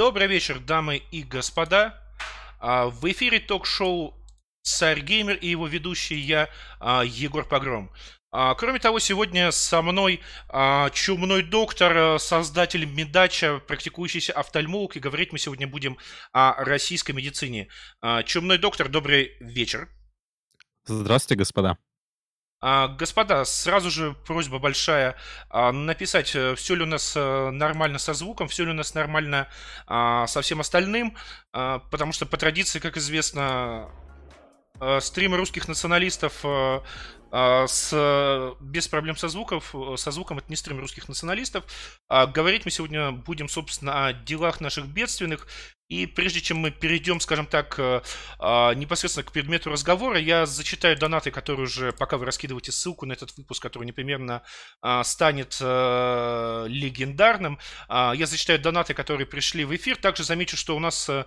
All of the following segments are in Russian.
Добрый вечер, дамы и господа. А, в эфире ток-шоу «Царь Геймер» и его ведущий я, а, Егор Погром. А, кроме того, сегодня со мной чумной доктор, создатель Медача, практикующийся офтальмолог, и говорить мы сегодня будем о российской медицине. Чумной доктор, добрый вечер. Здравствуйте, господа. А, господа, сразу же просьба большая а, написать, э, все ли у нас э, нормально со звуком, все ли у нас нормально а, со всем остальным, потому что по традиции, как известно, э, стримы русских националистов с, без проблем со, звуков, со звуком, это не стрим русских националистов. Говорить мы сегодня будем, собственно, о делах наших бедственных и прежде чем мы перейдем, скажем так, э, а, непосредственно к предмету разговора, я зачитаю донаты, которые уже, пока вы раскидываете ссылку на этот выпуск, который непременно а, станет э, легендарным. А, я зачитаю донаты, которые пришли в эфир. Также замечу, что у нас э,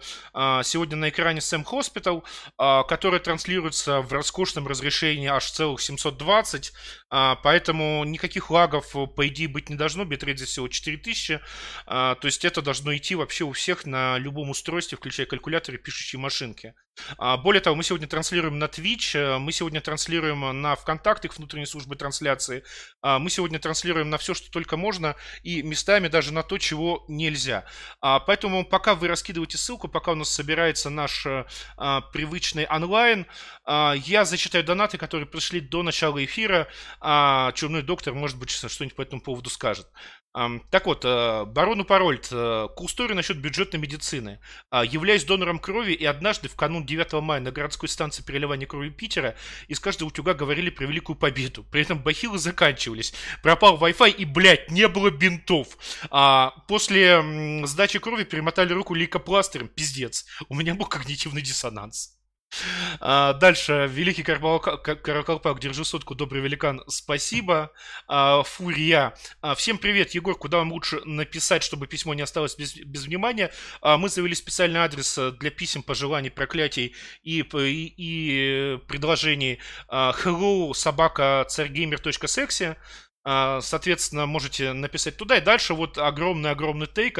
сегодня на экране Theme Hospital, который транслируется в роскошном разрешении аж целых 720, поэтому никаких лагов, по идее, быть не должно. Битрейт здесь всего 4000, то есть это должно идти вообще у всех на любом устройстве, включая калькуляторы, пишущие машинки. А, более того, мы сегодня транслируем на Twitch, э, мы сегодня транслируем на ВКонтакте, их внутренней службы трансляции, а, мы сегодня транслируем на все, что только можно, и местами даже на то, чего нельзя. А, поэтому пока вы раскидываете ссылку, пока у нас собирается наш э, привычный онлайн, я зачитаю донаты, которые пришли до начала эфира. Черный доктор, может быть, что-нибудь по этому поводу скажет. Так вот, э, барону Парольд, к истории насчет бюджетной медицины. Являюсь донором крови и однажды в канун 9 мая на городской станции переливания крови Питера из каждого утюга говорили про великую победу. При этом бахилы заканчивались. Пропал Wi-Fi и, блядь, не было бинтов. А после сдачи крови перемотали руку лейкопластырем. Пиздец. У меня был когнитивный диссонанс. А, дальше. Великий Каракалпак, держи сотку, добрый великан, спасибо. А, Фурия. А, всем привет, Егор, куда вам лучше написать, чтобы письмо не осталось без, без внимания? А, мы завели специальный адрес э, для писем, пожеланий, проклятий и, и, и предложений. А, hello собака царьгеймер.секси. А, соответственно, можете написать туда. И дальше вот огромный-огромный тейк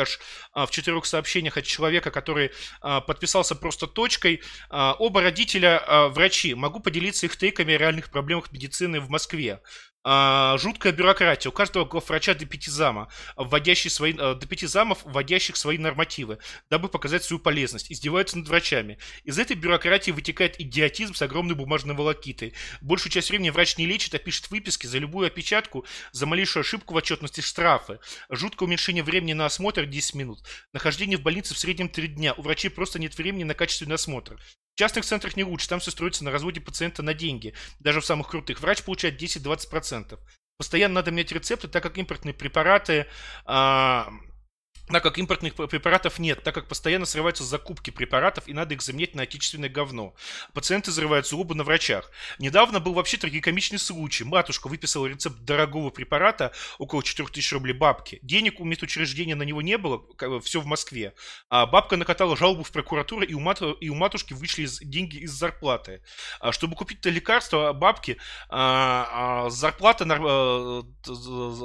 а, в четырех сообщениях от человека, который а, подписался просто точкой. Оба родителя врачи. Могу поделиться их тейками о реальных проблемах медицины в Москве а, жуткая бюрократия. У каждого главврача до пяти зама, вводящие свои, а, до пяти замов, вводящих свои нормативы, дабы показать свою полезность. Издеваются над врачами. Из этой бюрократии вытекает идиотизм с огромной бумажной волокитой. Большую часть времени врач не лечит, а пишет выписки за любую опечатку, за малейшую ошибку в отчетности штрафы. Жуткое уменьшение времени на осмотр 10 минут. Нахождение в больнице в среднем 3 дня. У врачей просто нет времени на качественный осмотр. В частных центрах не лучше, там все строится на разводе пациента на деньги. Даже в самых крутых. Врач получает 10-20%. Постоянно надо менять рецепты, так как импортные препараты а, так как импортных препаратов нет, так как постоянно срываются закупки препаратов и надо их заменять на отечественное говно. Пациенты зарываются оба на врачах. Недавно был вообще трагикомичный случай. Матушка выписала рецепт дорогого препарата, около 4000 рублей бабки. Денег у медучреждения на него не было, все в Москве. А бабка накатала жалобу в прокуратуру, и у, мат, и у матушки вышли из, деньги из зарплаты. А, чтобы купить это лекарство бабки, а, а, зарплата, а,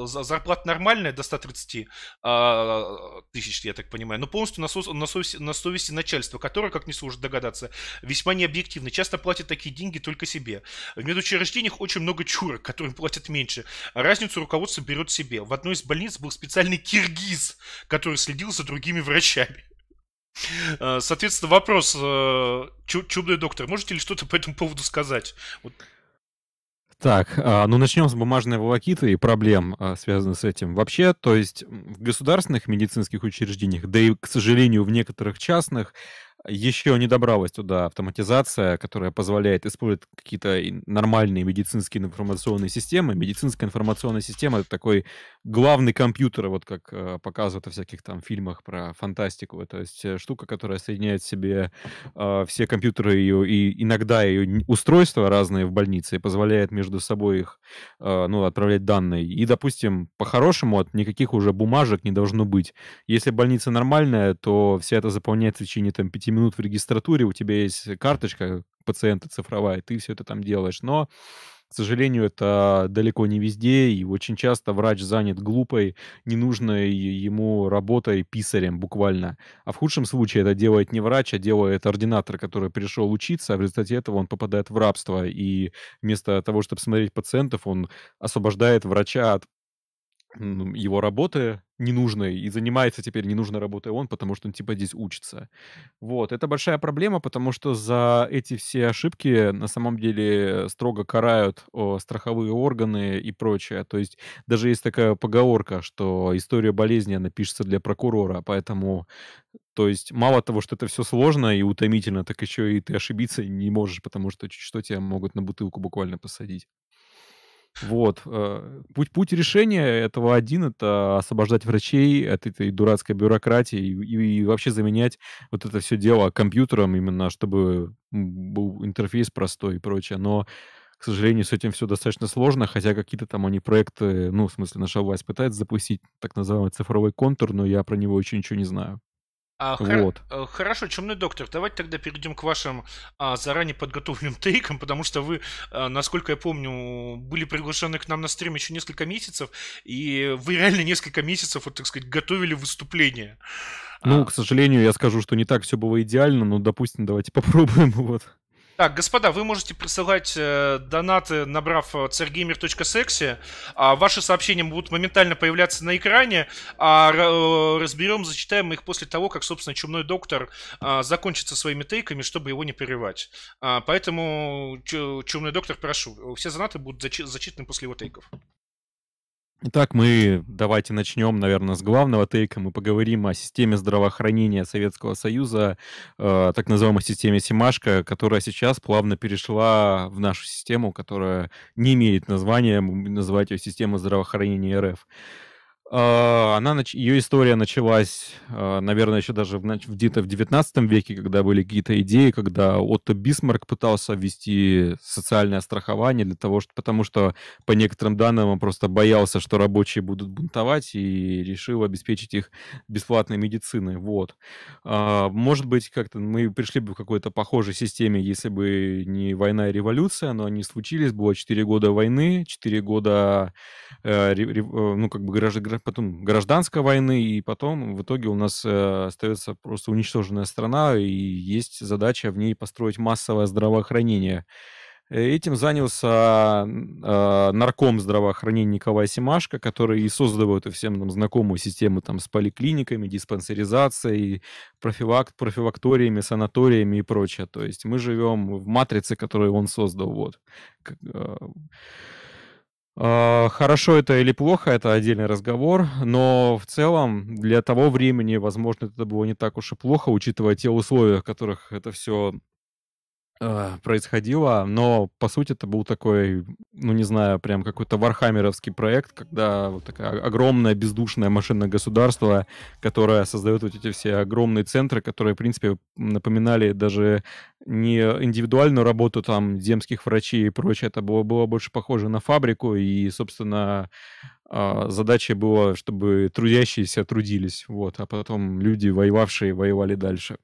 зарплата нормальная до 130 а, тысяч, я так понимаю, но полностью на, со, на, совести, на совести начальства, которое, как не сложно догадаться, весьма необъективно. Часто платят такие деньги только себе. В медучреждениях очень много чурок, которым платят меньше. Разницу руководство берет себе. В одной из больниц был специальный киргиз, который следил за другими врачами. А, соответственно, вопрос, э, чудный доктор, можете ли что-то по этому поводу сказать? Так, а, ну начнем с бумажной волокиты и проблем, а, связанных с этим. Вообще, то есть в государственных медицинских учреждениях, да и, к сожалению, в некоторых частных, еще не добралась туда автоматизация, которая позволяет использовать какие-то нормальные медицинские информационные системы. Медицинская информационная система — это такой главный компьютер, вот как э, показывают во всяких там фильмах про фантастику. То есть э, штука, которая соединяет в себе э, все компьютеры ее и иногда ее устройства разные в больнице и позволяет между собой их э, ну, отправлять данные. И, допустим, по-хорошему от никаких уже бумажек не должно быть. Если больница нормальная, то все это заполняется в течение там 5 минут в регистратуре, у тебя есть карточка пациента цифровая, ты все это там делаешь. Но К сожалению, это далеко не везде, и очень часто врач занят глупой, ненужной ему работой писарем буквально. А в худшем случае это делает не врач, а делает ординатор, который пришел учиться, а в результате этого он попадает в рабство, и вместо того, чтобы смотреть пациентов, он освобождает врача от его работы ненужной и занимается теперь ненужной работой он, потому что он типа здесь учится. Вот, это большая проблема, потому что за эти все ошибки на самом деле строго карают о, страховые органы и прочее. То есть даже есть такая поговорка, что история болезни, она пишется для прокурора, поэтому то есть мало того, что это все сложно и утомительно, так еще и ты ошибиться не можешь, потому что чуть что тебя могут на бутылку буквально посадить. Вот. Э, путь, путь решения этого один — это освобождать врачей от этой дурацкой бюрократии и, и вообще заменять вот это все дело компьютером именно, чтобы был интерфейс простой и прочее. Но, к сожалению, с этим все достаточно сложно, хотя какие-то там они проекты, ну, в смысле, наша власть пытается запустить так называемый цифровой контур, но я про него еще ничего не знаю. А, вот. Хор- э, хорошо, чумный доктор, давайте тогда перейдем к вашим а, заранее подготовленным тейкам, потому что вы, а, насколько я помню, были приглашены к нам на стрим еще несколько месяцев, и вы реально несколько месяцев, вот так сказать, готовили выступление. Ну, а... к сожалению, я скажу, что не так все было идеально, но, допустим, давайте попробуем, вот. Так, господа, вы можете присылать э, донаты, набрав crgamer.sexy. А ваши сообщения будут моментально появляться на экране, а э, разберем, зачитаем их после того, как, собственно, Чумной Доктор э, закончит со своими тейками, чтобы его не прерывать. А, поэтому, Чумной Доктор, прошу, все донаты будут зачи- зачитаны после его тейков. Итак, мы давайте начнем, наверное, с главного тейка. Мы поговорим о системе здравоохранения Советского Союза, э, так называемой системе Симашка, которая сейчас плавно перешла в нашу систему, которая не имеет названия, мы называть ее система здравоохранения РФ. А, она, ее история началась, а, наверное, еще даже в, где-то в 19 веке, когда были какие-то идеи, когда Отто Бисмарк пытался ввести социальное страхование для того, что, потому что по некоторым данным он просто боялся, что рабочие будут бунтовать и решил обеспечить их бесплатной медициной. Вот. А, может быть, как-то мы пришли бы в какой-то похожей системе, если бы не война и революция, но они случились, было 4 года войны, 4 года, э, э, ну, как бы граждан потом гражданской войны, и потом в итоге у нас э, остается просто уничтоженная страна, и есть задача в ней построить массовое здравоохранение. Э, этим занялся э, нарком здравоохранения Николай Семашко, который и создал эту всем нам знакомую систему там, с поликлиниками, диспансеризацией, профилак, профилакториями, санаториями и прочее. То есть мы живем в матрице, которую он создал. Вот. Э, хорошо это или плохо, это отдельный разговор, но в целом для того времени, возможно, это было не так уж и плохо, учитывая те условия, в которых это все происходило, но по сути это был такой, ну не знаю, прям какой-то вархаммеровский проект, когда вот такая огромная бездушная машина государства, которая создает вот эти все огромные центры, которые, в принципе, напоминали даже не индивидуальную работу там земских врачей и прочее, это было, было больше похоже на фабрику, и, собственно, э, задача была, чтобы трудящиеся трудились, вот, а потом люди, воевавшие, воевали дальше.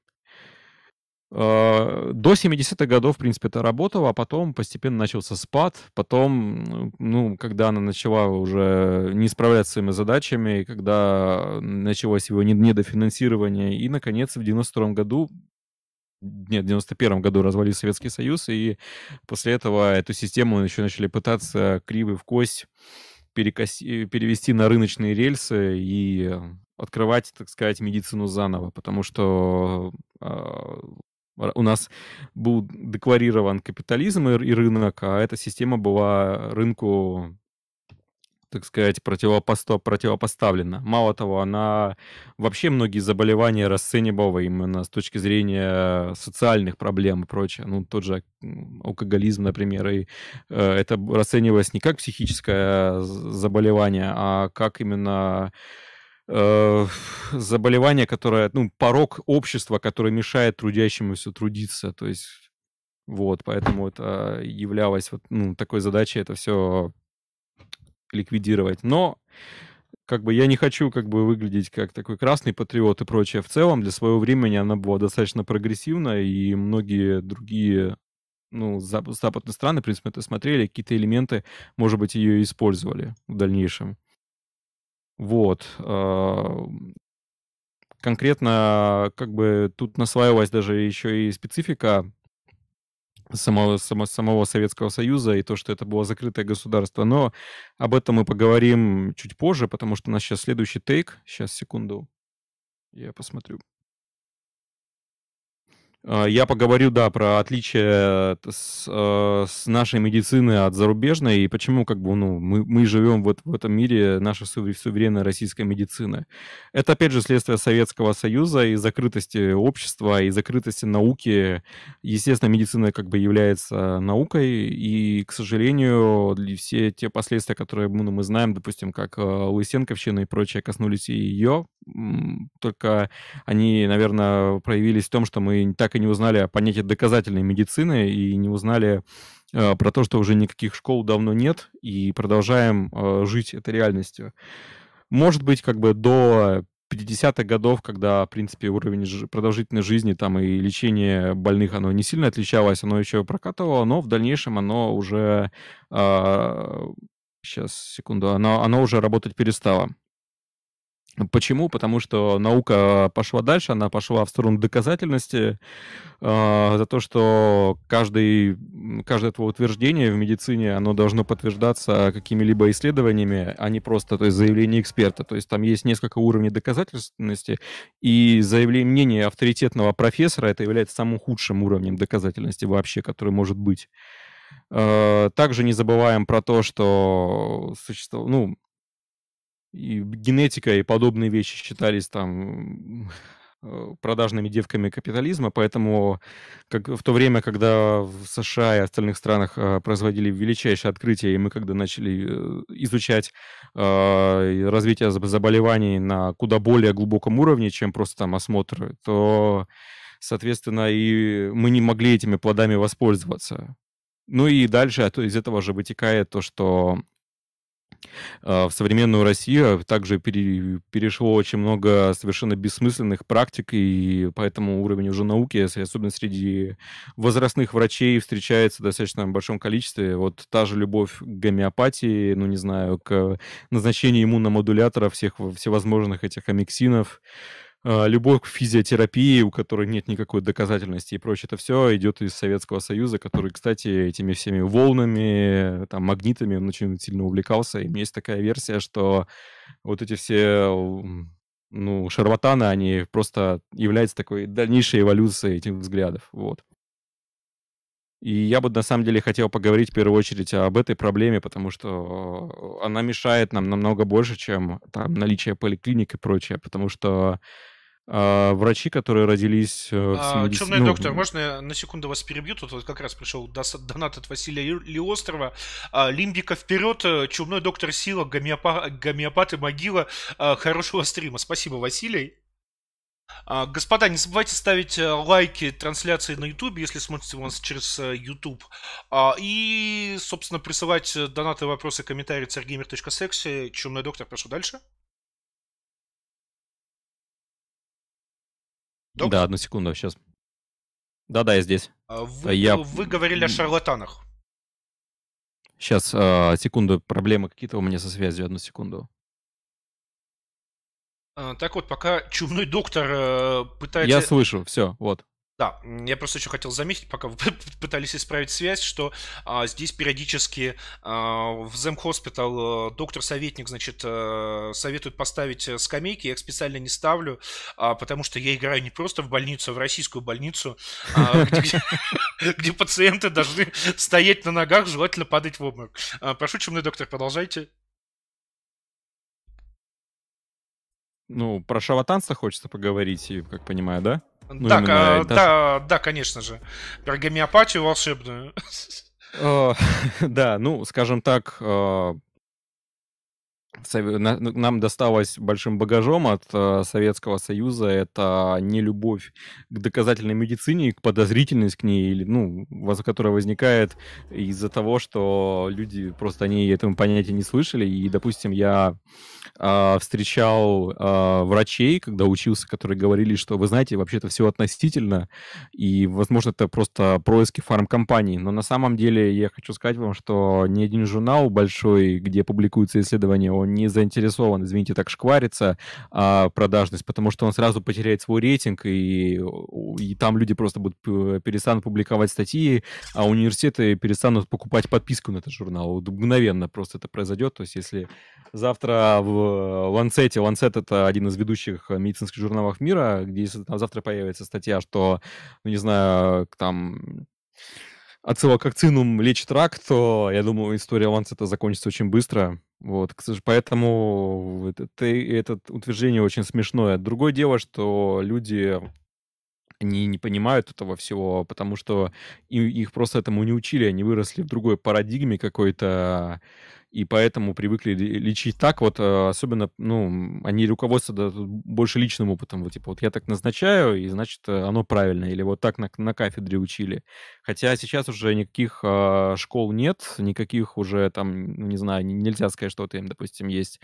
Э, до 70-х годов, в принципе, это работало, а потом постепенно начался спад. Потом, ну, когда она начала уже не справляться своими задачами, когда началось его недофинансирование, и, наконец, в 92 году нет, в 91 году развалился Советский Союз, и после этого эту систему еще начали пытаться кривы в кость перекоси, перевести на рыночные рельсы и открывать, так сказать, медицину заново, потому что а, у нас был декларирован капитализм и рынок, а эта система была рынку так сказать, противопосто противопоставлена. Мало того, она вообще многие заболевания расценивала именно с точки зрения социальных проблем и прочее. Ну, тот же алкоголизм, например, и э, это расценивалось не как психическое заболевание, а как именно э, заболевание, которое, ну, порог общества, который мешает трудящемуся трудиться. То есть вот, поэтому это являлось вот, ну, такой задачей это все ликвидировать. Но как бы я не хочу как бы выглядеть как такой красный патриот и прочее. В целом для своего времени она была достаточно прогрессивна, и многие другие ну, западные страны, в принципе, это смотрели, какие-то элементы, может быть, ее использовали в дальнейшем. Вот. А, конкретно, как бы, тут насваивалась даже еще и специфика самого, само, самого Советского Союза и то, что это было закрытое государство. Но об этом мы поговорим чуть позже, потому что у нас сейчас следующий тейк. Сейчас, секунду. Я посмотрю. А, я поговорю, да, про отличие с, э, с нашей медицины от зарубежной и почему, как бы, ну, мы, мы живем вот в этом мире, наша суверенная российская медицина. Это, опять же, следствие Советского Союза и закрытости общества, и закрытости науки. Естественно, медицина как бы является наукой, и, к сожалению, все те последствия, которые ну, мы знаем, допустим, как э, Лысенковщина и прочее, коснулись и ее, только они, наверное, проявились в том, что мы так и не узнали о понятии доказательной медицины и не узнали э, про то, что уже никаких школ давно нет, и продолжаем э, жить этой реальностью. Может быть, как бы до 50-х годов, когда, в принципе, уровень продолжительной жизни там и лечение больных, оно не сильно отличалось, оно еще прокатывало, но в дальнейшем оно уже... Э, сейчас, секунду, оно, оно уже работать перестало. Почему? Потому что наука пошла дальше, она пошла в сторону доказательности э, за то, что каждый, каждое твое утверждение в медицине, оно должно подтверждаться какими-либо исследованиями, а не просто то есть, заявление эксперта. То есть там есть несколько уровней доказательности, и заявление мнения авторитетного профессора это является самым худшим уровнем доказательности вообще, который может быть. Э, также не забываем про то, что существо, ну, и генетика и подобные вещи считались там э, продажными девками капитализма, поэтому как в то время, когда в США и остальных странах э, производили величайшие открытия, и мы когда начали э, изучать э, развитие заболеваний на куда более глубоком уровне, чем просто там осмотр, то, соответственно, и мы не могли этими плодами воспользоваться. Ну и дальше а то из этого же вытекает то, что в современную Россию также пере, перешло очень много совершенно бессмысленных практик, и поэтому уровень уже науки, особенно среди возрастных врачей, встречается в достаточно большом количестве. Вот та же любовь к гомеопатии, ну, не знаю, к назначению иммуномодуляторов, всех всевозможных этих амиксинов, а, любовь к физиотерапии, у которой нет никакой доказательности и прочее, это все идет из Советского Союза, который, кстати, этими всеми волнами, там, магнитами он очень сильно увлекался. И у меня есть такая версия, что вот эти все ну, шарлатаны, они просто являются такой дальнейшей эволюцией этих взглядов, вот. И я бы на самом деле хотел поговорить в первую очередь об этой проблеме, потому что она мешает нам намного больше, чем там наличие поликлиник и прочее, потому что а, врачи, которые родились э, в а, Черный ну, доктор, можно я на секунду вас перебью? Тут вот как раз пришел донат от Василия Лиострова. А, Лимбика вперед, э, чумной доктор Сила, гомеопа, гомеопат и могила. А, хорошего стрима. Спасибо, Василий. А, господа, не забывайте ставить лайки трансляции на YouTube, если смотрите вас через YouTube. А, и, собственно, присылать донаты, вопросы, комментарии царгеймер.секси. Чумной доктор, прошу дальше. Доктор? Да, одну секунду, сейчас. Да-да, я здесь. А вы, я... вы говорили о шарлатанах. Сейчас, а, секунду, проблемы какие-то у меня со связью, одну секунду. А, так вот, пока чумной доктор э, пытается... Я слышу, все, вот. Да, я просто еще хотел заметить, пока вы пытались исправить связь, что а, здесь периодически а, в Зем Хоспитал доктор-советник, значит, а, советует поставить э, скамейки, я их специально не ставлю, а, потому что я играю не просто в больницу, а в российскую больницу, а, где, пациенты должны стоять на ногах, желательно падать в обморок. А, прошу, чумный доктор, продолжайте. Ну, про шаватанство хочется поговорить, как понимаю, да? Ну, так, а, да, да, конечно же. Про гомеопатию волшебную. Да, ну, скажем так, нам досталось большим багажом от э, Советского Союза. Это не любовь к доказательной медицине, к подозрительность к ней, или, ну, которая возникает из-за того, что люди просто они этому понятия не слышали. И, допустим, я э, встречал э, врачей, когда учился, которые говорили, что, вы знаете, вообще-то все относительно, и, возможно, это просто происки фармкомпаний. Но на самом деле я хочу сказать вам, что ни один журнал большой, где публикуются исследования, он не заинтересован, извините, так шквариться а, продажность, потому что он сразу потеряет свой рейтинг, и, и там люди просто будут перестанут публиковать статьи, а университеты перестанут покупать подписку на этот журнал. Вот мгновенно просто это произойдет. То есть если завтра в Ланцете, Ланцет это один из ведущих медицинских журналов мира, где завтра появится статья, что, ну не знаю, там ацилококцинум лечит рак, то, я думаю, история Ланцета закончится очень быстро. Вот, поэтому это, это утверждение очень смешное. Другое дело, что люди они не понимают этого всего, потому что их просто этому не учили, они выросли в другой парадигме какой-то, и поэтому привыкли лечить так вот, э, особенно, ну, они руководствуются больше личным опытом, вот, типа, вот я так назначаю, и, значит, э, оно правильно, или вот так на, на кафедре учили. Хотя сейчас уже никаких э, школ нет, никаких уже там, ну, не знаю, нельзя сказать, что им, допустим, есть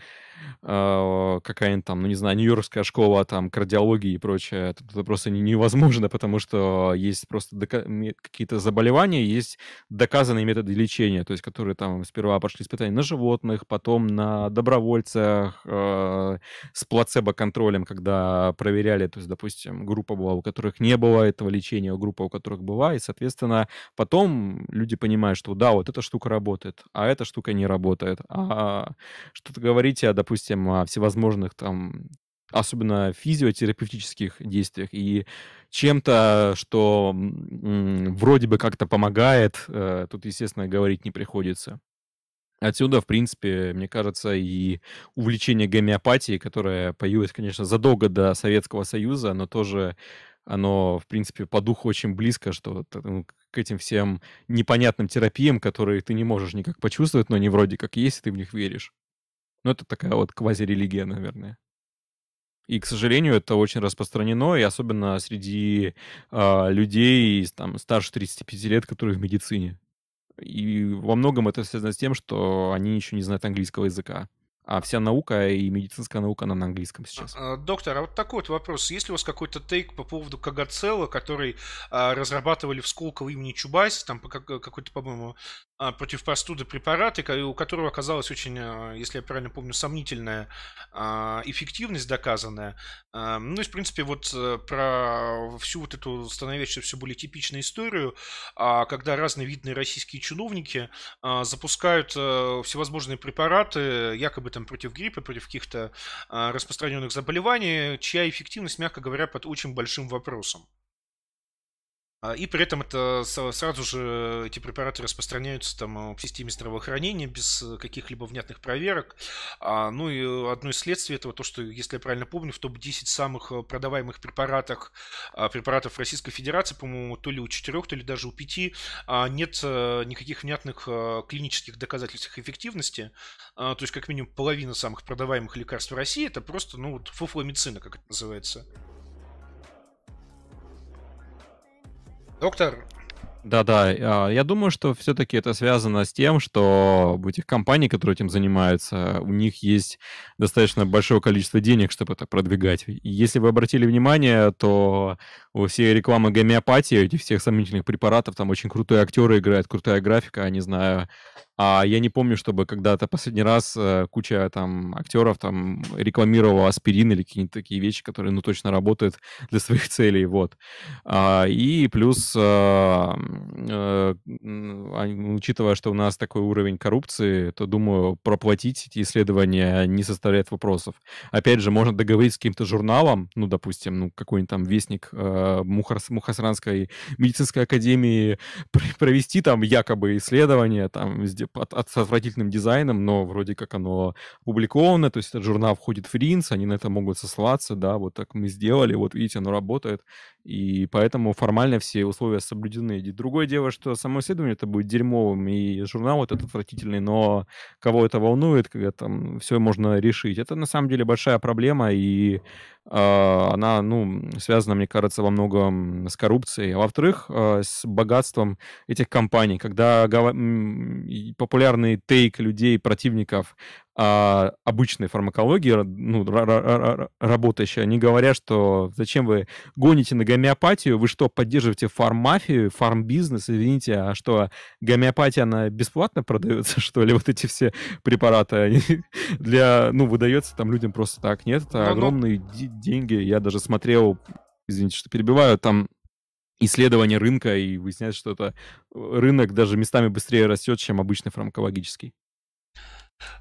э, какая-нибудь там, ну, не знаю, нью-йоркская школа там кардиологии и прочее. Это, это просто невозможно, потому что есть просто дока- какие-то заболевания, есть доказанные методы лечения, то есть которые там сперва пошли испытания на животных, потом на добровольцах э, с плацебо-контролем, когда проверяли, то есть, допустим, группа была, у которых не было этого лечения, группа, у которых была, и, соответственно, потом люди понимают, что да, вот эта штука работает, а эта штука не работает. А что-то говорите, допустим, о всевозможных там особенно физиотерапевтических действиях и чем-то, что вроде бы как-то помогает, э, тут, естественно, говорить не приходится. Отсюда, в принципе, мне кажется, и увлечение гомеопатией, которое появилось, конечно, задолго до Советского Союза, но тоже оно, в принципе, по духу очень близко, что ну, к этим всем непонятным терапиям, которые ты не можешь никак почувствовать, но они вроде как есть, и ты в них веришь. Ну, это такая вот квазирелигия, наверное. И, к сожалению, это очень распространено, и особенно среди э, людей там, старше 35 лет, которые в медицине. И во многом это связано с тем, что они еще не знают английского языка. А вся наука и медицинская наука, она на английском сейчас. А, доктор, а вот такой вот вопрос. Есть ли у вас какой-то тейк по поводу Кагацела, который а, разрабатывали в Сколково имени Чубайс, там какой-то, по-моему, а, против простуды препараты, у которого оказалась очень, а, если я правильно помню, сомнительная а, эффективность доказанная. Ну и, в принципе, вот э, про всю вот эту становящуюся все более типичную историю, когда разные видные российские чиновники запускают э, всевозможные препараты, якобы там против гриппа, против каких-то распространенных заболеваний, чья эффективность, мягко говоря, под очень большим вопросом. А, и при этом это сразу же эти препараты распространяются там в системе здравоохранения без э, каких-либо внятных проверок. А, ну и одно из следствий этого то, что, если я правильно помню, в топ-10 самых э, продаваемых препаратах, а, препаратов Российской Федерации, по-моему, то ли у четырех, то ли даже у пяти, нет э, никаких внятных клинических доказательств эффективности. То есть, как минимум, половина самых продаваемых лекарств в России это просто, ну, вот фуфломицина, как это называется. Доктор, да-да, а, я думаю, что все-таки это связано с тем, что у этих компаний, которые этим занимаются, у них есть достаточно большое количество денег, чтобы это продвигать. Если вы обратили внимание, то у всей рекламы гомеопатии, этих всех сомнительных препаратов, там очень крутые актеры играют, крутая графика, не знаю, а я не помню, чтобы когда-то последний раз э, куча там актеров там рекламировала аспирин или какие-нибудь такие вещи, которые, ну, точно работают для своих целей, вот. А, и плюс, а, а, учитывая, что у нас такой уровень коррупции, то, думаю, проплатить эти исследования не составляет вопросов. Опять же, можно договориться с каким-то журналом, ну, допустим, ну, какой-нибудь там вестник э, Мухас, Мухасранской медицинской академии, провести там якобы исследование, там, от, от, с отвратительным дизайном, но вроде как оно опубликовано, то есть этот журнал входит в РИНС, они на это могут сослаться, да, вот так мы сделали, вот видите, оно работает, и поэтому формально все условия соблюдены. Другое дело, что само исследование это будет дерьмовым, и журнал вот этот отвратительный, но кого это волнует, когда там все можно решить. Это на самом деле большая проблема, и она, ну, связана, мне кажется, во многом с коррупцией, а во-вторых, э, с богатством этих компаний, когда популярный тейк людей, противников а, обычной фармакологии, ну, работающей, они говорят, что зачем вы гоните на гомеопатию, вы что, поддерживаете фармафию, фармбизнес, извините, а что, гомеопатия, она бесплатно продается, что ли, вот эти все препараты, они для, ну, выдается там людям просто так, нет, это но, огромные но... деньги, я даже смотрел, извините, что перебиваю, там исследование рынка, и выясняется, что это э, рынок даже местами быстрее растет, чем обычный фармакологический.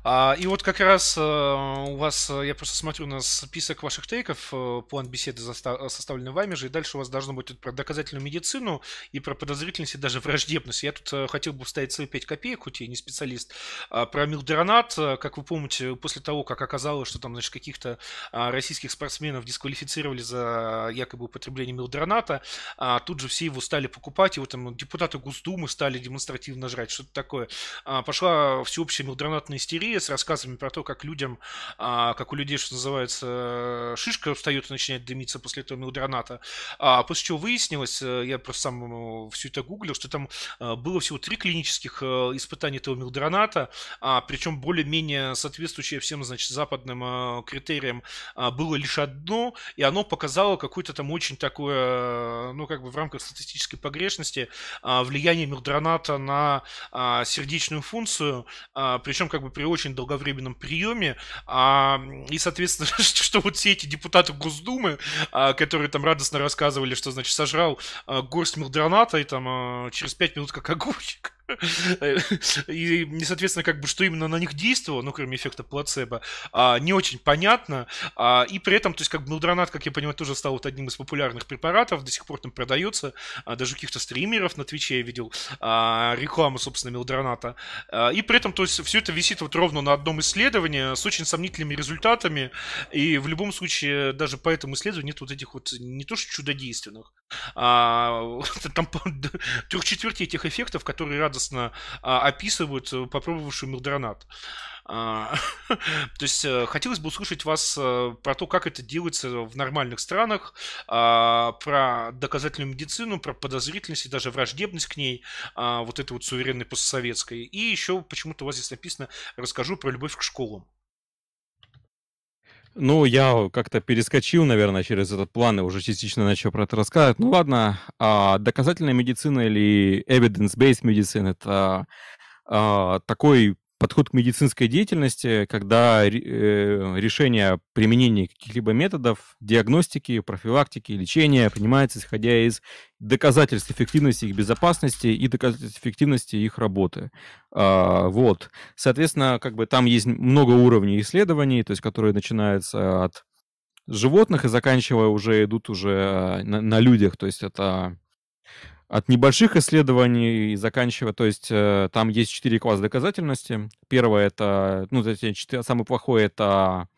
А, и вот как раз а, у вас, э, я просто смотрю на список ваших тейков, а, план беседы составленный вами же, и дальше у вас должно быть про доказательную медицину и про подозрительность и даже враждебность. Я тут а, хотел бы вставить свои 5 копеек, хоть я не специалист, а, про милдронат. Как вы помните, после того, как оказалось, что там, значит, каких-то а, российских спортсменов дисквалифицировали за якобы употребление милдроната, а, тут же все его стали покупать, и вот там депутаты Госдумы стали демонстративно жрать, что-то такое. А, пошла всеобщая милдронатная истерия, истерия с рассказами про то, как людям, а, как у людей, что называется, шишка встает и начинает дымиться после этого мелодроната. А, после чего выяснилось, э, я просто сам все это гуглил, что там э, было всего три клинических э, испытания этого мелодроната, а, причем более-менее соответствующее всем, значит, западным критериям было лишь одно, и оно показало какое-то там очень такое, ну, как бы в рамках статистической погрешности, влияние мелодроната на сердечную функцию, причем как бы при очень долговременном приеме, а, и, соответственно, что вот все эти депутаты Госдумы, а, которые там радостно рассказывали, что, значит, сожрал а, горсть мелдроната и там а, через пять минут как огурчик, и, соответственно, как бы, что именно на них действовало, ну, кроме эффекта плацебо, а, не очень понятно. А, и при этом, то есть, как бы, мелдронат, как я понимаю, тоже стал вот одним из популярных препаратов, до сих пор там продается, а, даже у каких-то стримеров на Твиче я видел а, рекламу, собственно, мелдроната. А, и при этом, то есть, все это висит вот ровно на одном исследовании с очень сомнительными результатами, и в любом случае, даже по этому исследованию нет вот этих вот, не то что чудодейственных, а, там трех четвертей этих эффектов, которые радостно а, описывают э, попробовавший милдронат. А, то есть э, хотелось бы услышать вас э, про то, как это делается в нормальных странах, а, про доказательную медицину, про подозрительность и даже враждебность к ней, вот этой вот суверенной постсоветской. И еще почему-то у вас здесь написано «Расскажу про любовь к школам». Ну, я как-то перескочил, наверное, через этот план и уже частично начал про это рассказывать. Ну ладно, а доказательная медицина или evidence-based medicine — это а, такой подход к медицинской деятельности, когда э, решение о применении каких-либо методов диагностики, профилактики, лечения принимается исходя из доказательств эффективности их безопасности и доказательств эффективности их работы. А, вот. Соответственно, как бы там есть много уровней исследований, то есть которые начинаются от животных и заканчивая уже идут уже на, на людях, то есть это от небольших исследований, заканчивая, то есть э, там есть четыре класса доказательности. Первое это, ну, четыре, самый плохой это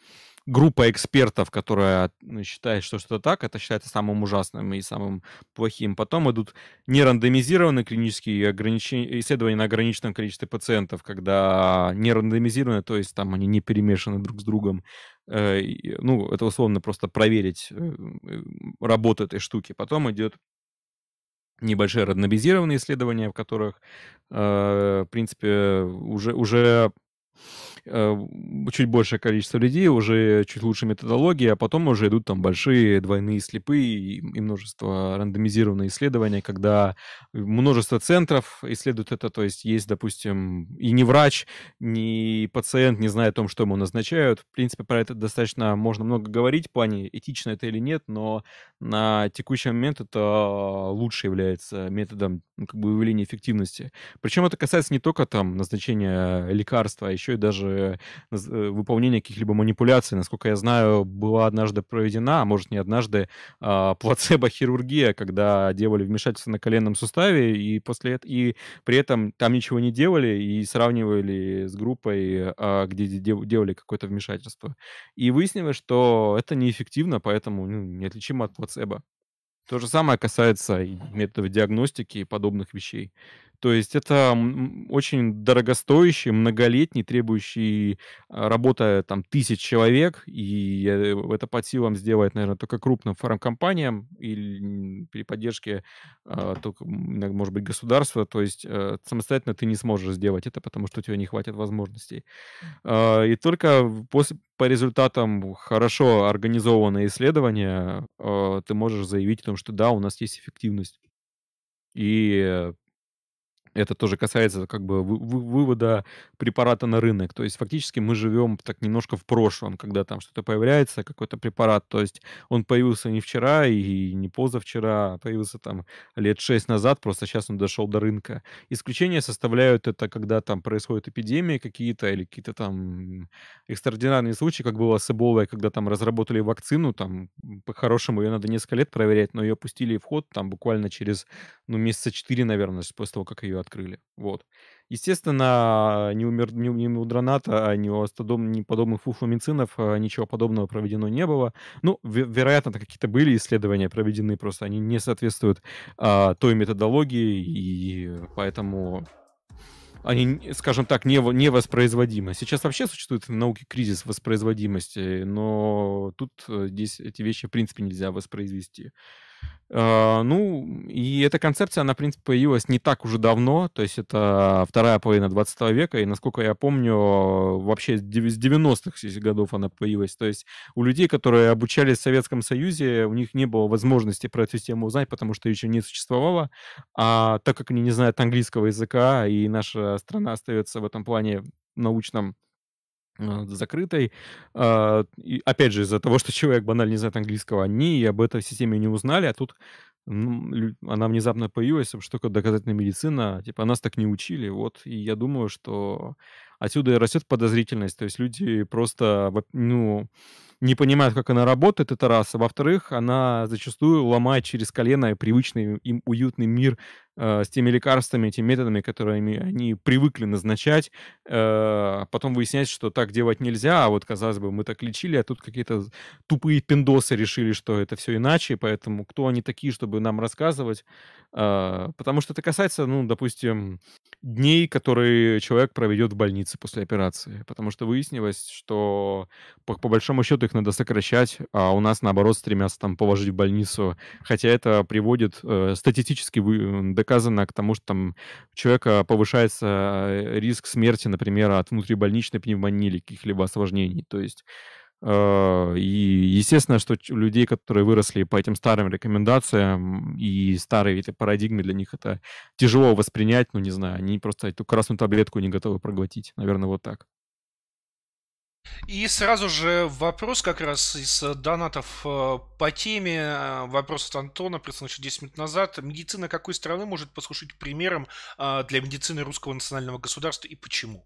группа экспертов, которая ну, считает, что что-то так, это считается самым ужасным и самым плохим. Потом идут нерандомизированные клинические ограничения, исследования на ограниченном количестве пациентов, когда не рандомизированы, то есть там они не перемешаны друг с другом. Э, ну, это условно просто проверить э, работу этой штуки. Потом идет небольшие рандомизированные исследования, в которых, э, в принципе, уже, уже чуть большее количество людей, уже чуть лучше методология, а потом уже идут там большие двойные слепые и, множество рандомизированные исследования, когда множество центров исследуют это, то есть есть, допустим, и не врач, ни пациент не знает о том, что ему назначают. В принципе, про это достаточно можно много говорить, в плане этично это или нет, но на текущий момент это лучше является методом ну, как бы выявления эффективности. Причем это касается не только там назначения лекарства, а еще и даже э, э, выполнения каких-либо манипуляций. Насколько я знаю, была однажды проведена, а может не однажды, э, плацебо-хирургия, когда делали вмешательство на коленном суставе, и после этого, и при этом там ничего не делали, и сравнивали с группой, э, где делали какое-то вмешательство. И выяснилось, что это неэффективно, поэтому ну, неотличимо от плацебо. То же самое касается методов диагностики и подобных вещей. То есть это очень дорогостоящий, многолетний, требующий а, работа там тысяч человек, и э, это под силам сделать, наверное, только крупным фармкомпаниям или при поддержке а, только, может быть, государства. То есть э, самостоятельно ты не сможешь сделать это, потому что у тебя не хватит возможностей. А, и только после, по результатам хорошо организованного исследования ты можешь заявить о том, что да, у нас есть эффективность. И это тоже касается как бы вы- вы- вывода препарата на рынок. То есть фактически мы живем так немножко в прошлом, когда там что-то появляется, какой-то препарат. То есть он появился не вчера и не позавчера, а появился там лет шесть назад, просто сейчас он дошел до рынка. Исключения составляют это, когда там происходят эпидемии какие-то или какие-то там экстраординарные случаи, как было с Эболой, когда там разработали вакцину, там по-хорошему ее надо несколько лет проверять, но ее пустили в ход там буквально через, ну, месяца четыре, наверное, после того, как ее открыли. Вот. Естественно, ни у, мер... ни, ни у Дроната, ни у астодом, ни подобных фуфломицинов а, ничего подобного проведено не было. Ну, ве- вероятно, какие-то были исследования проведены, просто они не соответствуют а, той методологии, и поэтому они, скажем так, не, невоспроизводимы. Сейчас вообще существует в науке кризис воспроизводимости, но тут э, здесь эти вещи, в принципе, нельзя воспроизвести. А, ну, и эта концепция, она, в принципе, появилась не так уже давно, то есть это вторая половина 20 века, и, насколько я помню, вообще с 90-х годов она появилась. То есть у людей, которые обучались в Советском Союзе, у них не было возможности про эту систему узнать, потому что еще не существовало, а так как они не знают английского языка, и наша страна остается в этом плане научном закрытой. А, и опять же, из-за того, что человек банально не знает английского, они об этой системе не узнали, а тут ну, она внезапно появилась, что такое доказательная медицина, типа, нас так не учили, вот, и я думаю, что отсюда и растет подозрительность, то есть люди просто, ну, не понимают, как она работает, это раз, а во-вторых, она зачастую ломает через колено привычный им уютный мир э, с теми лекарствами, теми методами, которыми они привыкли назначать. Э, потом выясняется, что так делать нельзя, а вот, казалось бы, мы так лечили, а тут какие-то тупые пиндосы решили, что это все иначе, поэтому кто они такие, чтобы нам рассказывать? Э, потому что это касается, ну, допустим, дней, которые человек проведет в больнице после операции. Потому что выяснилось, что по, по большому счету их надо сокращать, а у нас, наоборот, стремятся там положить в больницу. Хотя это приводит э, статистически вы, доказано к тому, что там у человека повышается э, риск смерти, например, от внутрибольничной пневмонии или каких-либо осложнений. То есть и естественно, что у людей, которые выросли по этим старым рекомендациям и старые эти парадигмы, для них это тяжело воспринять, ну, не знаю, они просто эту красную таблетку не готовы проглотить. Наверное, вот так. И сразу же вопрос как раз из донатов э, по теме. Э, вопрос от Антона, прислан еще 10 минут назад. Медицина какой страны может послужить примером э, для медицины русского национального государства и почему?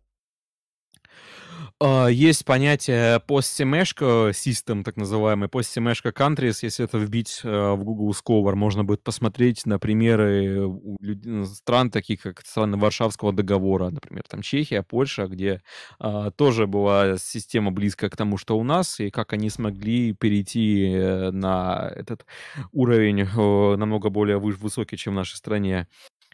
А, есть понятие post-semeshka так называемый, post-semeshka countries. Если это вбить э, в Google Scholar, можно будет посмотреть на примеры ну, стран, таких как страны Варшавского договора, например, там Чехия, Польша, где а, тоже была система близкая к тому, что у нас, и как они смогли перейти э, на этот уровень э, намного более высокий, чем в нашей стране.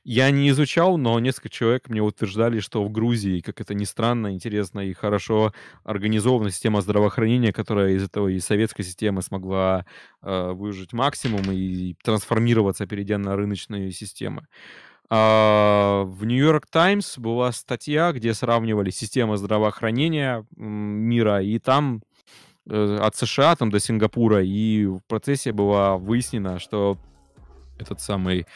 Я не изучал, но несколько человек мне утверждали, что в Грузии, как это ни странно, интересно и хорошо организована система здравоохранения, которая из этого и советской системы смогла э, выжить максимум и трансформироваться, перейдя на рыночные системы. А, в Нью-Йорк Таймс была статья, где сравнивали системы здравоохранения мира, и там э, от США там, до Сингапура, и в процессе было выяснено, что этот самый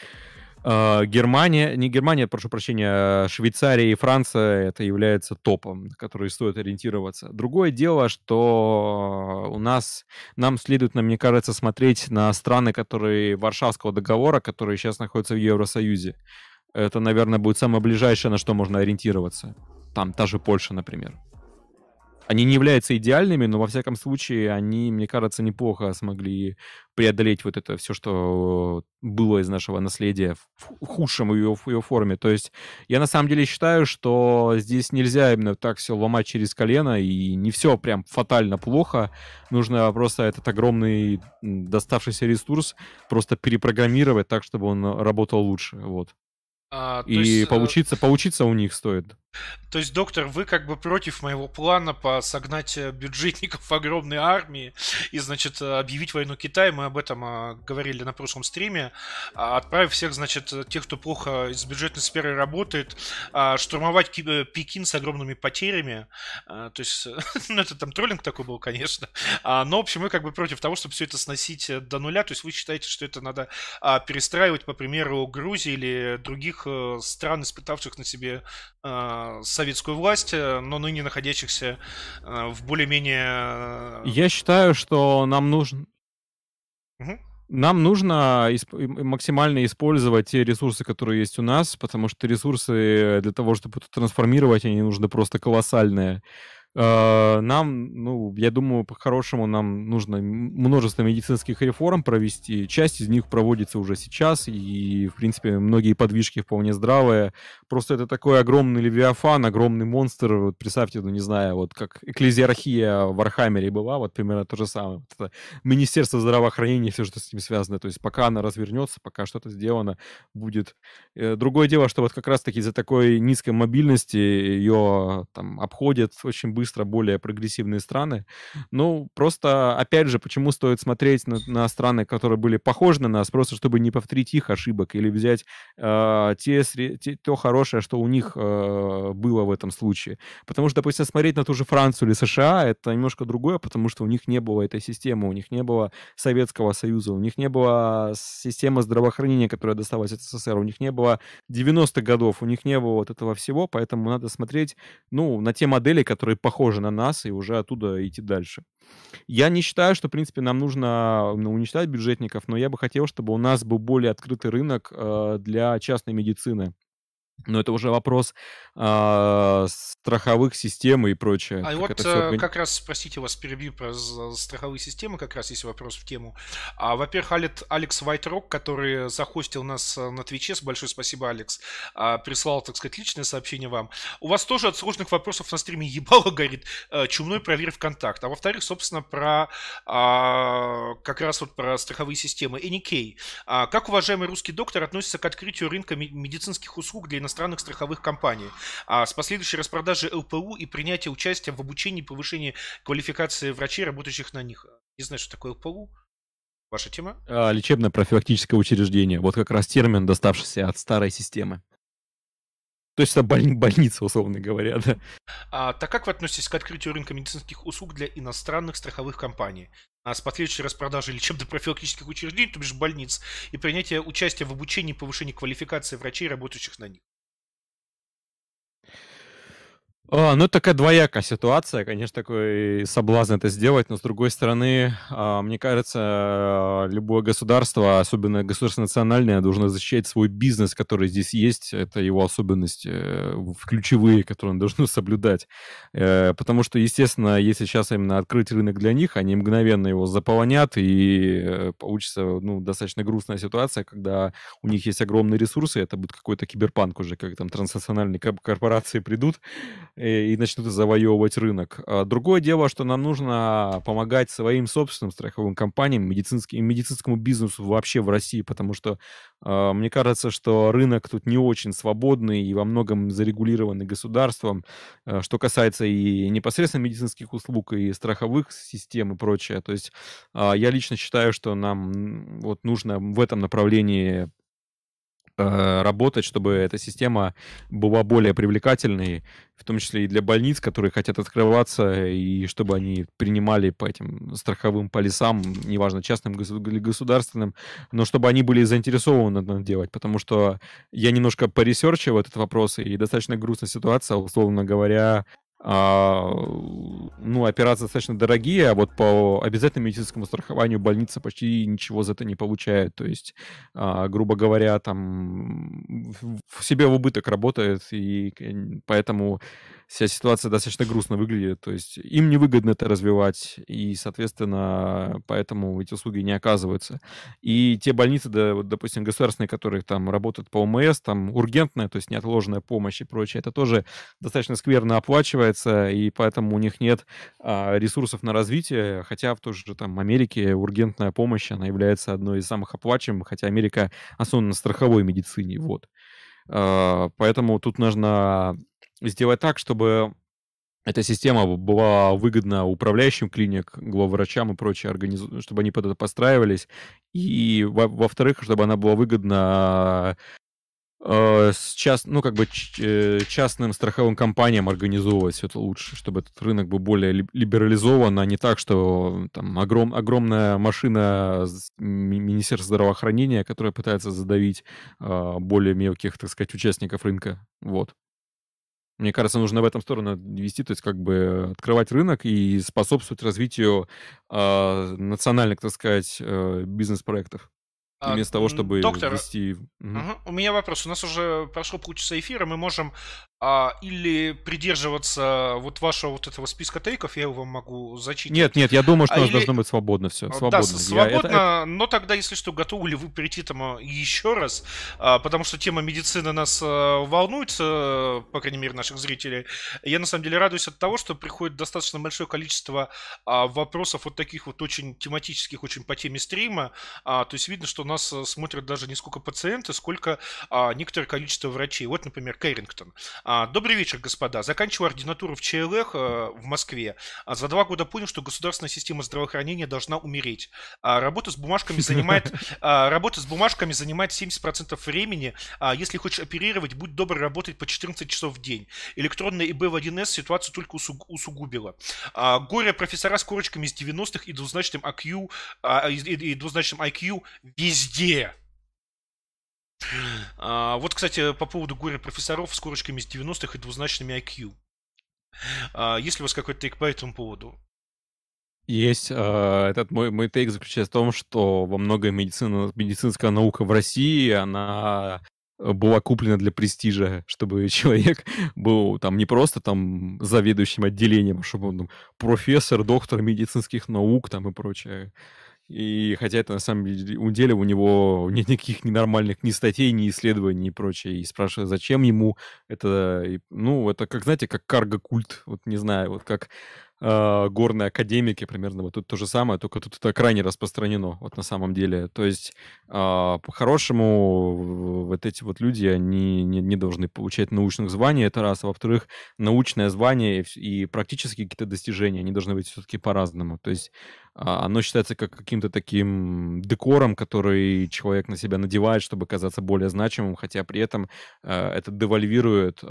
Германия, не Германия, прошу прощения, а Швейцария и Франция это является топом, на который стоит ориентироваться. Другое дело, что у нас, нам следует, мне кажется, смотреть на страны, которые Варшавского договора, которые сейчас находятся в Евросоюзе. Это, наверное, будет самое ближайшее, на что можно ориентироваться. Там та же Польша, например. Они не являются идеальными, но во всяком случае они, мне кажется, неплохо смогли преодолеть вот это все, что было из нашего наследия в худшем ее, в ее форме. То есть я на самом деле считаю, что здесь нельзя именно так все ломать через колено, и не все прям фатально плохо. Нужно просто этот огромный доставшийся ресурс просто перепрограммировать так, чтобы он работал лучше. Вот. А, и есть, э, поучиться, поучиться у них стоит. То есть, доктор, вы как бы против моего плана по согнать э, бюджетников в огромной армии и, значит, э, объявить войну Китаю. Мы об этом а, говорили на прошлом стриме. А, отправив всех, значит, тех, кто плохо из бюджетной сферы работает, а, штурмовать Пекин с огромными потерями. То есть, ну, это там троллинг такой был, конечно. Но, в общем, мы как бы против того, чтобы все это сносить до нуля. То есть, вы считаете, что это надо перестраивать, по примеру, Грузии или других стран, испытавших на себе советскую власть, э, но ныне находящихся э, в более-менее... Э, Я считаю, что нам нужно... Угу. Нам нужно исп- максимально использовать те ресурсы, которые есть у нас, потому что ресурсы для того, чтобы это трансформировать, они нужны просто колоссальные. Э, нам, ну, я думаю, по-хорошему нам нужно множество медицинских реформ провести. Часть из них проводится уже сейчас, и, в принципе, многие подвижки вполне здравые. Просто это такой огромный левиафан, огромный монстр. Вот представьте, ну, не знаю, вот как экклезиархия в Архамере была, вот примерно то же самое. Вот это Министерство здравоохранения, все, что с ним связано. То есть пока она развернется, пока что-то сделано, будет. Э, другое дело, что вот как раз-таки из-за такой низкой мобильности ее там обходят очень быстро быстро более прогрессивные страны. Ну, просто, опять же, почему стоит смотреть на, на страны, которые были похожи на нас, просто чтобы не повторить их ошибок или взять э, те, те, то хорошее, что у них э, было в этом случае. Потому что, допустим, смотреть на ту же Францию или США, это немножко другое, потому что у них не было этой системы, у них не было Советского Союза, у них не было системы здравоохранения, которая досталась от СССР, у них не было 90-х годов, у них не было вот этого всего, поэтому надо смотреть, ну, на те модели, которые похожи похожи на нас, и уже оттуда идти дальше. Я не считаю, что, в принципе, нам нужно ну, уничтожать бюджетников, но я бы хотел, чтобы у нас был более открытый рынок э, для частной медицины. Но это уже вопрос а, страховых систем и прочее. А вот все... Э, как раз, простите вас, перебью про страховые системы, как раз есть вопрос в тему. А, во-первых, Алекс Вайтрок, который захостил нас э, на Твиче, большое спасибо, Алекс, а, прислал, так сказать, личное сообщение вам. У вас тоже от сложных вопросов на стриме ебало горит э, чумной проверь ВКонтакт. А во-вторых, собственно, про а, как раз вот про страховые системы. NK. А, как уважаемый русский доктор относится к открытию рынка медицинских услуг для иностранных страховых компаний, а с последующей распродажей ЛПУ и принятия участия в обучении и повышении квалификации врачей, работающих на них. Не знаю, что такое ЛПУ. Ваша тема? А, лечебно-профилактическое учреждение. Вот как раз термин, доставшийся от старой системы. То есть это боль, больница, условно говоря, да. А, так как вы относитесь к открытию рынка медицинских услуг для иностранных страховых компаний? А с последующей распродажей лечебно-профилактических учреждений, то бишь больниц, и принятия участия в обучении и повышении квалификации врачей, работающих на них? А, ну, такая двоякая ситуация, конечно, такой соблазн это сделать, но с другой стороны, а, мне кажется, любое государство, особенно государство национальное, должно защищать свой бизнес, который здесь есть, это его особенности, э, ключевые, которые он должен соблюдать. Э, потому что, естественно, если сейчас именно открыть рынок для них, они мгновенно его заполонят, и э, получится ну, достаточно грустная ситуация, когда у них есть огромные ресурсы, это будет какой-то киберпанк уже, как там транснациональные корпорации придут, и, начнут завоевывать рынок. А другое дело, что нам нужно помогать своим собственным страховым компаниям, медицинским, медицинскому бизнесу вообще в России, потому что э, мне кажется, что рынок тут не очень свободный и во многом зарегулированный государством, э, что касается и непосредственно медицинских услуг, и страховых систем и прочее. То есть я лично считаю, что нам вот нужно в этом направлении Э, работать, чтобы эта система была более привлекательной, в том числе и для больниц, которые хотят открываться, и чтобы они принимали по этим страховым полисам, неважно, частным или государственным, но чтобы они были заинтересованы это делать, потому что я немножко поресерчил этот вопрос, и достаточно грустная ситуация, условно говоря, а, ну, операции достаточно дорогие, а вот по обязательному медицинскому страхованию больница почти ничего за это не получает. То есть, а, грубо говоря, там в себе в убыток работает, и поэтому вся ситуация достаточно грустно выглядит. То есть им невыгодно это развивать, и, соответственно, поэтому эти услуги не оказываются. И те больницы, да, вот, допустим, государственные, которые там работают по ОМС, там ургентная, то есть неотложная помощь и прочее, это тоже достаточно скверно оплачивается, и поэтому у них нет а, ресурсов на развитие, хотя в той же там Америке ургентная помощь, она является одной из самых оплачиваемых, хотя Америка основана на страховой медицине, вот. А, поэтому тут нужно сделать так, чтобы эта система была выгодна управляющим клиник, главврачам и прочее, организу... чтобы они под это подстраивались. И, во- во-вторых, чтобы она была выгодна э, с част... ну, как бы э, частным страховым компаниям организовывать все это лучше, чтобы этот рынок был более либерализован, а не так, что там огром... огромная машина Министерства здравоохранения, которая пытается задавить э, более мелких, так сказать, участников рынка. Вот. Мне кажется, нужно в этом сторону вести, то есть как бы открывать рынок и способствовать развитию э, национальных, так сказать, э, бизнес-проектов. А, вместо того, чтобы доктор, вести... Угу. у меня вопрос. У нас уже прошло полчаса эфира, мы можем а, или придерживаться вот вашего вот этого списка тейков, я его вам могу зачитать. Нет, нет, я думаю, что а у нас или... должно быть свободно все. Свободно. Да, свободно, я, это, но тогда, если что, готовы ли вы перейти там еще раз, а, потому что тема медицины нас а, волнует, а, по крайней мере, наших зрителей. Я на самом деле радуюсь от того, что приходит достаточно большое количество а, вопросов вот таких вот очень тематических, очень по теме стрима. А, то есть видно, что нас смотрят даже не сколько пациенты, сколько а, некоторое количество врачей. Вот, например, Кэррингтон. А, добрый вечер, господа. Заканчиваю ординатуру в ЧЛХ э, в Москве. А за два года понял, что государственная система здравоохранения должна умереть. Работа с бумажками занимает, работа с бумажками занимает 70% времени. Если хочешь оперировать, будь добр работать по 14 часов в день. Электронная ИБ в 1С ситуацию только усугубила. Горе профессора с корочками из 90-х и двузначным IQ, и двузначным IQ везде. А, вот, кстати, по поводу горя профессоров с корочками из 90-х и двузначными IQ. А, есть ли у вас какой-то тейк по этому поводу? Есть. Э, этот мой, мой тейк заключается в том, что во многом медицина, медицинская наука в России, она была куплена для престижа, чтобы человек был там не просто там заведующим отделением, а чтобы он там, профессор, доктор медицинских наук там и прочее. И хотя это на самом деле у него нет никаких ненормальных ни статей, ни исследований и прочее. И спрашиваю, зачем ему это... Ну, это как, знаете, как карго-культ. Вот не знаю, вот как э, горные академики примерно. Вот тут то же самое, только тут это крайне распространено вот на самом деле. То есть э, по-хорошему вот эти вот люди, они не, должны получать научных званий, это раз. А во-вторых, научное звание и, и практические какие-то достижения, они должны быть все-таки по-разному. То есть э, оно считается как каким-то таким декором, который человек на себя надевает, чтобы казаться более значимым, хотя при этом это девальвирует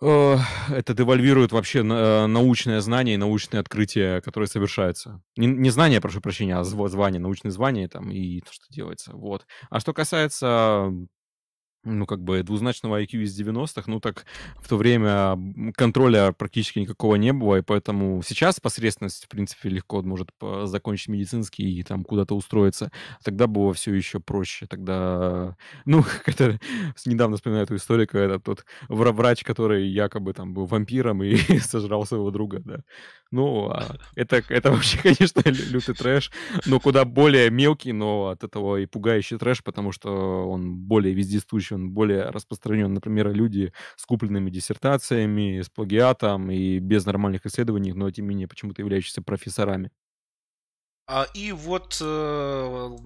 это девальвирует вообще э, научное знание и научные открытия, которые совершаются. Не, не знание, прошу прощения, а звание, научные звания там и то, что делается. Вот. А что касается ну, как бы двузначного IQ из 90-х, ну, так в то время контроля практически никакого не было, и поэтому сейчас посредственность, в принципе, легко может закончить медицинский и там куда-то устроиться. Тогда было все еще проще. Тогда, ну, это недавно вспоминаю эту историю, когда тот врач, который якобы там был вампиром и сожрал своего друга, да. Ну, а это, это вообще, конечно, лютый трэш, но куда более мелкий, но от этого и пугающий трэш, потому что он более вездесущий, он более распространен. Например, люди с купленными диссертациями, с плагиатом и без нормальных исследований, но тем не менее почему-то являющиеся профессорами. А, и вот э,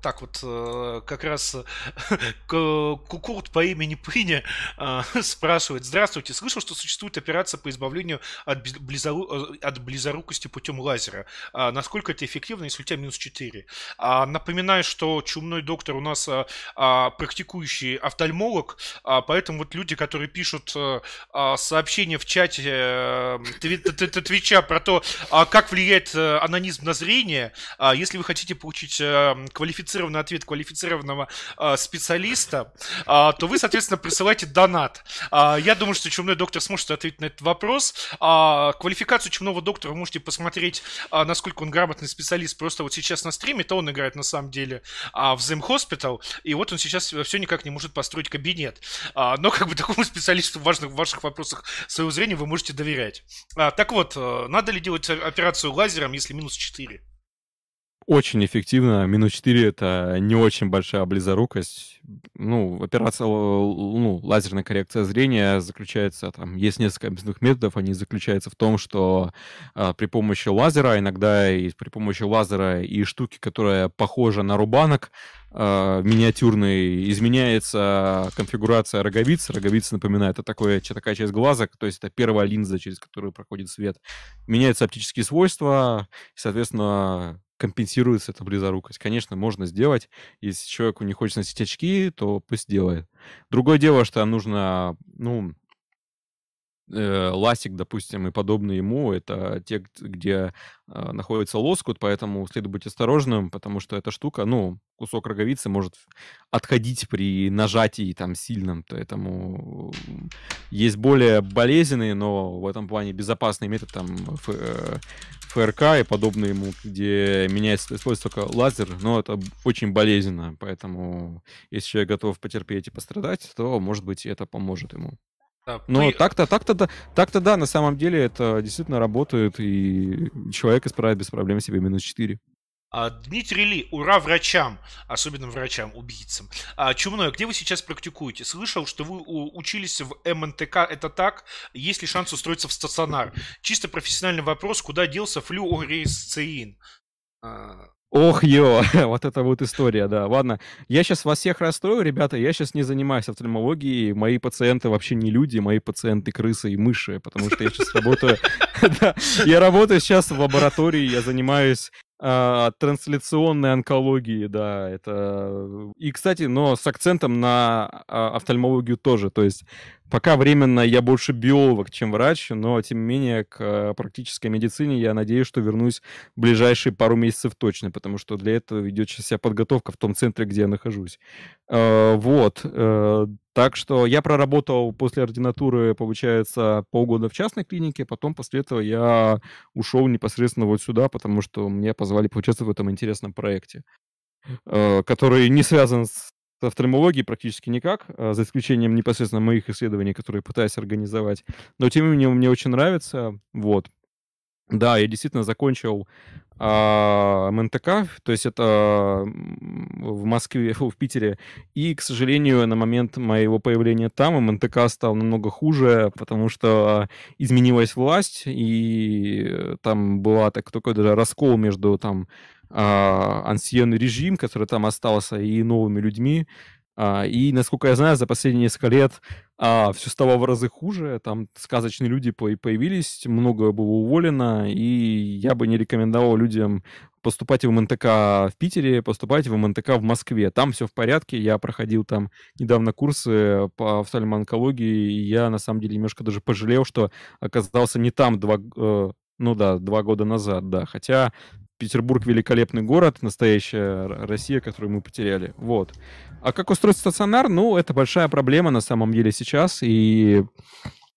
так вот, э, как раз Кукурт по имени Пыня э, спрашивает. Здравствуйте, слышал, что существует операция по избавлению от, близору... от близорукости путем лазера. А насколько это эффективно, если у тебя минус 4? А, напоминаю, что чумной доктор у нас практикующий офтальмолог, поэтому вот люди, которые пишут сообщения в чате Твича про то, как влияет анонизм на зрение, если вы хотите получить квалифицированный ответ квалифицированного э, специалиста, э, то вы, соответственно, присылайте донат. Э, я думаю, что чумной доктор сможет ответить на этот вопрос. Э, квалификацию чумного доктора вы можете посмотреть, э, насколько он грамотный специалист, просто вот сейчас на стриме, то он играет на самом деле э, в Zim Hospital, и вот он сейчас все никак не может построить кабинет. Э, но как бы такому специалисту в в ваших вопросах своего зрения вы можете доверять. А, так вот, э, надо ли делать операцию лазером, если минус 4? Очень эффективно. Минус 4 — это не очень большая близорукость. Ну, операция, ну, лазерная коррекция зрения заключается, там, есть несколько объяснимых методов, они заключаются в том, что а, при помощи лазера, иногда и при помощи лазера и штуки, которая похожа на рубанок, а, миниатюрный, изменяется конфигурация роговицы. Роговица, напоминает, это такое, такая часть глаза, то есть это первая линза, через которую проходит свет. Меняются оптические свойства, и, соответственно, компенсируется эта близорукость. Конечно, можно сделать. Если человеку не хочется носить очки, то пусть делает. Другое дело, что нужно, ну, э, ластик, допустим, и подобные ему, это те, где э, находится лоскут, поэтому следует быть осторожным, потому что эта штука, ну, кусок роговицы может отходить при нажатии там сильном, поэтому есть более болезненные, но в этом плане безопасный метод там э, ФРК и подобные ему, где меняется свойство только лазер, но это очень болезненно, поэтому если человек готов потерпеть и пострадать, то, может быть, это поможет ему. Да, Но при... так-то, так-то, да, так-то да, на самом деле это действительно работает, и человек исправит без проблем себе минус 4. А, Дмитрий Ли, ура врачам, особенно врачам, убийцам. А, Чумной, где вы сейчас практикуете? Слышал, что вы учились в МНТК, это так? Есть ли шанс устроиться в стационар? Чисто профессиональный вопрос, куда делся флюоресцеин? А, Ох, ё, вот это вот история, да. Ладно, я сейчас вас всех расстрою, ребята, я сейчас не занимаюсь офтальмологией, мои пациенты вообще не люди, мои пациенты крысы и мыши, потому что я сейчас работаю... Я работаю сейчас в лаборатории, я занимаюсь а, трансляционной онкологии, да, это... И, кстати, но с акцентом на а, офтальмологию тоже, то есть пока временно я больше биолог, чем врач, но, тем не менее, к практической медицине я надеюсь, что вернусь в ближайшие пару месяцев точно, потому что для этого ведет вся подготовка в том центре, где я нахожусь. А, вот. Э, так что я проработал после ординатуры, получается, полгода в частной клинике, потом после этого я ушел непосредственно вот сюда, потому что меня позвали поучаствовать в этом интересном проекте, э, который не связан с офтальмологией практически никак, э, за исключением непосредственно моих исследований, которые пытаюсь организовать. Но тем не менее мне очень нравится, вот. Да, я действительно закончил а, МНТК, то есть это в Москве, в Питере. И, к сожалению, на момент моего появления там МНТК стал намного хуже, потому что изменилась власть, и там была так, такой даже раскол между там а, ансиенный режим, который там остался, и новыми людьми. А, и, насколько я знаю, за последние несколько лет а, все стало в разы хуже. Там сказочные люди появились, много было уволено, и я бы не рекомендовал людям поступать в МНТК в Питере, поступать в МНТК в Москве. Там все в порядке. Я проходил там недавно курсы по офтальмонкологии, и я, на самом деле, немножко даже пожалел, что оказался не там два, э, ну да, два года назад, да. Хотя Петербург великолепный город, настоящая Россия, которую мы потеряли. Вот. А как устроить стационар? Ну, это большая проблема на самом деле сейчас, и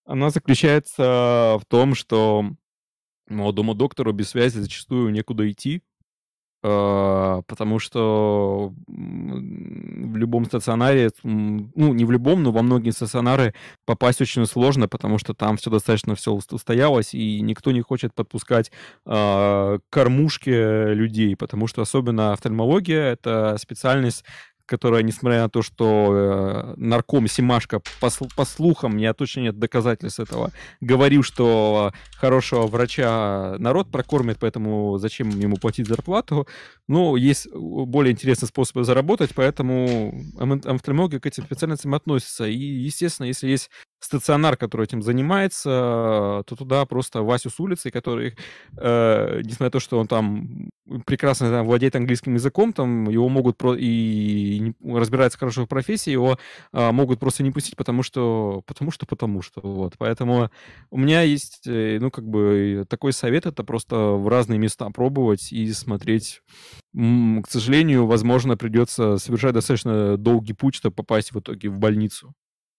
она заключается в том, что молодому доктору без связи зачастую некуда идти, потому что в любом стационаре, ну, не в любом, но во многие стационары попасть очень сложно, потому что там все достаточно все устоялось, и никто не хочет подпускать э, кормушки людей, потому что особенно офтальмология — это специальность, которая, несмотря на то, что э, нарком Симашко, по, по слухам, меня точно нет доказательств этого, говорил, что хорошего врача народ прокормит, поэтому зачем ему платить зарплату. Ну, есть более интересные способы заработать, поэтому офтальмология к этим специальностям относится. И, естественно, если есть стационар, который этим занимается, то туда просто Васю с улицы, который, э, несмотря на то, что он там прекрасно там, владеет английским языком, там его могут про и разбирается хорошо в профессии, его э, могут просто не пустить, потому что, потому что, потому что, вот. Поэтому у меня есть, э, ну, как бы такой совет, это просто в разные места пробовать и смотреть. К сожалению, возможно, придется совершать достаточно долгий путь, чтобы попасть в итоге в больницу.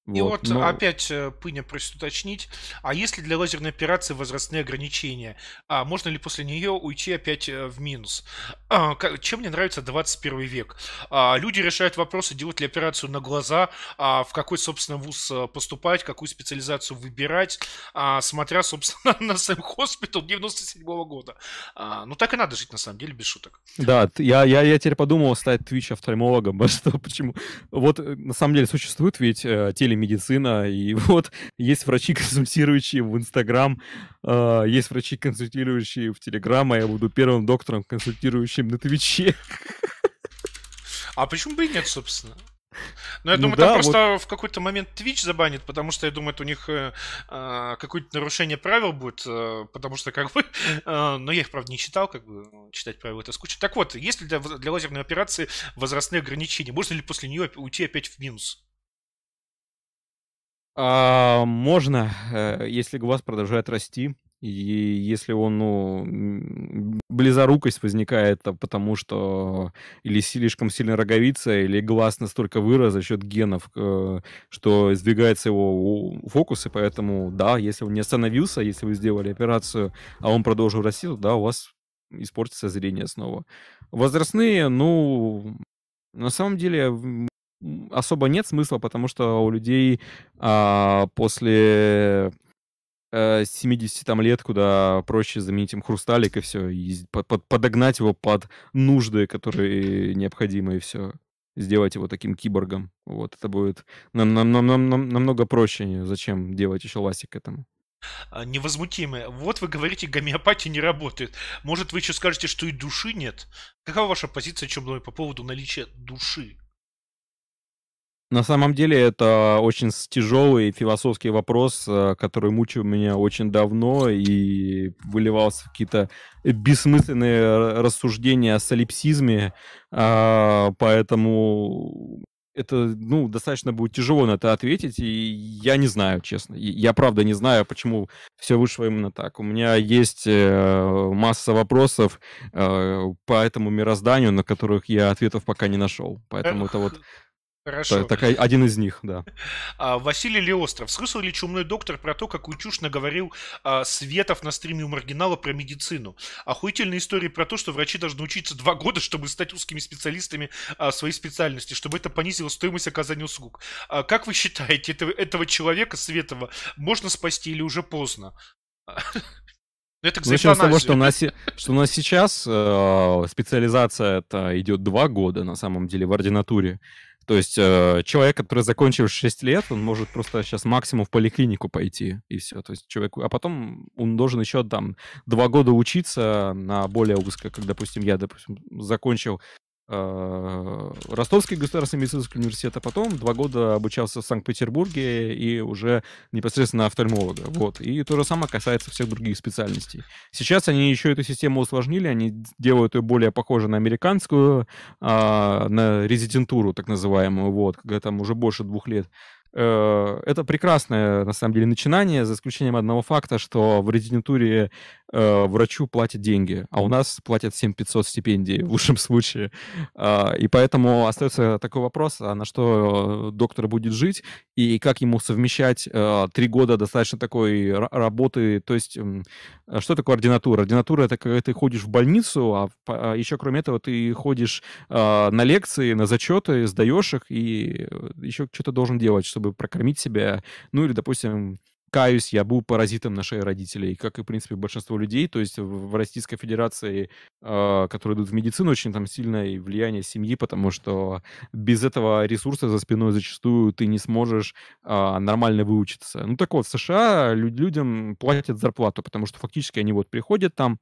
И вот, но... опять э, Пыня просит уточнить, а есть ли для лазерной операции возрастные ограничения? А можно ли после нее уйти опять э, в минус? А, чем мне нравится 21 век? А, люди решают вопросы, делать ли операцию на глаза, а, в какой, собственно, вуз э, поступать, какую специализацию выбирать, а, смотря, собственно, на сам хоспитал 97 -го года. А, ну, так и надо жить, на самом деле, без шуток. Да, я, я, я теперь подумал стать Twitch-офтальмологом, что почему? Вот, на самом деле, существует ведь теле телемедицина, и вот есть врачи, консультирующие в Инстаграм, э, есть врачи, консультирующие в Телеграм, а я буду первым доктором, консультирующим на Твиче. А почему бы и нет, собственно? Ну, я ну, думаю, да, там просто вот... в какой-то момент Twitch забанит, потому что, я думаю, это у них э, э, какое-то нарушение правил будет, э, потому что, как бы, э, но я их, правда, не читал, как бы, читать правила это скучно. Так вот, есть ли для, для лазерной операции возрастные ограничения? Можно ли после нее уйти опять в минус? А, можно, э, если глаз продолжает расти, и если он, ну, близорукость возникает потому, что или слишком сильно роговица, или глаз настолько вырос за счет генов, э, что сдвигается его фокус, и поэтому, да, если он не остановился, если вы сделали операцию, а он продолжил расти, то да, у вас испортится зрение снова. Возрастные, ну, на самом деле, особо нет смысла, потому что у людей а, после э, 70 там, лет, куда проще заменить им хрусталик и все, и под, под, подогнать его под нужды, которые необходимы, и все. Сделать его таким киборгом. Вот, это будет нам, нам, нам, нам, нам намного проще. Зачем делать еще ластик к этому? А, невозмутимые. Вот вы говорите, гомеопатия не работает. Может, вы еще скажете, что и души нет? Какова ваша позиция, чем по поводу наличия души? На самом деле это очень тяжелый философский вопрос, э, который мучил меня очень давно и выливался в какие-то бессмысленные рассуждения о солипсизме, а, поэтому это, ну, достаточно будет тяжело на это ответить, и я не знаю, честно. Я правда не знаю, почему все вышло именно так. У меня есть э, масса вопросов э, по этому мирозданию, на которых я ответов пока не нашел. Поэтому это вот Хорошо. Так, один из них, да. А, Василий Леостров. Слышал ли чумной доктор про то, какую чушь наговорил а, Светов на стриме у маргинала про медицину? Охуительные истории про то, что врачи должны учиться два года, чтобы стать узкими специалистами а, своей специальности, чтобы это понизило стоимость оказания услуг. А, как вы считаете, этого, этого человека, Светова, можно спасти или уже поздно? Ну, это Начнем с того, что у нас, что у нас сейчас э, специализация это идет два года на самом деле в ординатуре. То есть э, человек, который закончил 6 лет, он может просто сейчас максимум в поликлинику пойти, и все. То есть человек... А потом он должен еще там два года учиться на более узко, как, допустим, я, допустим, закончил Ростовский государственный медицинский университет, а потом два года обучался в Санкт-Петербурге и уже непосредственно офтальмолога. Вот. И то же самое касается всех других специальностей. Сейчас они еще эту систему усложнили, они делают ее более похожей на американскую, а, на резидентуру так называемую, вот, когда там уже больше двух лет. Э, это прекрасное, на самом деле, начинание, за исключением одного факта, что в резидентуре э, врачу платят деньги, а у нас платят 7500 стипендий в лучшем случае. Э, и поэтому остается такой вопрос, а на что доктор будет жить, и как ему совмещать э, три года достаточно такой работы. То есть, э, что такое ординатура? Ординатура — это когда ты ходишь в больницу, а, а еще кроме этого ты ходишь на лекции, на зачеты, сдаешь их, и э, еще что-то должен делать, чтобы чтобы прокормить себя. Ну или, допустим, каюсь, я был паразитом на шее родителей, как и, в принципе, большинство людей. То есть в Российской Федерации, э, которые идут в медицину, очень там сильное влияние семьи, потому что без этого ресурса за спиной зачастую ты не сможешь э, нормально выучиться. Ну так вот, в США людям платят зарплату, потому что фактически они вот приходят там,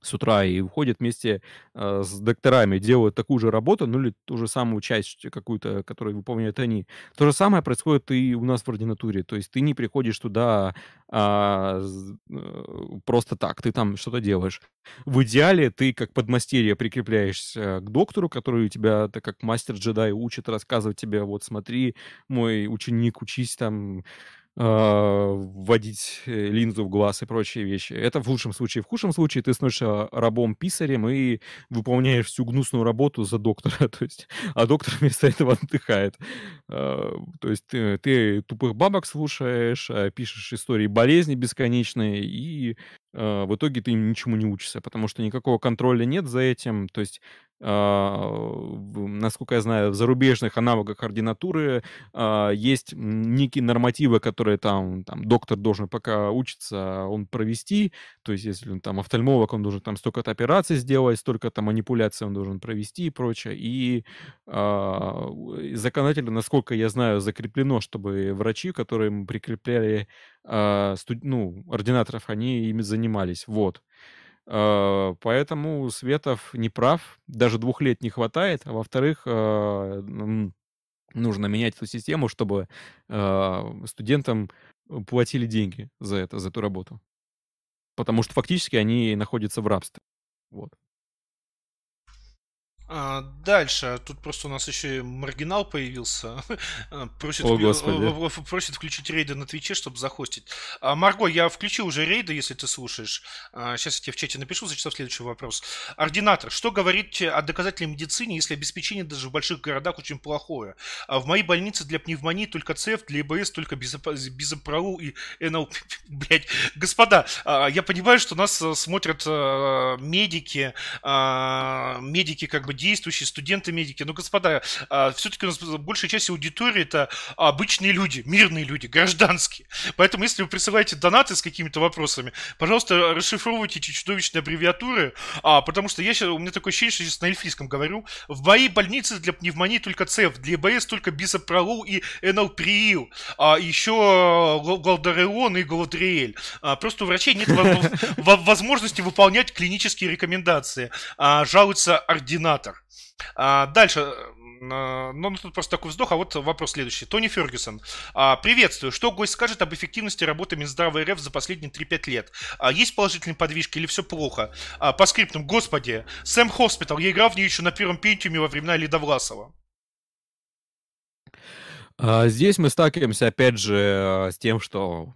с утра и уходят вместе э, с докторами, делают такую же работу, ну или ту же самую часть какую-то, которую выполняют они. То же самое происходит и у нас в ординатуре. То есть ты не приходишь туда а, э, просто так, ты там что-то делаешь. В идеале ты как подмастерье прикрепляешься к доктору, который у тебя, так как мастер-джедай, учит рассказывать тебе, вот смотри, мой ученик, учись там вводить э, линзу в глаз и прочие вещи. Это в лучшем случае. В худшем случае ты становишься рабом-писарем и выполняешь всю гнусную работу за доктора, то есть, а доктор вместо этого отдыхает. А, то есть ты, ты тупых бабок слушаешь, а, пишешь истории болезни бесконечные, и в итоге ты ничему не учишься, потому что никакого контроля нет за этим. То есть а, насколько я знаю, в зарубежных аналогах ординатуры а, есть некие нормативы, которые там, там доктор должен пока учиться, он провести. То есть, если он там офтальмолог, он должен там столько-то операций сделать, столько-то манипуляций он должен провести и прочее. И а, законодательно, насколько я знаю, закреплено, чтобы врачи, которые прикрепляли а, ну, ординаторов, они ими занимались. Вот. Э, поэтому Светов не прав, даже двух лет не хватает, а во-вторых, э, нужно менять эту систему, чтобы э, студентам платили деньги за это, за эту работу. Потому что фактически они находятся в рабстве. Вот. А, дальше, тут просто у нас еще и маргинал появился. А, просит, О, господи. просит включить рейды на Твиче, чтобы захостить. А, Марго, я включил уже рейды, если ты слушаешь. Сейчас я тебе в чате напишу, зачитав следующий вопрос. Ординатор, что говорить о доказательной медицине, если обеспечение даже в больших городах очень плохое? В моей больнице для пневмонии только ЦЕФ, для ИБС только безопролу и НЛ. Блять, господа, я понимаю, что нас э, смотрят э, медики, медики как бы действующие, студенты-медики. Но, господа, а, все-таки у нас большая часть аудитории это обычные люди, мирные люди, гражданские. Поэтому, если вы присылаете донаты с какими-то вопросами, пожалуйста, расшифровывайте эти чудовищные аббревиатуры, а, потому что я сейчас, у меня такое ощущение, что сейчас на эльфийском говорю. В моей больнице для пневмонии только ЦЕФ, для БС только бисопролол и НЛПриил, а еще Галдареон и Галадриэль. А, просто у врачей нет возможности выполнять клинические рекомендации. А, жалуется ординатор. А, дальше. А, ну, тут просто такой вздох, а вот вопрос следующий. Тони Фергюсон. А, приветствую. Что гость скажет об эффективности работы Минздрава РФ за последние 3-5 лет? А, есть положительные подвижки или все плохо? А, по скриптам, господи, Theme Hospital, я играл в нее еще на первом пентиуме во времена Лида Власова. А, здесь мы сталкиваемся, опять же, с тем, что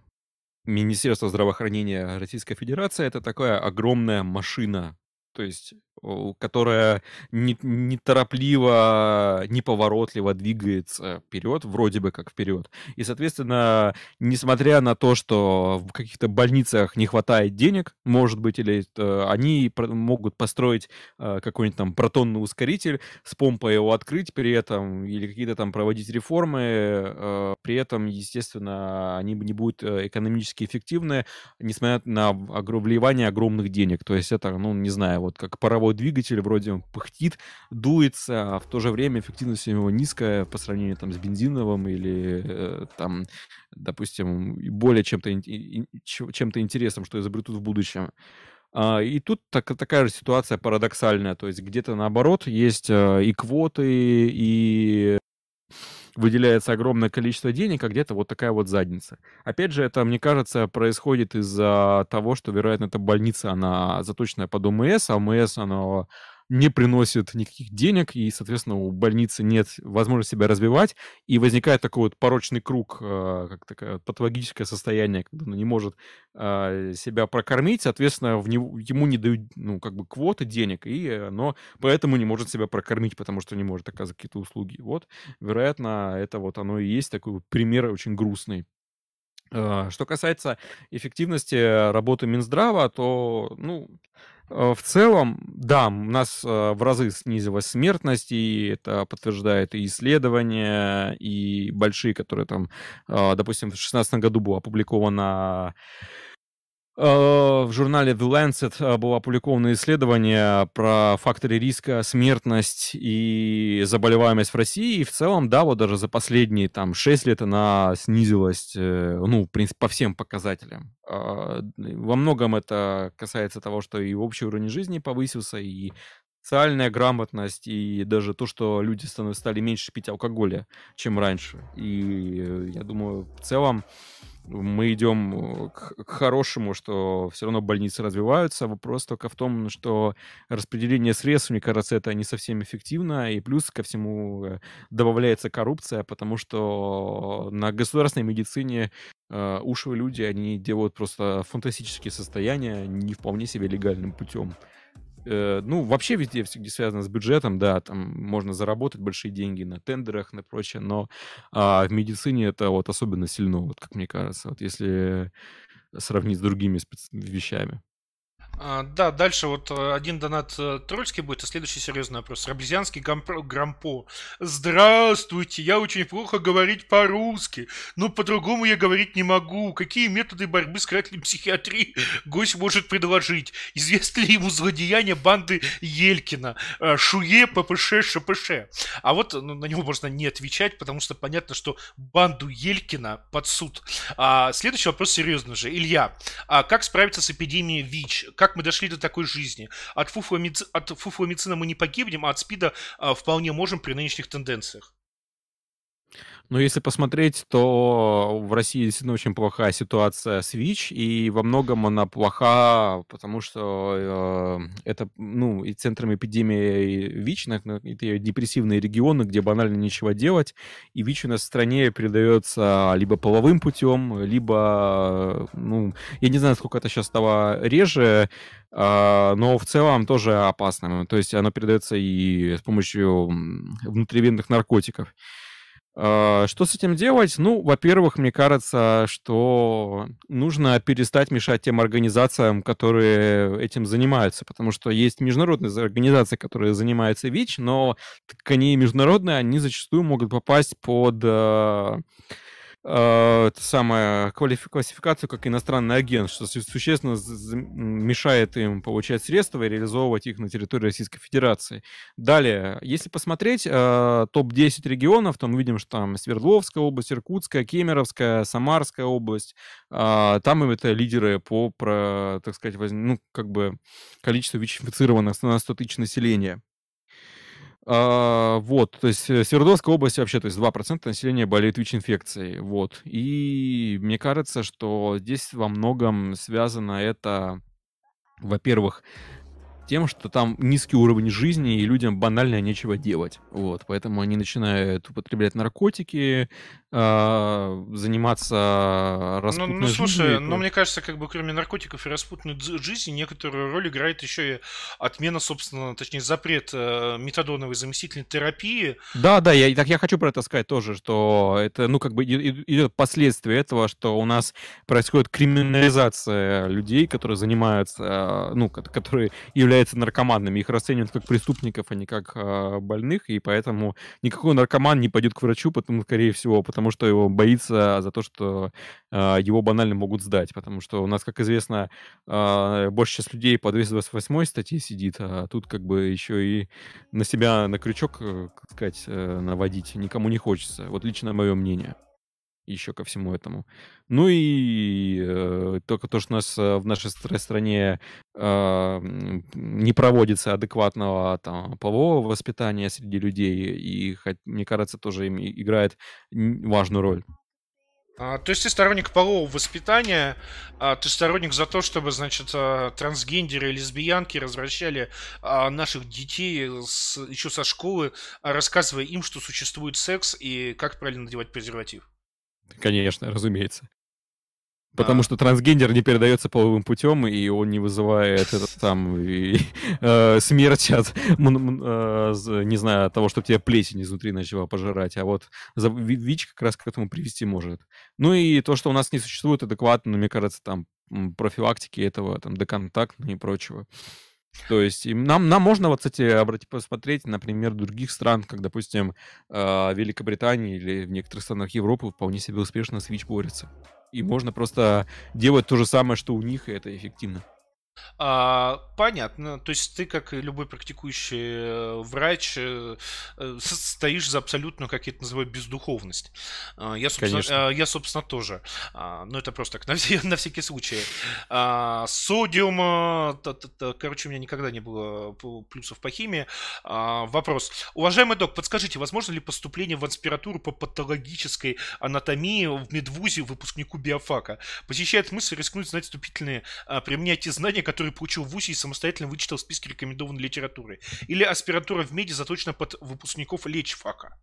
Министерство здравоохранения Российской Федерации это такая огромная машина то есть которая неторопливо, не неповоротливо двигается вперед, вроде бы как вперед. И, соответственно, несмотря на то, что в каких-то больницах не хватает денег, может быть, или э, они могут построить э, какой-нибудь там протонный ускоритель, с помпой его открыть при этом, или какие-то там проводить реформы, э, при этом, естественно, они не будут экономически эффективны, несмотря на вливание огромных денег. То есть это, ну, не знаю, вот как паровой двигатель, вроде он пыхтит, дуется, а в то же время эффективность у него низкая по сравнению там с бензиновым или э, там, допустим, более чем-то чем-то интересным, что изобретут в будущем. А, и тут так, такая же ситуация парадоксальная, то есть где-то наоборот есть э, и квоты, и выделяется огромное количество денег, а где-то вот такая вот задница. Опять же, это, мне кажется, происходит из-за того, что, вероятно, эта больница, она заточенная под ОМС, а ОМС, она не приносит никаких денег, и, соответственно, у больницы нет возможности себя развивать, и возникает такой вот порочный круг, э, как такое патологическое состояние, когда он не может э, себя прокормить, соответственно, в него, ему не дают, ну, как бы квоты денег, и оно поэтому не может себя прокормить, потому что не может оказывать какие-то услуги. Вот, вероятно, это вот оно и есть такой пример очень грустный. Э, что касается эффективности работы Минздрава, то, ну, в целом, да, у нас э, в разы снизилась смертность, и это подтверждает и исследования, и большие, которые там, э, допустим, в 2016 году было опубликовано Э, в журнале The Lancet э, было опубликовано исследование про факторы риска, смертность и заболеваемость в России. И в целом, да, вот даже за последние там 6 лет она снизилась, э, ну, в принципе, по всем показателям. Во многом это касается того, что и общий уровень жизни повысился, и социальная грамотность, и даже то, что люди стали меньше пить алкоголя, чем раньше. И я думаю, в целом мы идем э, к, к хорошему, что все равно больницы развиваются. Вопрос только в том, что распределение средств, мне кажется, это не совсем эффективно. И плюс ко всему э, добавляется коррупция, потому что на государственной медицине э, ушлые люди, они делают просто фантастические состояния не вполне себе легальным путем. Э, ну, вообще везде всегда связано с бюджетом, да, там можно заработать большие деньги на тендерах, на прочее, но а, в медицине это вот особенно сильно, вот как мне кажется, вот если сравнить с другими вещами. А, да, дальше вот э, один донат э, Трольский будет, а следующий серьезный вопрос. Рабезианский Грампо. Здравствуйте, я очень плохо говорить по-русски, но по-другому я говорить не могу. Какие методы борьбы с карателем психиатрии гость может предложить? Известно ли ему злодеяние банды Елькина? Э, Шуе, ППШ, ШПШ. А вот ну, на него можно не отвечать, потому что понятно, что банду Елькина под суд. А, следующий вопрос серьезный же. Илья, а как справиться с эпидемией ВИЧ? Как как мы дошли до такой жизни. От фуфломицина, мы не погибнем, а от СПИДа а, вполне можем при нынешних тенденциях. Но если посмотреть, то в России действительно очень плохая ситуация с ВИЧ, и во многом она плоха, потому что э, это, ну, и центром эпидемии ВИЧ, это депрессивные регионы, где банально нечего делать, и ВИЧ у нас в стране передается либо половым путем, либо, ну, я не знаю, сколько это сейчас стало реже, э, но в целом тоже опасным. То есть оно передается и с помощью внутривенных наркотиков. А, что с этим делать? Ну, во-первых, мне кажется, что нужно перестать мешать тем организациям, которые этим занимаются, потому что есть международные организации, которые занимаются ВИЧ, но так они международные, они зачастую могут попасть под а, э, самое, классификацию как иностранный агент, что существенно мешает им получать средства и реализовывать их на территории Российской Федерации. Далее, если посмотреть э, топ-10 регионов, то мы видим, что там Свердловская область, Иркутская, Кемеровская, Самарская область, э, там это лидеры по, про, так сказать, воз... ну, как бы количеству ВИЧ-инфицированных на 100 тысяч населения. А, вот, то есть э, Свердловская область вообще, то есть 2% населения болеет ВИЧ-инфекцией, вот. И мне кажется, что здесь во многом связано это, во-первых, тем, что там низкий уровень жизни, и людям банально нечего делать. Вот, поэтому они начинают употреблять наркотики, э, заниматься распутной ну, ну, слушай, жизнью. Ну, мне кажется, как бы кроме наркотиков и распутной жизни, некоторую роль играет еще и отмена, собственно, точнее, запрет э, метадоновой заместительной терапии. Да, да, я, так я хочу про это сказать тоже, что это, ну, как бы идет последствия этого, что у нас происходит криминализация людей, которые занимаются, ну, которые являются являются наркоманами. Их расценивают как преступников, а не как э, больных, и поэтому никакой наркоман не пойдет к врачу, потому, скорее всего, потому что его боится за то, что э, его банально могут сдать. Потому что у нас, как известно, э, больше сейчас людей по 228 статье сидит, а тут как бы еще и на себя на крючок, э, сказать, э, наводить никому не хочется. Вот лично мое мнение еще ко всему этому. Ну и э, только то, что у нас э, в нашей стране э, не проводится адекватного там, полового воспитания среди людей, и, мне кажется, тоже им играет важную роль. А, то есть ты сторонник полового воспитания, а, ты сторонник за то, чтобы, значит, а, трансгендеры и лесбиянки развращали а, наших детей с, еще со школы, рассказывая им, что существует секс и как правильно надевать презерватив. Конечно, разумеется. Потому а. что трансгендер не передается половым путем, и он не вызывает этот там и, э, смерть от, э, не знаю, от того, что тебя плесень изнутри начала пожирать. А вот ВИЧ как раз к этому привести может. Ну и то, что у нас не существует адекватно, мне кажется, там профилактики этого, там, доконтактного и прочего. То есть нам, нам можно, вот, кстати, обратить, посмотреть, например, других стран, как, допустим, э, Великобритании или в некоторых странах Европы вполне себе успешно с ВИЧ борется. и можно просто делать то же самое, что у них, и это эффективно. А, понятно. То есть ты, как и любой практикующий э, врач, э, э, стоишь за абсолютно, как я это называю, бездуховность. А, я, собственно, Конечно. я, собственно, тоже. А, ну, это просто так, на, все, на всякий случай. Содиум, короче, у меня никогда не было плюсов по химии. Вопрос. Уважаемый док, подскажите, возможно ли поступление в аспиратуру по патологической анатомии в медвузе выпускнику биофака? Посещает мысль рискнуть знать вступительные, применять те знания, который получил в ВУЗе и самостоятельно вычитал списки рекомендованной литературы. Или аспирантура в меди заточена под выпускников лечфака.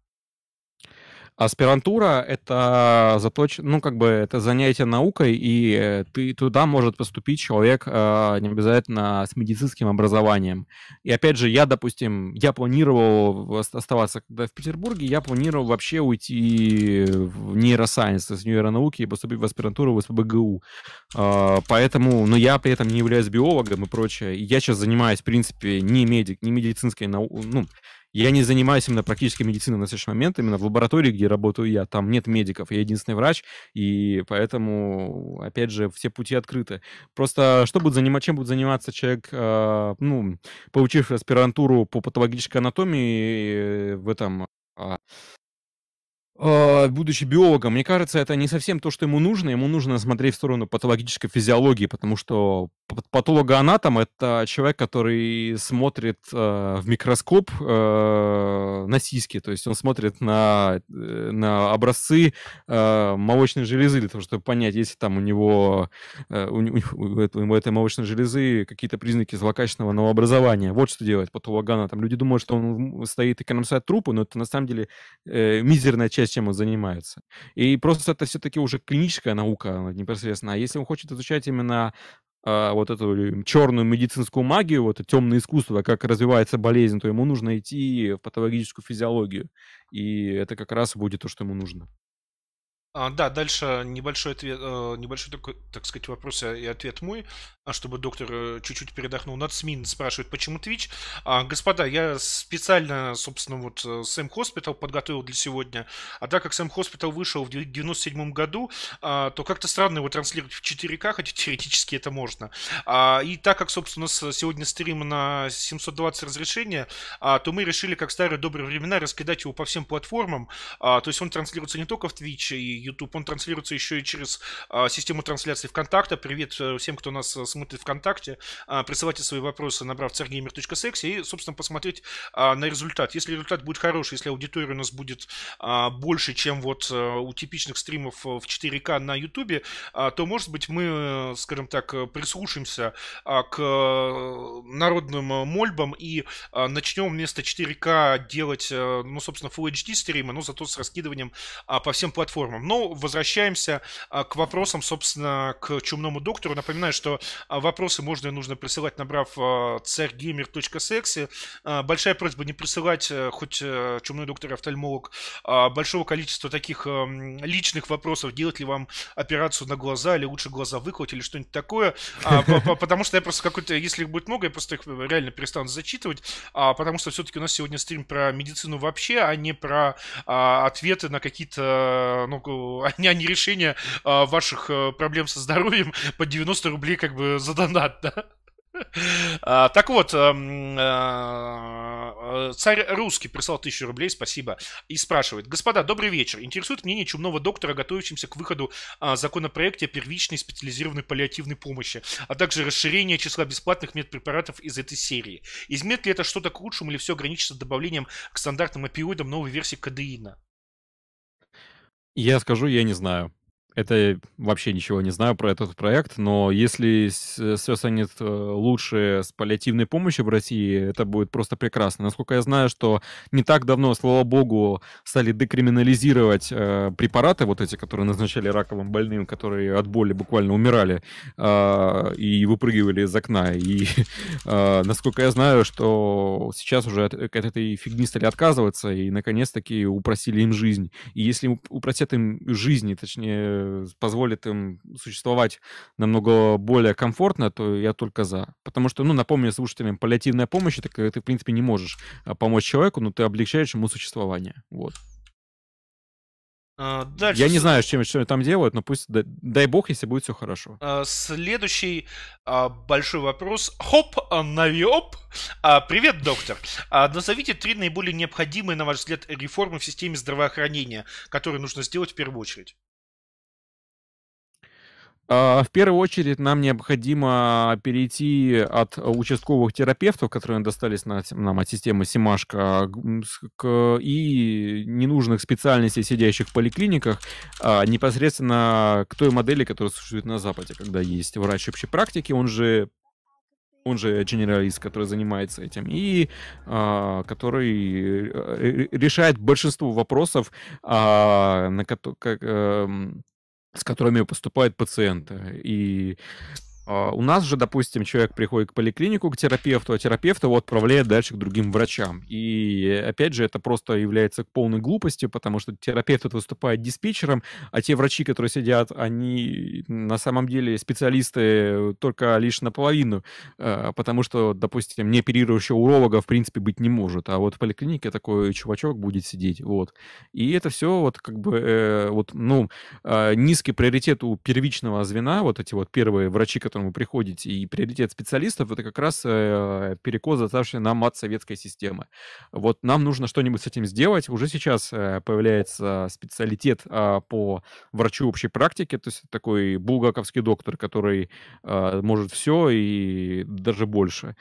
Аспирантура — это заточ... ну, как бы, это занятие наукой, и э, ты туда может поступить человек э, не обязательно с медицинским образованием. И опять же, я, допустим, я планировал оставаться когда в Петербурге, я планировал вообще уйти в нейросайенс, с нейронауки и поступить в аспирантуру в СПБГУ. Э, поэтому, но я при этом не являюсь биологом и прочее. Я сейчас занимаюсь, в принципе, не медик, не медицинской наукой, ну, я не занимаюсь именно практической медициной на следующий момент, именно в лаборатории, где работаю я, там нет медиков, я единственный врач, и поэтому, опять же, все пути открыты. Просто что будет занимать, чем будет заниматься человек, э, ну, получивший аспирантуру по патологической анатомии в этом а, а, будучи биологом, мне кажется, это не совсем то, что ему нужно. Ему нужно смотреть в сторону патологической физиологии, потому что патологоанатом — это человек, который смотрит э, в микроскоп э, на сиськи, то есть он смотрит на, э, на образцы э, молочной железы для того, чтобы понять, если там у него, э, у, у, у этой молочной железы какие-то признаки злокачественного новообразования. Вот что делает патологоанатом. Люди думают, что он стоит и кромсает трупы, но это на самом деле э, мизерная часть чем он занимается. И просто это все-таки уже клиническая наука непосредственно. А если он хочет изучать именно а, вот эту черную медицинскую магию, вот это темное искусство, как развивается болезнь, то ему нужно идти в патологическую физиологию. И это как раз будет то, что ему нужно. А, да, дальше небольшой ответ, э, небольшой такой, так сказать, вопрос и ответ мой, а чтобы доктор э, чуть-чуть передохнул. Нацмин спрашивает, почему Twitch? А, господа, я специально, собственно, вот э, Theme Hospital подготовил для сегодня, а так как Theme Hospital вышел в 97 году, а, то как-то странно его транслировать в 4К, хотя теоретически это можно. А, и так как, собственно, у нас сегодня стрим на 720 разрешения, а, то мы решили, как старые добрые времена, раскидать его по всем платформам. А, то есть он транслируется не только в Twitch и YouTube, он транслируется еще и через а, систему трансляции ВКонтакта. Привет э, всем, кто нас э, смотрит ВКонтакте. А, присылайте свои вопросы, набрав царгеймер.секс и, собственно, посмотреть а, на результат. Если результат будет хороший, если аудитория у нас будет а, больше, чем вот а, у типичных стримов в 4К на YouTube, то, может быть, мы, скажем так, прислушаемся к народным мольбам и начнем вместо 4К делать, ну, собственно, Full HD стримы, но зато с раскидыванием по всем платформам. Но возвращаемся а, к вопросам, собственно, к чумному доктору. Напоминаю, что а, вопросы можно и нужно присылать, набрав а, царьгеймер.секси. Большая просьба не присылать, э, хоть э, чумной доктор офтальмолог, большого количества таких личных вопросов. Делать ли вам операцию на глаза, или лучше глаза выколоть, или что-нибудь такое. Потому что я просто какой-то, если их будет много, я просто их реально перестану зачитывать. Потому что все-таки у нас сегодня стрим про медицину вообще, а не про ответы на какие-то ну, а не решение а, ваших а, проблем со здоровьем по 90 рублей как бы за донат, да? А, так вот, а, а, царь русский прислал тысячу рублей, спасибо, и спрашивает. Господа, добрый вечер. Интересует мнение чумного доктора, готовящимся к выходу а, законопроекта о первичной специализированной паллиативной помощи, а также расширение числа бесплатных медпрепаратов из этой серии. Изменит ли это что-то к лучшему или все ограничится добавлением к стандартным опиоидам новой версии кадеина? Я скажу, я не знаю. Это вообще ничего не знаю про этот проект, но если все станет э, лучше с паллиативной помощью в России, это будет просто прекрасно. Насколько я знаю, что не так давно, слава богу, стали декриминализировать э, препараты, вот эти, которые назначали раковым больным, которые от боли буквально умирали э, и выпрыгивали из окна. И э, насколько я знаю, что сейчас уже от, от этой фигни стали отказываться и наконец-таки упросили им жизнь. И если упростят им жизнь, точнее позволит им существовать намного более комфортно, то я только за. Потому что, ну, напомню слушателям, паллиативная помощь, это когда ты, в принципе, не можешь а, помочь человеку, но ты облегчаешь ему существование. Вот. А, дальше... Я не знаю, чем что там делают, но пусть дай, дай бог, если будет все хорошо. А, следующий а, большой вопрос. Хоп, навиоп. Привет, доктор. Назовите три наиболее необходимые, на ваш взгляд, реформы в системе здравоохранения, которые нужно сделать в первую очередь. А, в первую очередь нам необходимо перейти от участковых терапевтов, которые достались нам от системы Симашка, и ненужных специальностей, сидящих в поликлиниках, а, непосредственно к той модели, которая существует на Западе, когда есть врач общей практики, он же он же генералист, который занимается этим, и а, который э, решает большинство вопросов, а, на, а, с которыми поступают пациенты. И у нас же, допустим, человек приходит к поликлинику, к терапевту, а терапевт его отправляет дальше к другим врачам. И, опять же, это просто является полной глупостью, потому что терапевт выступает диспетчером, а те врачи, которые сидят, они на самом деле специалисты только лишь наполовину, а, потому что, допустим, не оперирующего уролога в принципе быть не может, а вот в поликлинике такой чувачок будет сидеть, вот. И это все вот как бы, э, вот, ну, а, низкий приоритет у первичного звена, вот эти вот первые врачи, которые которому вы приходите, и приоритет специалистов, это как раз э, перекос, оставший нам от советской системы. Вот нам нужно что-нибудь с этим сделать. Уже сейчас э, появляется специалитет э, по врачу общей практики, то есть такой булгаковский доктор, который э, может все и даже больше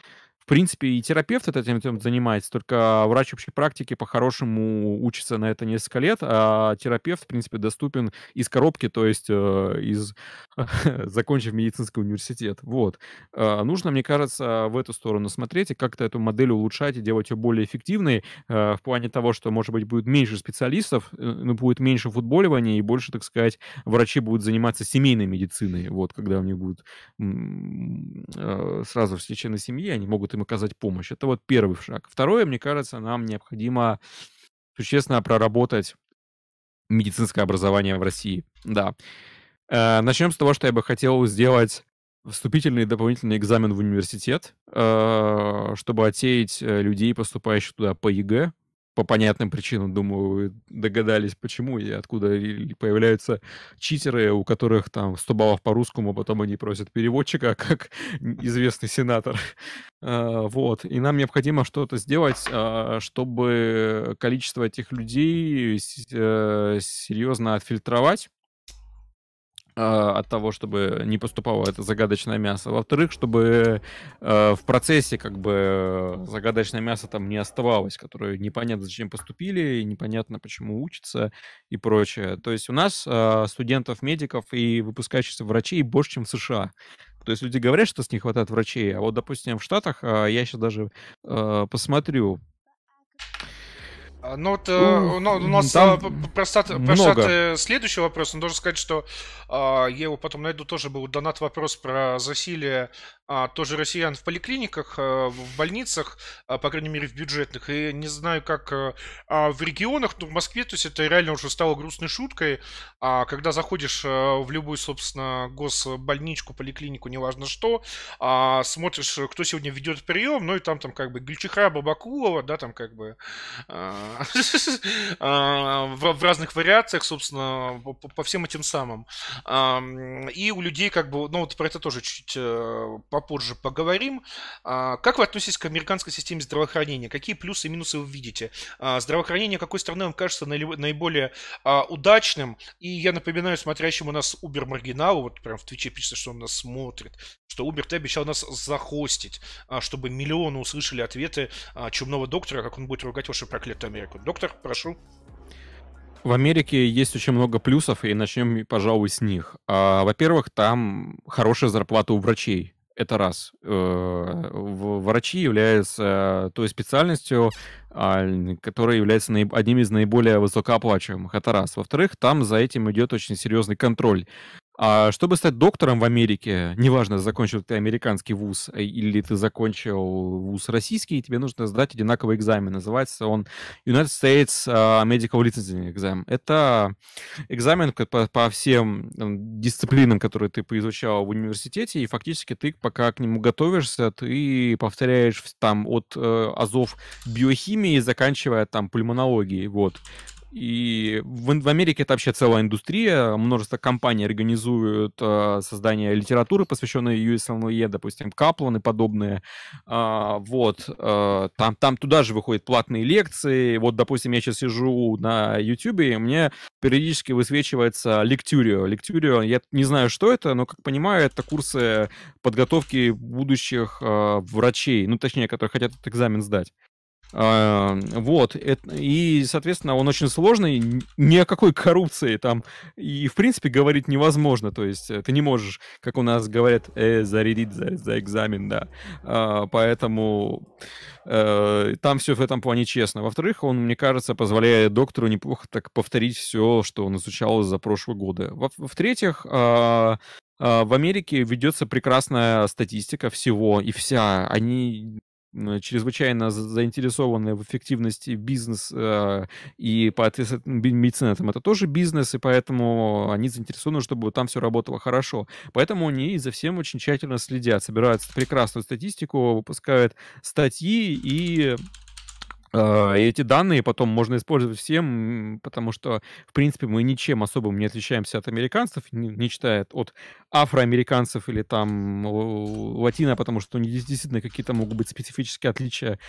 принципе, и терапевт этим занимается, только врач общей практики по-хорошему учится на это несколько лет, а терапевт, в принципе, доступен из коробки, то есть э, из закончив медицинский университет. Вот. Э, нужно, мне кажется, в эту сторону смотреть и как-то эту модель улучшать и делать ее более эффективной э, в плане того, что, может быть, будет меньше специалистов, ну, будет меньше футболивания и больше, так сказать, врачи будут заниматься семейной медициной. Вот, когда у них будут сразу все члены семьи, они могут им им оказать помощь. Это вот первый шаг. Второе, мне кажется, нам необходимо существенно проработать медицинское образование в России. Да. Э, начнем с того, что я бы хотел сделать вступительный дополнительный экзамен в университет, э, чтобы отсеять э, людей, поступающих туда по ЕГЭ по понятным причинам, думаю, догадались, почему и откуда появляются читеры, у которых там 100 баллов по русскому, а потом они просят переводчика, как известный сенатор. А, вот. И нам необходимо что-то сделать, а, чтобы количество этих людей э, серьезно отфильтровать от того, чтобы не поступало это загадочное мясо. Во-вторых, чтобы э, в процессе как бы загадочное мясо там не оставалось, которое непонятно зачем поступили, непонятно почему учатся и прочее. То есть у нас э, студентов, медиков и выпускающихся врачей больше, чем в США. То есть люди говорят, что с них хватает врачей, а вот, допустим, в Штатах, э, я сейчас даже э, посмотрю, а, ну вот uh, ну, у нас там а, про, стат, про штаты следующий вопрос. Он должен сказать, что а, я его потом найду, тоже был донат вопрос про засилие а, тоже россиян в поликлиниках, а, в больницах, а, по крайней мере в бюджетных. И не знаю, как а, а, в регионах, но в Москве, то есть это реально уже стало грустной шуткой. А, когда заходишь а, в любую, собственно, госбольничку, поликлинику, неважно что, а, смотришь, кто сегодня ведет прием, ну и там, там как бы Гульчиха Бабакулова, да, там как бы... А, А, в разных вариациях, собственно, по всем этим самым. И у людей как бы, ну вот про это тоже чуть э, попозже поговорим. А, как вы относитесь к американской системе здравоохранения? Какие плюсы и минусы вы видите? А, здравоохранение какой страны вам кажется наиболее удачным? И я напоминаю смотрящему нас Убер Маргиналу, вот прям в Твиче пишется, что он нас смотрит, что Убер, ты обещал нас захостить, чтобы миллионы услышали ответы чумного доктора, как он будет ругать вашу проклятую Америку. Доктор, прошу. В Америке есть очень много плюсов, и начнем, пожалуй, с них. А, во-первых, там хорошая зарплата у врачей. Это раз. Э, врачи являются той специальностью, а, которая является одним из наиболее высокооплачиваемых. Это раз. Во-вторых, там за этим идет очень серьезный контроль. А чтобы стать доктором в Америке, неважно, закончил ты американский вуз э, или ты закончил вуз российский, тебе нужно сдать одинаковый экзамен. Называется он United States а, Medical Licensing Exam. Это экзамен по, по всем дисциплинам, которые ты поизучал в университете, и фактически ты, пока к нему готовишься, ты повторяешь там от э, азов биохимии, заканчивая там пульмонологией. Вот. И в, в Америке это вообще целая индустрия, множество компаний организуют э, создание литературы, посвященной USMLE, допустим, Каплан и подобные. Э, вот, э, там, там туда же выходят платные лекции. Вот, допустим, я сейчас сижу на YouTube, и мне периодически высвечивается Lecturio. Lecturio, я не знаю, что это, но, как понимаю, это курсы подготовки будущих э, врачей, ну, точнее, которые хотят этот экзамен сдать. А, вот, и, соответственно, он очень сложный, ни о какой коррупции там и, в принципе, говорить невозможно, то есть э, ты не можешь, как у нас говорят, э, зарядить за, за экзамен, да, а, поэтому э, там все в этом плане честно. Во-вторых, он, мне кажется, позволяет доктору неплохо так повторить все, что он изучал за прошлые годы. А, а, в Америке ведется прекрасная статистика всего и вся. Они чрезвычайно заинтересованы в эффективности бизнеса, и, соответственно, медицина там это тоже бизнес, и поэтому они заинтересованы, чтобы там все работало хорошо. Поэтому они за всем очень тщательно следят, собирают прекрасную статистику, выпускают статьи и а, эти данные потом можно использовать всем, потому что, в принципе, мы ничем особым не отличаемся от американцев, не, не читая от афроамериканцев или там латино, потому что у них действительно какие-то могут быть специфические отличия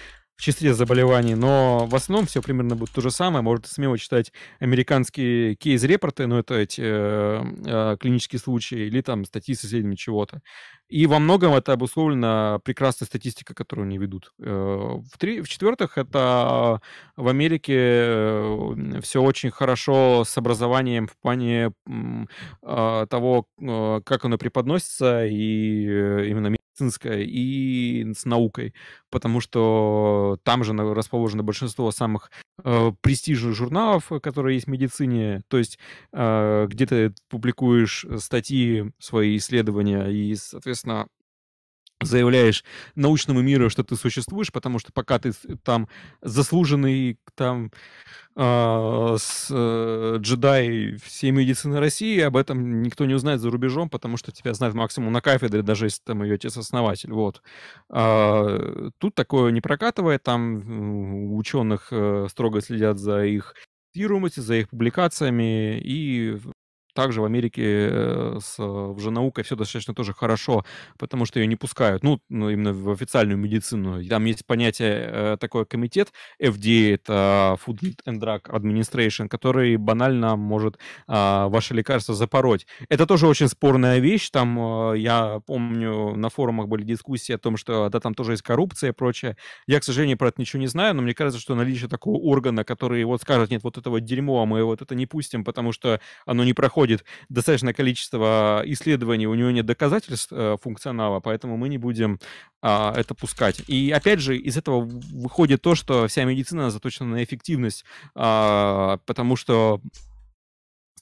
числе заболеваний, но в основном все примерно будет то же самое. Можете смело читать американские кейс-репорты, но это эти э, э, клинические случаи, или там статьи с исследованием чего-то. И во многом это обусловлено прекрасной статистикой, которую они ведут. Э, в В-четвертых, это в Америке э, все очень хорошо с образованием в плане э, того, как оно преподносится, и именно медицинская и с наукой, потому что там же расположено большинство самых э, престижных журналов, которые есть в медицине. То есть э, где ты публикуешь статьи, свои исследования и, соответственно, заявляешь научному миру, что ты существуешь, потому что пока ты там заслуженный там э, с, э, джедай всей медицины России, об этом никто не узнает за рубежом, потому что тебя знают максимум на кафедре, даже если там ее отец-основатель. Вот. А, тут такое не прокатывает, там ученых э, строго следят за их цитируемостью, за их публикациями, и также в Америке э, с уже наукой все достаточно тоже хорошо, потому что ее не пускают, ну, ну именно в официальную медицину. Там есть понятие, э, такой комитет FDA, это Food and Drug Administration, который банально может а, ваше лекарство запороть. Это тоже очень спорная вещь, там, э, я помню, на форумах были дискуссии о том, что да, там тоже есть коррупция и прочее. Я, к сожалению, про это ничего не знаю, но мне кажется, что наличие такого органа, который вот скажет, нет, вот этого дерьмо, а мы вот это не пустим, потому что оно не проходит проходит достаточное количество исследований, у него нет доказательств э, функционала, поэтому мы не будем э, это пускать. И опять же, из этого выходит то, что вся медицина заточена на эффективность, э, потому что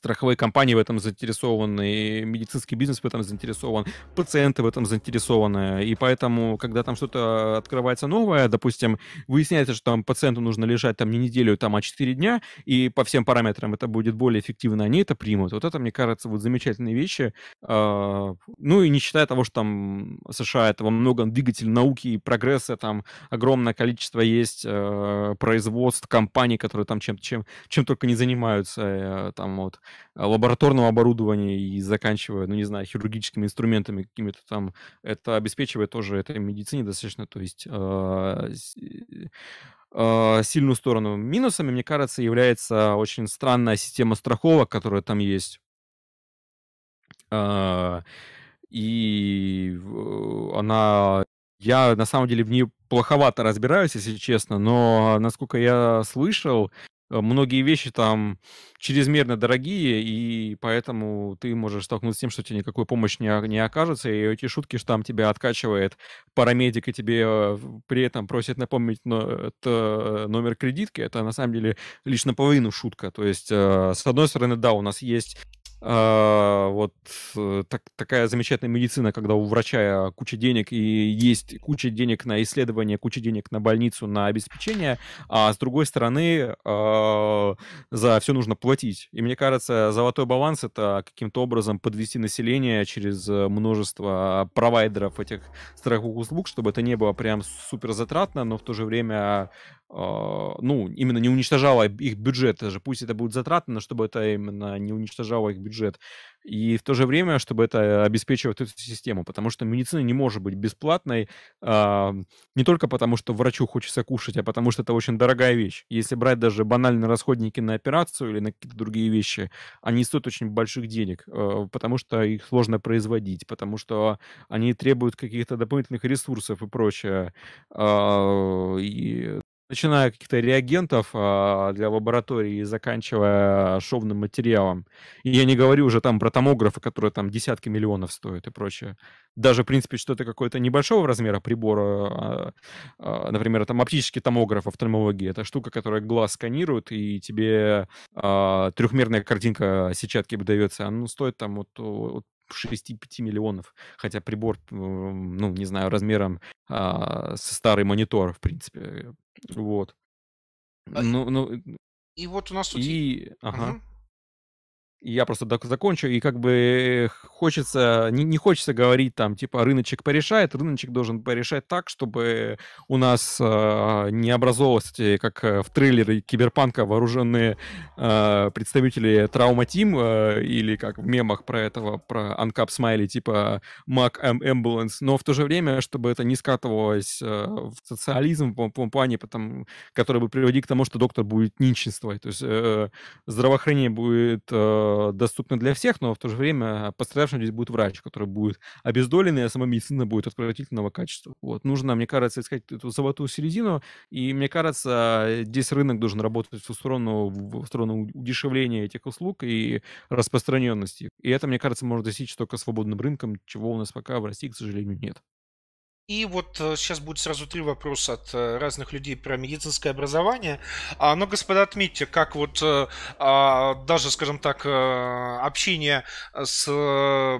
страховые компании в этом заинтересованы, медицинский бизнес в этом заинтересован, пациенты в этом заинтересованы. И поэтому, когда там что-то открывается новое, допустим, выясняется, что там пациенту нужно лежать там не неделю, там, а 4 дня, и по всем параметрам это будет более эффективно, они это примут. Вот это, мне кажется, вот замечательные вещи. А, ну и не считая того, что там США это во многом двигатель науки и прогресса, там огромное количество есть э, производств, компаний, которые там чем, чем, чем только не занимаются, э, там вот лабораторного оборудования и заканчивая, ну, не знаю, хирургическими инструментами какими-то там, это обеспечивает тоже этой медицине достаточно, то есть э, э, сильную сторону. Минусами, мне кажется, является очень странная система страховок, которая там есть. И она я на самом деле в ней плоховато разбираюсь, если честно, но насколько я слышал, многие вещи там чрезмерно дорогие, и поэтому ты можешь столкнуться с тем, что тебе никакой помощи не, не окажется, и эти шутки, что там тебя откачивает парамедик, и тебе э, при этом просит напомнить но, это номер кредитки, это на самом деле лишь наполовину шутка. То есть, э, с одной стороны, да, у нас есть а, вот э, так, такая замечательная медицина, когда у врача куча денег и есть куча денег на исследование, куча денег на больницу, на обеспечение, а с другой стороны а, за все нужно платить. И мне кажется, золотой баланс это каким-то образом подвести население через множество провайдеров этих страховых услуг, чтобы это не было прям супер затратно, но в то же время ну, именно не уничтожало их бюджет даже. Пусть это будет затратно, но чтобы это именно не уничтожало их бюджет. И в то же время, чтобы это обеспечивать эту систему. Потому что медицина не может быть бесплатной а, не только потому, что врачу хочется кушать, а потому что это очень дорогая вещь. Если брать даже банальные расходники на операцию или на какие-то другие вещи, они стоят очень больших денег, а, потому что их сложно производить, потому что они требуют каких-то дополнительных ресурсов и прочее. А, и начиная каких-то реагентов а, для лаборатории и заканчивая шовным материалом. И я не говорю уже там про томографы, которые там десятки миллионов стоят и прочее. Даже, в принципе, что-то какое-то небольшого размера прибора, а, а, например, там оптический томограф офтальмологии, это штука, которая глаз сканирует, и тебе а, трехмерная картинка сетчатки выдается, она ну, стоит там вот, вот 6-5 миллионов, хотя прибор, ну, не знаю, размером а, со старый монитор, в принципе, вот. А, Ну, ну, и вот у нас тут... и, ага. Мгм. Я просто закончу, и как бы хочется, не, не хочется говорить там, типа, рыночек порешает, рыночек должен порешать так, чтобы у нас э, не образовалось, эти, как э, в трейлере Киберпанка, вооруженные э, представители Trauma Team, э, или как в мемах про этого, про Uncap Смайли, типа Mac Ambulance, но в то же время, чтобы это не скатывалось э, в социализм в том плане, потом, который бы приводил к тому, что доктор будет нищенствовать, то есть э, здравоохранение будет э, доступны для всех, но в то же время пострадавшим здесь будет врач, который будет обездоленный, а сама медицина будет отвратительного качества. Вот. Нужно, мне кажется, искать эту золотую середину, и мне кажется, здесь рынок должен работать в сторону, в сторону удешевления этих услуг и распространенности. И это, мне кажется, можно достичь только свободным рынком, чего у нас пока в России, к сожалению, нет. И вот сейчас будет сразу три вопроса от э, разных людей про медицинское образование. А, но, господа, отметьте, как вот э, а, даже, скажем так, э, общение с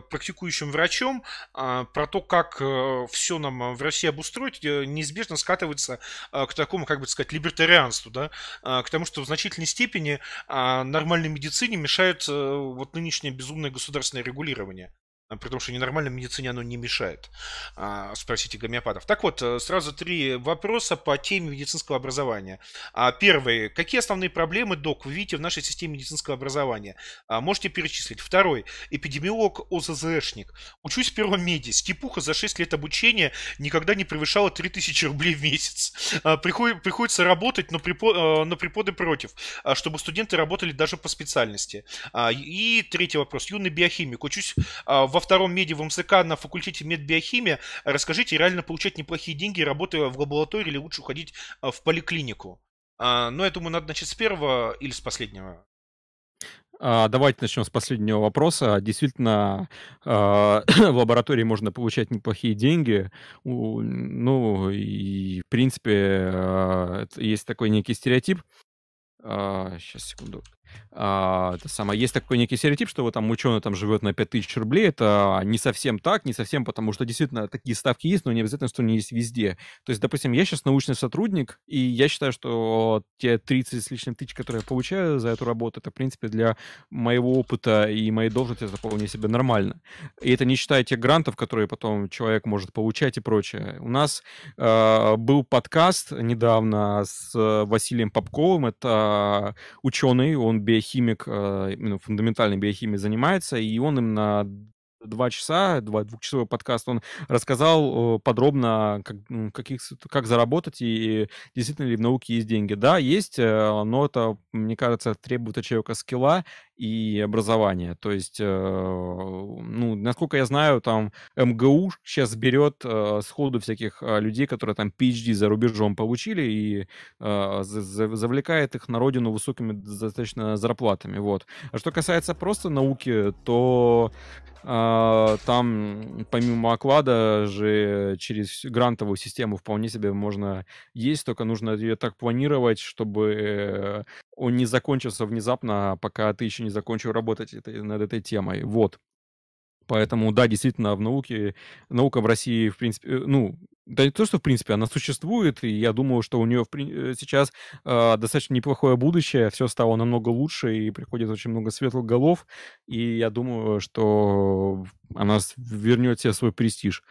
практикующим врачом а, про то, как все нам в России обустроить, неизбежно скатывается к такому, как бы сказать, либертарианству, да, к тому, что в значительной степени нормальной медицине мешает вот нынешнее безумное государственное регулирование. А, при том, что ненормальной медицине оно не мешает. А, спросите гомеопатов. Так вот, э, сразу три вопроса по теме медицинского образования. А, первый. Какие основные проблемы, док, вы видите в нашей системе медицинского образования? А, можете перечислить. Второй. Эпидемиолог ОЗЗшник. Учусь в первом меди. Степуха за 6 лет обучения никогда не превышала 3000 рублей в месяц. Приход, приходится работать, но, э, преподы против, чтобы студенты работали даже по специальности. И третий вопрос. Юный биохимик. Учусь а, в втором меди в МСК на факультете медбиохимия. Расскажите, реально получать неплохие деньги, работая в лаборатории, или лучше уходить а, в поликлинику? А, ну, я думаю, надо начать с первого или с последнего. А, давайте начнем с последнего вопроса. Действительно, в лаборатории можно получать неплохие деньги. Ну, и, в принципе, есть такой некий стереотип. Сейчас, секунду. А, это самое, есть такой некий стереотип, что вот там ученый там живет на 5000 рублей. Это не совсем так, не совсем, потому что действительно такие ставки есть, но не обязательно, что они есть везде. То есть, допустим, я сейчас научный сотрудник, и я считаю, что те 30 с лишним тысяч, которые я получаю за эту работу, это, в принципе, для моего опыта и моей должности это вполне себе нормально. И это не считая тех грантов, которые потом человек может получать и прочее. У нас э, был подкаст недавно с Василием Попковым, это ученый, он биохимик, э, именно фундаментальной биохимией занимается, и он именно два часа, два двухчасовой подкаст, он рассказал подробно, как, каких, как заработать и действительно ли в науке есть деньги. Да, есть, э, но это, мне кажется, требует от человека скилла и образования. То есть, э, ну, насколько я знаю, там МГУ сейчас берет э, сходу всяких людей, которые там PhD за рубежом получили и завлекает их на родину высокими достаточно зарплатами. Вот. А что касается просто науки, то а, там помимо оклада же через грантовую систему вполне себе можно есть, только нужно ее так планировать, чтобы он не закончился внезапно, пока ты еще не закончил работать этой, над этой темой. Вот. Поэтому, да, действительно, в науке, наука в России, в принципе, э, ну, Да не то, что в принципе она существует, и я думаю, что у нее э, сейчас э, достаточно неплохое будущее, все стало намного лучше, и приходит очень много светлых голов, и я думаю, что она вернет себе свой престиж.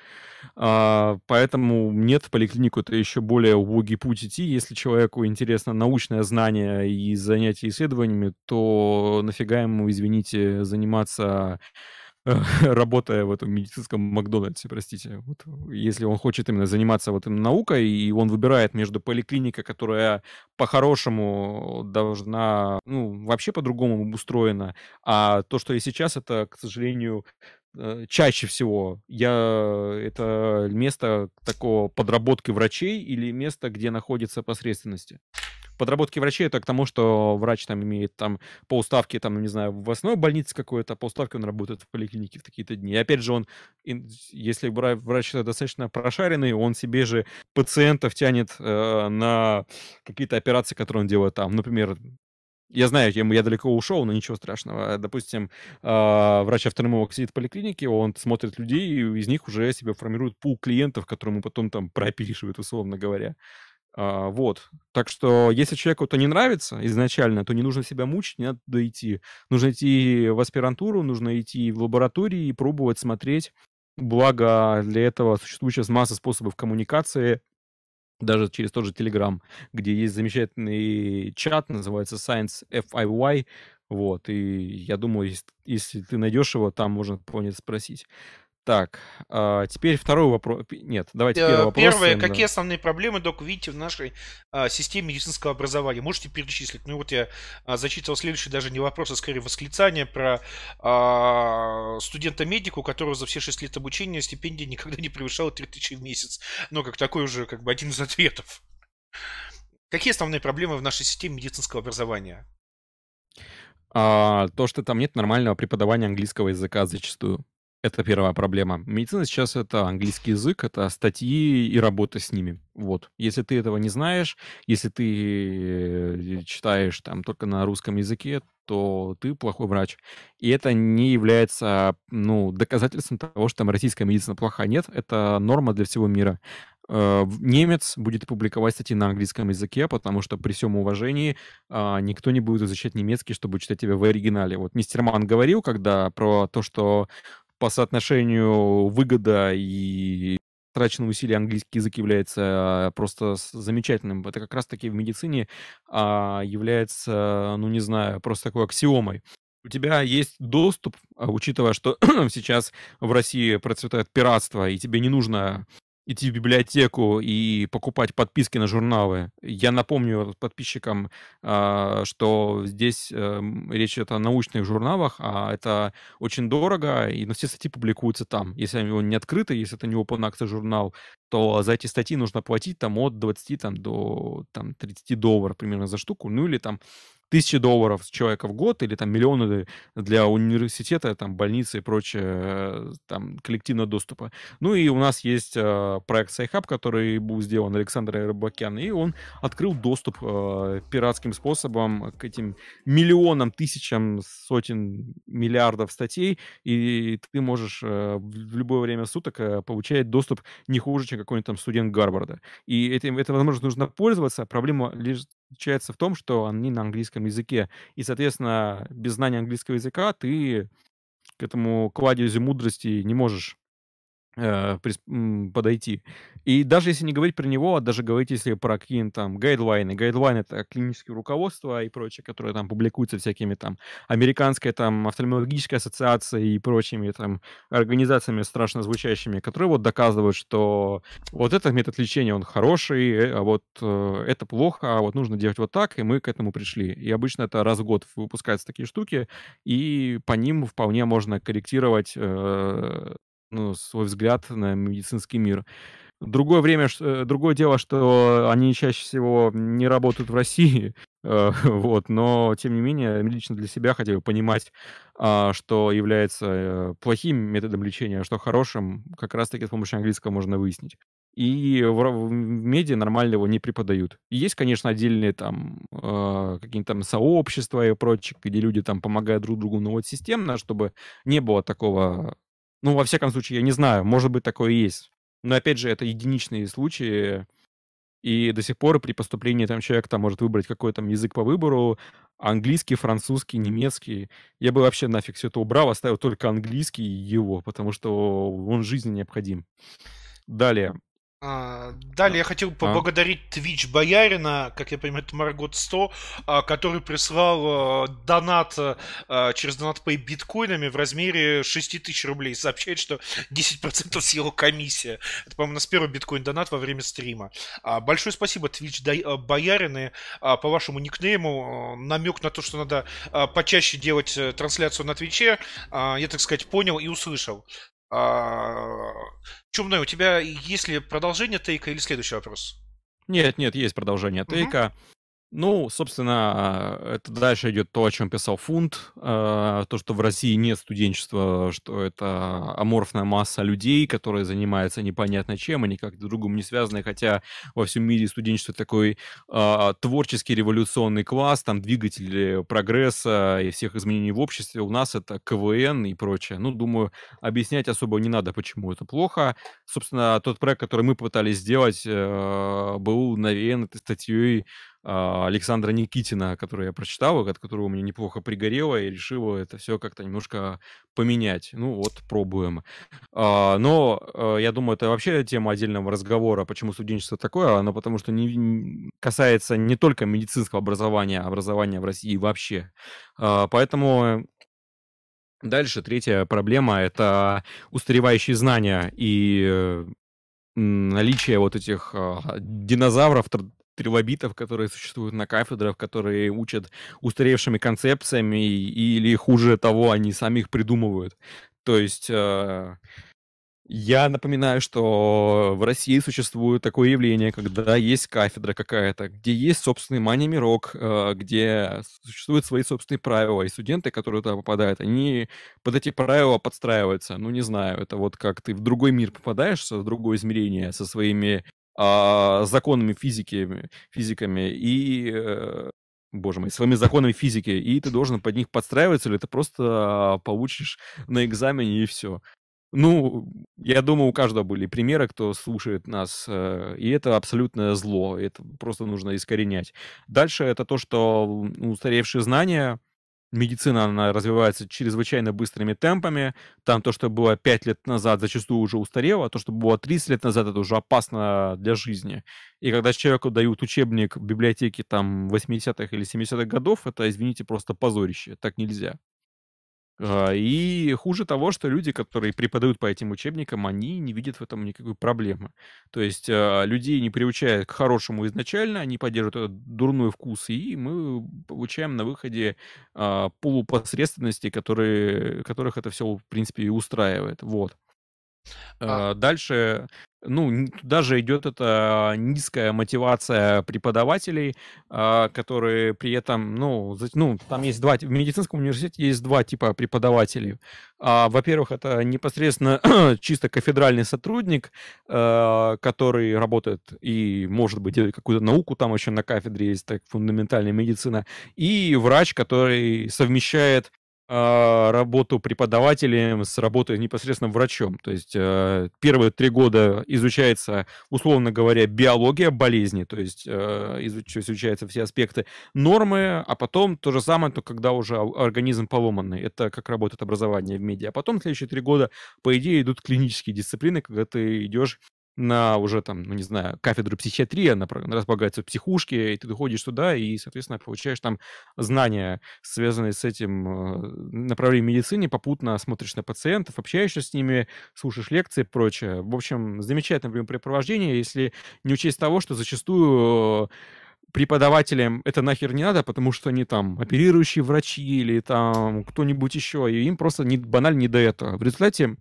А, поэтому нет, в поликлинику это еще более убогий путь идти. Если человеку интересно научное знание и занятие исследованиями, то нафига ему, извините, заниматься работая в этом медицинском Макдональдсе, простите. Вот, если он хочет именно заниматься вот именно наукой, и он выбирает между поликлиникой, которая по-хорошему должна, ну, вообще по-другому устроена, а то, что и сейчас, это, к сожалению, э, чаще всего я это место такого подработки врачей или место, где находится посредственности подработки врачей это к тому, что врач там имеет там по уставке, там, не знаю, в основной больнице какой-то, по уставке он работает в поликлинике в такие-то дни. И опять же он, если врач достаточно прошаренный, он себе же пациентов тянет э, на какие-то операции, которые он делает там. Например, я знаю, я, далеко ушел, но ничего страшного. Допустим, э, врач-офтальмолог сидит в поликлинике, он смотрит людей, и из них уже себе формирует пул клиентов, которым ему потом там прооперирует, условно говоря. А, вот. Так что, если человеку это не нравится изначально, то не нужно себя мучить, не надо идти. Нужно идти в аспирантуру, нужно идти в лаборатории и пробовать смотреть. Благо, для этого существует сейчас масса способов коммуникации, даже через тот же Telegram, где есть замечательный чат, называется Science FIY, вот, и я думаю, если, если ты найдешь его, там можно понять спросить. Так, а, теперь второй вопрос. Нет, давайте первый вопрос. Первое, какие основные проблемы, док, видите в нашей а, системе медицинского образования? Можете перечислить? Ну вот я а, зачитывал следующий даже не вопрос, а скорее восклицание про а, студента-медика, у которого за все 6 лет обучения стипендия никогда не превышала 3000 в месяц. Ну, как такой уже, как бы один из ответов. Какие основные проблемы в нашей системе медицинского образования? А, то, что там нет нормального преподавания английского языка зачастую. Это первая проблема. Медицина сейчас это английский язык, это статьи и работа с ними. Вот. Если ты этого не знаешь, если ты э, читаешь там только на русском языке, то ты плохой врач. И это не является, ну, доказательством того, что там российская медицина плохая. Нет, это норма для всего мира. Э, немец будет публиковать статьи на английском языке, потому что при всем уважении а, никто не будет изучать немецкий, чтобы читать тебя в оригинале. Вот мистер Ман говорил, когда про то, что по соотношению выгода и траченные усилия английский язык является просто замечательным. Это как раз-таки в медицине а, является, ну не знаю, просто такой аксиомой. У тебя есть доступ, а, учитывая, что сейчас в России процветает пиратство, и тебе не нужно идти в библиотеку и покупать подписки на журналы. Я напомню подписчикам, а, что здесь эм, речь идет о научных журналах, а это очень дорого, и на все статьи публикуются там. Если они не открыты, если это не open access журнал, то за эти статьи нужно платить там от 20 там, до там, 30 долларов примерно за штуку, ну или там тысячи долларов с человека в год или там миллионы для университета, там больницы и прочее, там коллективного доступа. Ну и у нас есть э, проект Sci-Hub, который был сделан Александрой Элбакян, и он открыл доступ э, пиратским способом к этим миллионам, тысячам, сотен миллиардов статей, и ты можешь э, в любое время суток э, получать доступ не хуже, чем какой-нибудь там студент Гарварда. И этим, этой возможностью нужно пользоваться. Проблема лишь заключается в том, что они на английском языке. И, соответственно, без знания английского языка ты к этому кладезю мудрости не можешь подойти. И даже если не говорить про него, а даже говорить, если про какие-то там гайдлайны. Гайдлайн — это клинические руководства и прочее, которые там публикуются всякими там американской там офтальмологической ассоциацией и прочими там организациями страшно звучащими, которые вот доказывают, что вот этот метод лечения, он хороший, э, а вот э, это плохо, а вот нужно делать вот так, и мы к этому пришли. И обычно это раз в год выпускаются такие штуки, и по ним вполне можно корректировать э, ну, свой взгляд на медицинский мир. Другое время, э, другое дело, что они чаще всего не работают в России, э, вот, но тем не менее, лично для себя хотя бы понимать, а, что является э, плохим методом лечения, а что хорошим, как раз-таки с помощью английского можно выяснить. И в, в медиа нормально его не преподают. Есть, конечно, отдельные там какие-то там сообщества и прочее, где люди там помогают друг другу, но вот системно, чтобы не было такого ну, во всяком случае, я не знаю, может быть, такое есть. Но опять же, это единичные случаи, и до сих пор при поступлении там человек там может выбрать какой там язык по выбору, английский, французский, немецкий. Я бы вообще нафиг все это убрал, оставил только английский его, потому что он жизни необходим. Далее. А, далее я хотел а? поблагодарить Twitch Боярина, как я понимаю, это Маргот 100, а, который прислал донат через DonatPay биткоинами в размере 6 тысяч рублей. Сообщает, что 10% с его комиссия. Это, по-моему, у нас первый биткоин-донат во время стрима. Большое спасибо, Twitch Боярины, по вашему никнейму. Намек на то, что надо почаще делать э, трансляцию на Твиче, я, так сказать, понял и услышал. А, Чумной, у тебя есть ли продолжение тейка или следующий вопрос? Нет, нет, есть продолжение тейка. Угу. Ну, собственно, это дальше идет то, о чем писал Фунт, э, то, что в России нет студенчества, что это аморфная масса людей, которые занимаются непонятно чем, они как друг другу не связаны, хотя во всем мире студенчество такой э, творческий революционный класс, там двигатель прогресса и всех изменений в обществе. У нас это КВН и прочее. Ну, думаю, объяснять особо не надо, почему это плохо. Собственно, тот проект, который мы пытались сделать, э, был навеян этой статьей а, Александра Никитина, который я прочитал, от которого мне неплохо пригорело, и решил это все как-то немножко поменять. Ну вот, пробуем. А, но а, я думаю, это вообще тема отдельного разговора, почему студенчество такое, оно потому что не, касается не только медицинского образования, а образования в России вообще. Поэтому Дальше третья проблема — это устаревающие знания и наличие вот этих динозавров трилобитов, которые существуют на кафедрах, которые учат устаревшими концепциями, или хуже того, они сами их придумывают. То есть э, я напоминаю, что в России существует такое явление, когда есть кафедра какая-то, где есть собственный мани-мирок, э, где существуют свои собственные правила, и студенты, которые туда попадают, они под эти правила подстраиваются. Ну, не знаю, это вот как ты в другой мир попадаешь, в другое измерение, со своими а, законами физики, физиками и э, боже мой, своими законами физики, и ты должен под них подстраиваться, или ты просто получишь на экзамене и все. Ну, я думаю, у каждого были примеры, кто слушает нас, э, и это абсолютное зло, это просто нужно искоренять. Дальше это то, что устаревшие знания, медицина, она развивается чрезвычайно быстрыми темпами. Там то, что было 5 лет назад, зачастую уже устарело, а то, что было 30 лет назад, это уже опасно для жизни. И когда человеку дают учебник в библиотеке там 80-х или 70-х годов, это, извините, просто позорище. Так нельзя. А, и хуже того, что люди, которые преподают по этим учебникам, они не видят в этом никакой проблемы. То есть а, людей не приучают к хорошему изначально, они поддерживают этот дурной вкус, и мы получаем на выходе а, полупосредственности, которые, которых это все, в принципе, и устраивает. Вот. А... Дальше ну, даже идет эта низкая мотивация преподавателей, а, которые при этом, ну, ну, там есть два, в медицинском университете есть два типа преподавателей. А, во-первых, это непосредственно чисто кафедральный сотрудник, а, который работает и, может быть, делает какую-то науку, там еще на кафедре есть так фундаментальная медицина, и врач, который совмещает а, работу преподавателем с работой непосредственно врачом. То есть э, первые три года изучается, условно говоря, биология болезни, то есть э, изучаются все аспекты нормы, а потом то же самое, то когда уже организм поломанный. Это как работает образование в медиа. А потом следующие три года, по идее, идут клинические дисциплины, когда ты идешь на уже там, ну не знаю, кафедру психиатрии, она располагается в психушке, и ты доходишь туда и, соответственно, получаешь там знания, связанные с этим э, направлением медицины, попутно смотришь на пациентов, общаешься с ними, слушаешь лекции и прочее. В общем, замечательное времяпрепровождение, если не учесть того, что зачастую преподавателям это нахер не надо, потому что они там оперирующие врачи или там кто-нибудь еще, и им просто не, банально не до этого. В результате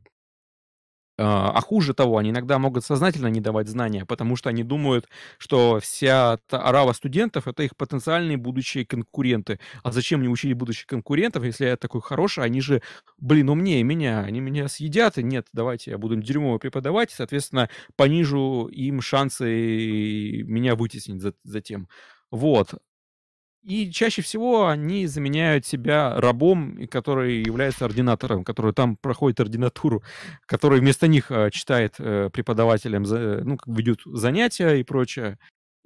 а, а хуже того, они иногда могут сознательно не давать знания, потому что они думают, что вся орава студентов — это их потенциальные будущие конкуренты. А зачем мне учить будущих конкурентов, если я такой хороший? Они же, блин, умнее меня, они меня съедят. И нет, давайте я буду им дерьмово преподавать, и, соответственно, понижу им шансы меня вытеснить затем. Вот. И чаще всего они заменяют себя рабом, который является ординатором, который там проходит ординатуру, который вместо них э, читает э, преподавателям, ну, ведет занятия и прочее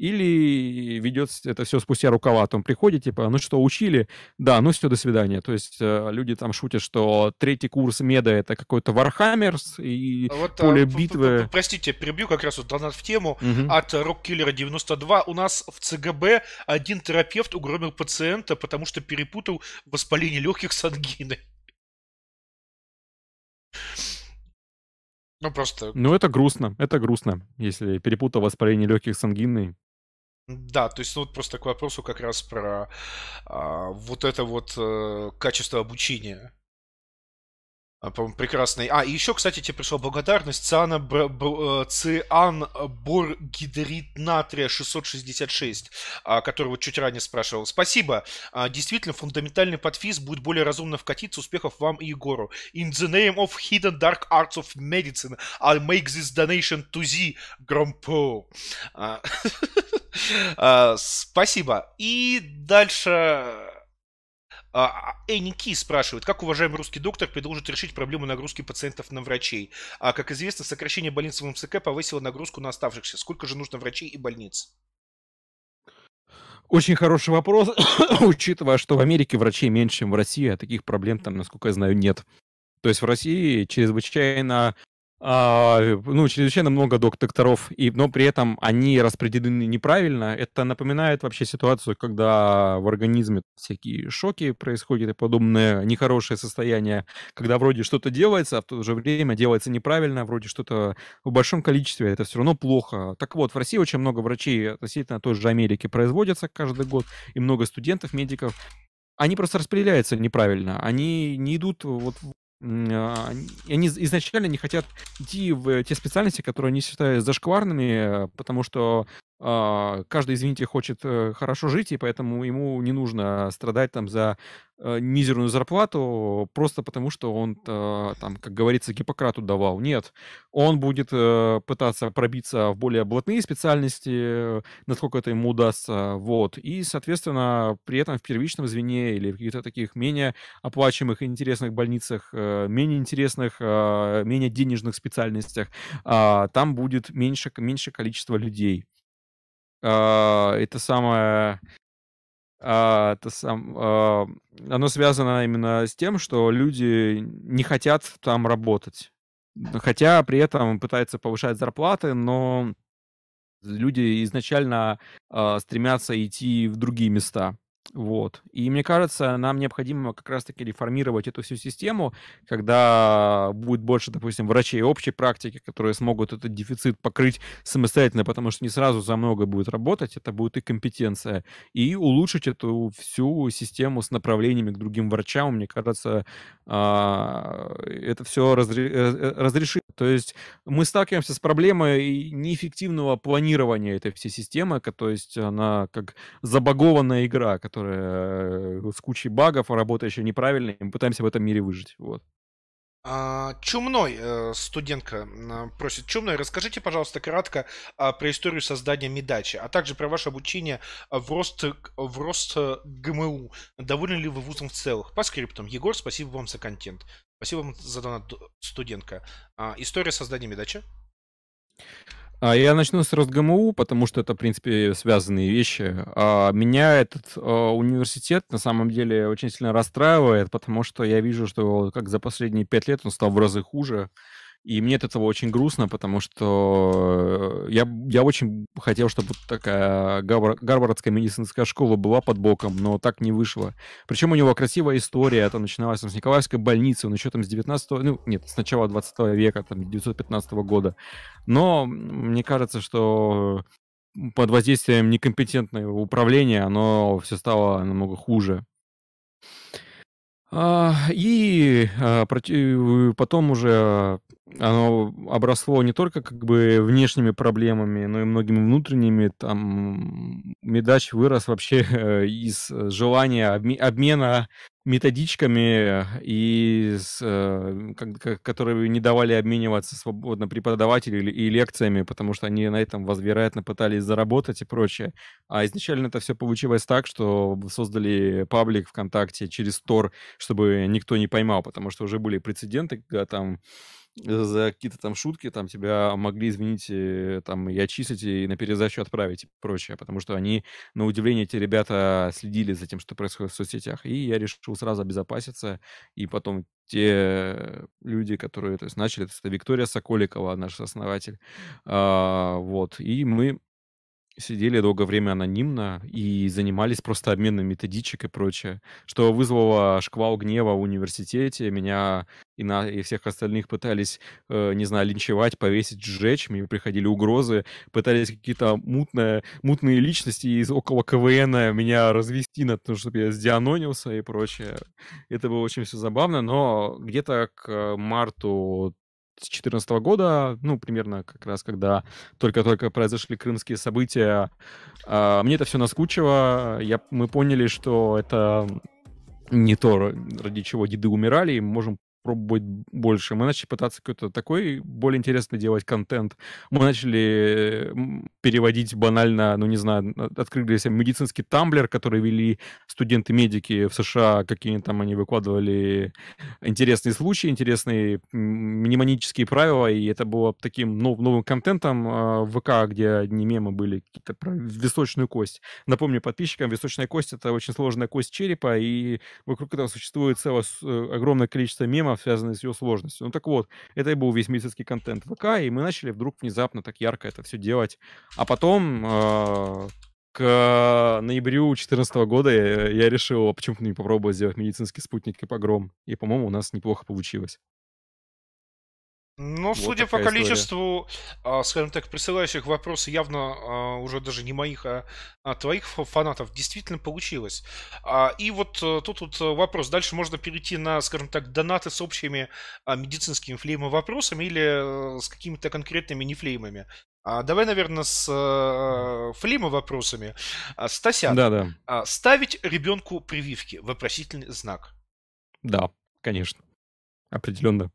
или ведет это все спустя рукава. Там приходит, типа, ну что, учили? Да, ну все, до свидания. То есть э, люди там шутят, что третий курс меда — это какой-то Warhammer с и а вот, поле а, битвы. Простите, перебью как раз вот донат в тему. Угу. От Роккиллера 92 у нас в ЦГБ один терапевт угробил пациента, потому что перепутал воспаление легких с ангиной. Ну, просто... Ну, это грустно, это грустно, если перепутал воспаление легких с ангиной. Да, то есть, ну, вот просто к вопросу как раз про а, вот это вот а, качество обучения. А, прекрасный. А, и еще, кстати, тебе пришла благодарность. Циана бр- б- э, циан боргидрит натрия 666, а, который вот чуть ранее спрашивал. Спасибо. А, действительно, фундаментальный подфиз будет более разумно вкатиться. Успехов вам и Егору. In the name of hidden dark arts of medicine, I'll make this donation to the Громпо. Спасибо. И дальше а, а, Энни Ки спрашивает, как уважаемый русский доктор предложит решить проблему нагрузки пациентов на врачей? А, как известно, сокращение больниц в МСК повысило нагрузку на оставшихся. Сколько же нужно врачей и больниц? Очень хороший вопрос, учитывая, что в Америке врачей меньше, чем в России, а таких проблем там, насколько я знаю, нет. То есть в России чрезвычайно а, ну, чрезвычайно много докторов, и, но при этом они распределены неправильно. Это напоминает вообще ситуацию, когда в организме всякие шоки происходят и подобное нехорошее состояние, когда вроде что-то делается, а в то же время делается неправильно, вроде что-то в большом количестве, это все равно плохо. Так вот, в России очень много врачей относительно той же Америки производятся каждый год, и много студентов, медиков, они просто распределяются неправильно. Они не идут вот а, они изначально не хотят идти в те специальности, которые они считают зашкварными, потому что а, каждый, извините, хочет э, хорошо жить, и поэтому ему не нужно страдать там за э, мизерную зарплату просто потому, что он э, там, как говорится, Гиппократу давал. Нет, он будет пытаться пробиться в более блатные специальности, насколько это ему удастся, вот. И, соответственно, при этом в первичном звене или в каких-то таких менее оплачиваемых и интересных больницах, менее интересных, менее денежных специальностях, а, там будет меньше, меньше количество людей. А, это самое... А, это сам, а, оно связано именно с тем, что люди не хотят там работать. Хотя при этом пытаются повышать зарплаты, но люди изначально стремятся идти в другие места. Вот. И мне кажется, нам необходимо как раз-таки реформировать эту всю систему, когда будет больше, допустим, врачей общей практики, которые смогут этот дефицит покрыть самостоятельно, потому что не сразу за много будет работать, это будет и компетенция, и улучшить эту всю систему с направлениями к другим врачам, мне кажется, а, это все э, разрешит. То есть мы сталкиваемся с проблемой неэффективного планирования этой всей системы, то есть она как забагованная игра, которая э, с кучей багов, работающая неправильно, и мы пытаемся в этом мире выжить. Вот. А, Чумной, э, студентка, просит. Чумной, расскажите, пожалуйста, кратко а, про историю создания Медачи, а также про ваше обучение в рост, в рост ГМУ. Довольны ли вы вузом в целых? По скриптам. Егор, спасибо вам за контент. Спасибо вам за донат, студентка. А, история создания Медачи? А я начну с РосГМУ, потому что это, в принципе, связанные вещи. А меня этот а, университет на самом деле очень сильно расстраивает, потому что я вижу, что как за последние пять лет он стал в разы хуже. И мне от этого очень грустно, потому что я, я очень хотел, чтобы такая Гарвардская медицинская школа была под боком, но так не вышло. Причем у него красивая история, это начиналось с Николаевской больницы, он еще там с 19 ну, нет, с начала 20 века, там, 915 года. Но мне кажется, что под воздействием некомпетентного управления оно все стало намного хуже. А, и а, потом уже оно обросло не только как бы внешними проблемами, но и многими внутренними. Там Медач вырос вообще из желания обмена методичками, и с, э, которые не давали обмениваться свободно преподавателю и лекциями, потому что они на этом, вероятно, пытались заработать и прочее. А изначально это все получилось так, что создали паблик ВКонтакте через Тор, чтобы никто не поймал, потому что уже были прецеденты, когда там за какие-то там шутки там тебя могли, извините, там и отчислить, и на пересдачу отправить и прочее, потому что они, на удивление, эти ребята следили за тем, что происходит в соцсетях. И я решил сразу обезопаситься, и потом те люди, которые то есть, начали, это Виктория Соколикова, наш основатель, а, вот, и мы сидели долгое время анонимно и занимались просто обменом методичек и прочее, что вызвало шквал гнева в университете. Меня и, на, и всех остальных пытались, э, не знаю, линчевать, повесить, сжечь. Мне приходили угрозы, пытались какие-то мутные, мутные личности из около КВН меня развести на то, чтобы я сдианонился и прочее. Это было очень все забавно, но где-то к марту 2014 года, ну, примерно как раз, когда только-только произошли крымские события, э, мне это все наскучило. Я, мы поняли, что это не то, ради чего деды умирали, и мы можем пробовать больше. Мы начали пытаться какой-то такой более интересный делать контент. Мы начали переводить банально, ну не знаю, открыли себе медицинский тамблер, который вели студенты-медики в США, какие там они выкладывали интересные случаи, интересные мнемонические правила, и это было таким нов, новым контентом э, в ВК, где одни мемы были какие-то про височную кость. Напомню подписчикам, височная кость — это очень сложная кость черепа, и вокруг этого существует целое э, огромное количество мемов, проблема, связанная с ее сложностью. Ну так вот, это и был весь месяцкий контент ВК, и мы начали вдруг внезапно так ярко это все делать. А потом э, к ноябрю 2014 года я, я решил, а почему не попробовать сделать медицинский спутник и погром. И, по-моему, у нас неплохо получилось. Ну, вот судя по количеству, история. скажем так, присылающих вопросы, явно а, уже даже не моих, а, а твоих фанатов, действительно получилось. А, и вот э, тут вот вопрос. Дальше можно перейти на, скажем так, донаты с общими медицинскими флеймами вопросами или э, с какими-то конкретными нефлеймами. Давай, наверное, с э, флейма вопросами. Стасян, да, да. ставить ребенку прививки? Вопросительный знак. Да, конечно. Определенно.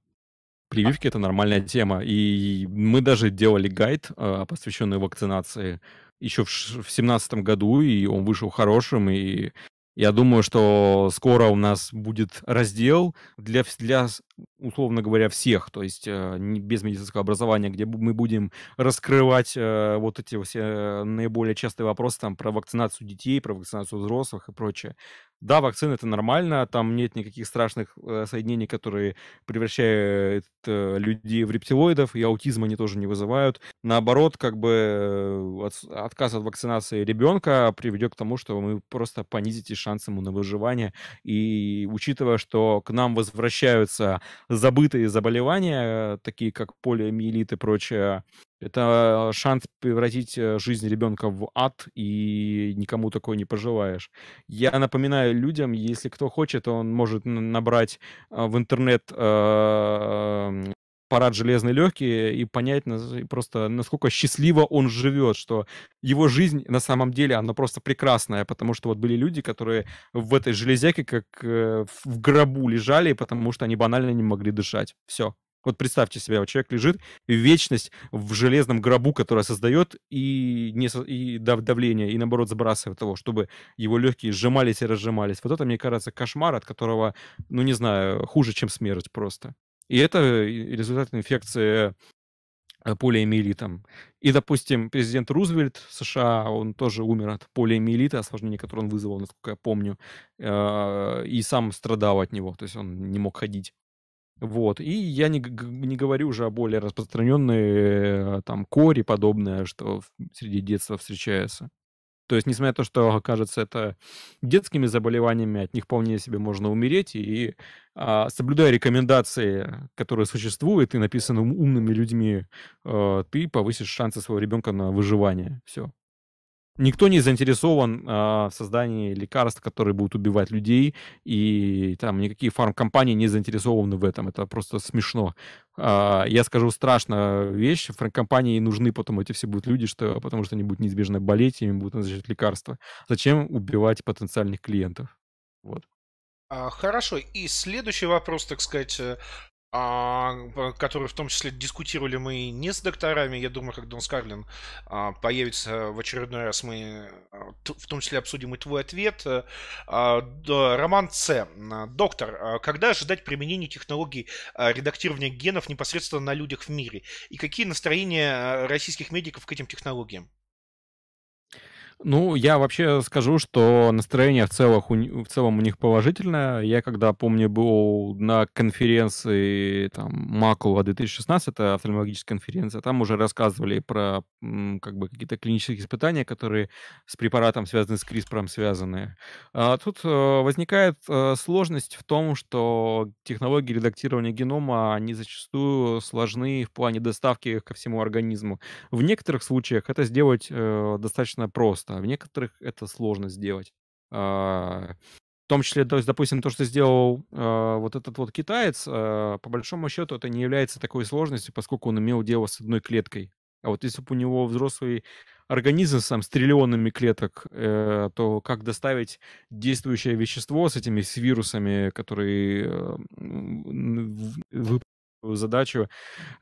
Прививки это нормальная тема. И мы даже делали гайд, а, посвященный вакцинации, еще в 2017 году, и он вышел хорошим, и я думаю, что скоро у нас будет раздел для, для условно говоря, всех, то есть э, без медицинского образования, где мы будем раскрывать э, вот эти все наиболее частые вопросы там про вакцинацию детей, про вакцинацию взрослых и прочее. Да, вакцины это нормально, там нет никаких страшных э, соединений, которые превращают э, людей в рептилоидов, и аутизм они тоже не вызывают. Наоборот, как бы э, от, отказ от вакцинации ребенка приведет к тому, что мы просто понизите шансы ему на выживание. И учитывая, что к нам возвращаются забытые заболевания, такие как полиомиелит и прочее, это шанс превратить э, жизнь ребенка в ад, и никому такое не пожелаешь. Я напоминаю людям, если кто хочет, он может набрать э, в интернет э, парад железные легкие и понять просто, насколько счастливо он живет, что его жизнь на самом деле, она просто прекрасная, потому что вот были люди, которые в этой железяке как в гробу лежали, потому что они банально не могли дышать. Все. Вот представьте себе, вот человек лежит в вечность в железном гробу, которое создает и, не, и давление, и наоборот сбрасывает того, чтобы его легкие сжимались и разжимались. Вот это, мне кажется, кошмар, от которого, ну не знаю, хуже, чем смерть просто. И это результат инфекции э, полиэмиелитом. И, допустим, президент Рузвельт США, он тоже умер от полиэмиелита, осложнений, которые он вызвал, насколько я помню, э, и сам страдал от него, то есть он не мог ходить. Вот. И я не, не говорю уже о более распространенной там кори подобное, что среди детства встречается. То есть, несмотря на то, что, кажется, это детскими заболеваниями, от них вполне себе можно умереть, и а, соблюдая рекомендации, которые существуют и написаны умными людьми, а, ты повысишь шансы своего ребенка на выживание. Все. Никто не заинтересован а, в создании лекарств, которые будут убивать людей, и там никакие фармкомпании не заинтересованы в этом. Это просто смешно. А, я скажу страшно вещь. Фармкомпании нужны потом эти все будут люди, что, потому что они будут неизбежно болеть, и им будут назначать лекарства. Зачем убивать потенциальных клиентов? Вот. А, хорошо. И следующий вопрос, так сказать, а, которые в том числе дискутировали мы не с докторами. Я думаю, когда Дон Скарлин а, появится в очередной раз, мы а, в том числе обсудим и твой ответ. Роман С. Доктор, когда ожидать применения технологий редактирования генов непосредственно на людях в мире? И какие настроения российских медиков к этим технологиям? Ну, я вообще скажу, что настроение в, целых, в целом у них положительное. Я когда, помню, был на конференции там, Макула 2016, это офтальмологическая конференция, там уже рассказывали про как бы какие-то клинические испытания, которые с препаратом связаны, с CRISPR связаны. А тут э, возникает э, сложность в том, что технологии редактирования генома, они зачастую сложны в плане доставки ко всему организму. В некоторых случаях это сделать э, достаточно просто просто, а в некоторых это сложно сделать. А, в том числе, то есть, допустим, то, что сделал э, вот этот вот китаец, э, по большому счету это не является такой сложностью, поскольку он имел дело с одной клеткой. А вот если бы у него взрослый организм сам с триллионами клеток, э, то как доставить действующее вещество с этими с вирусами, которые э, задачу,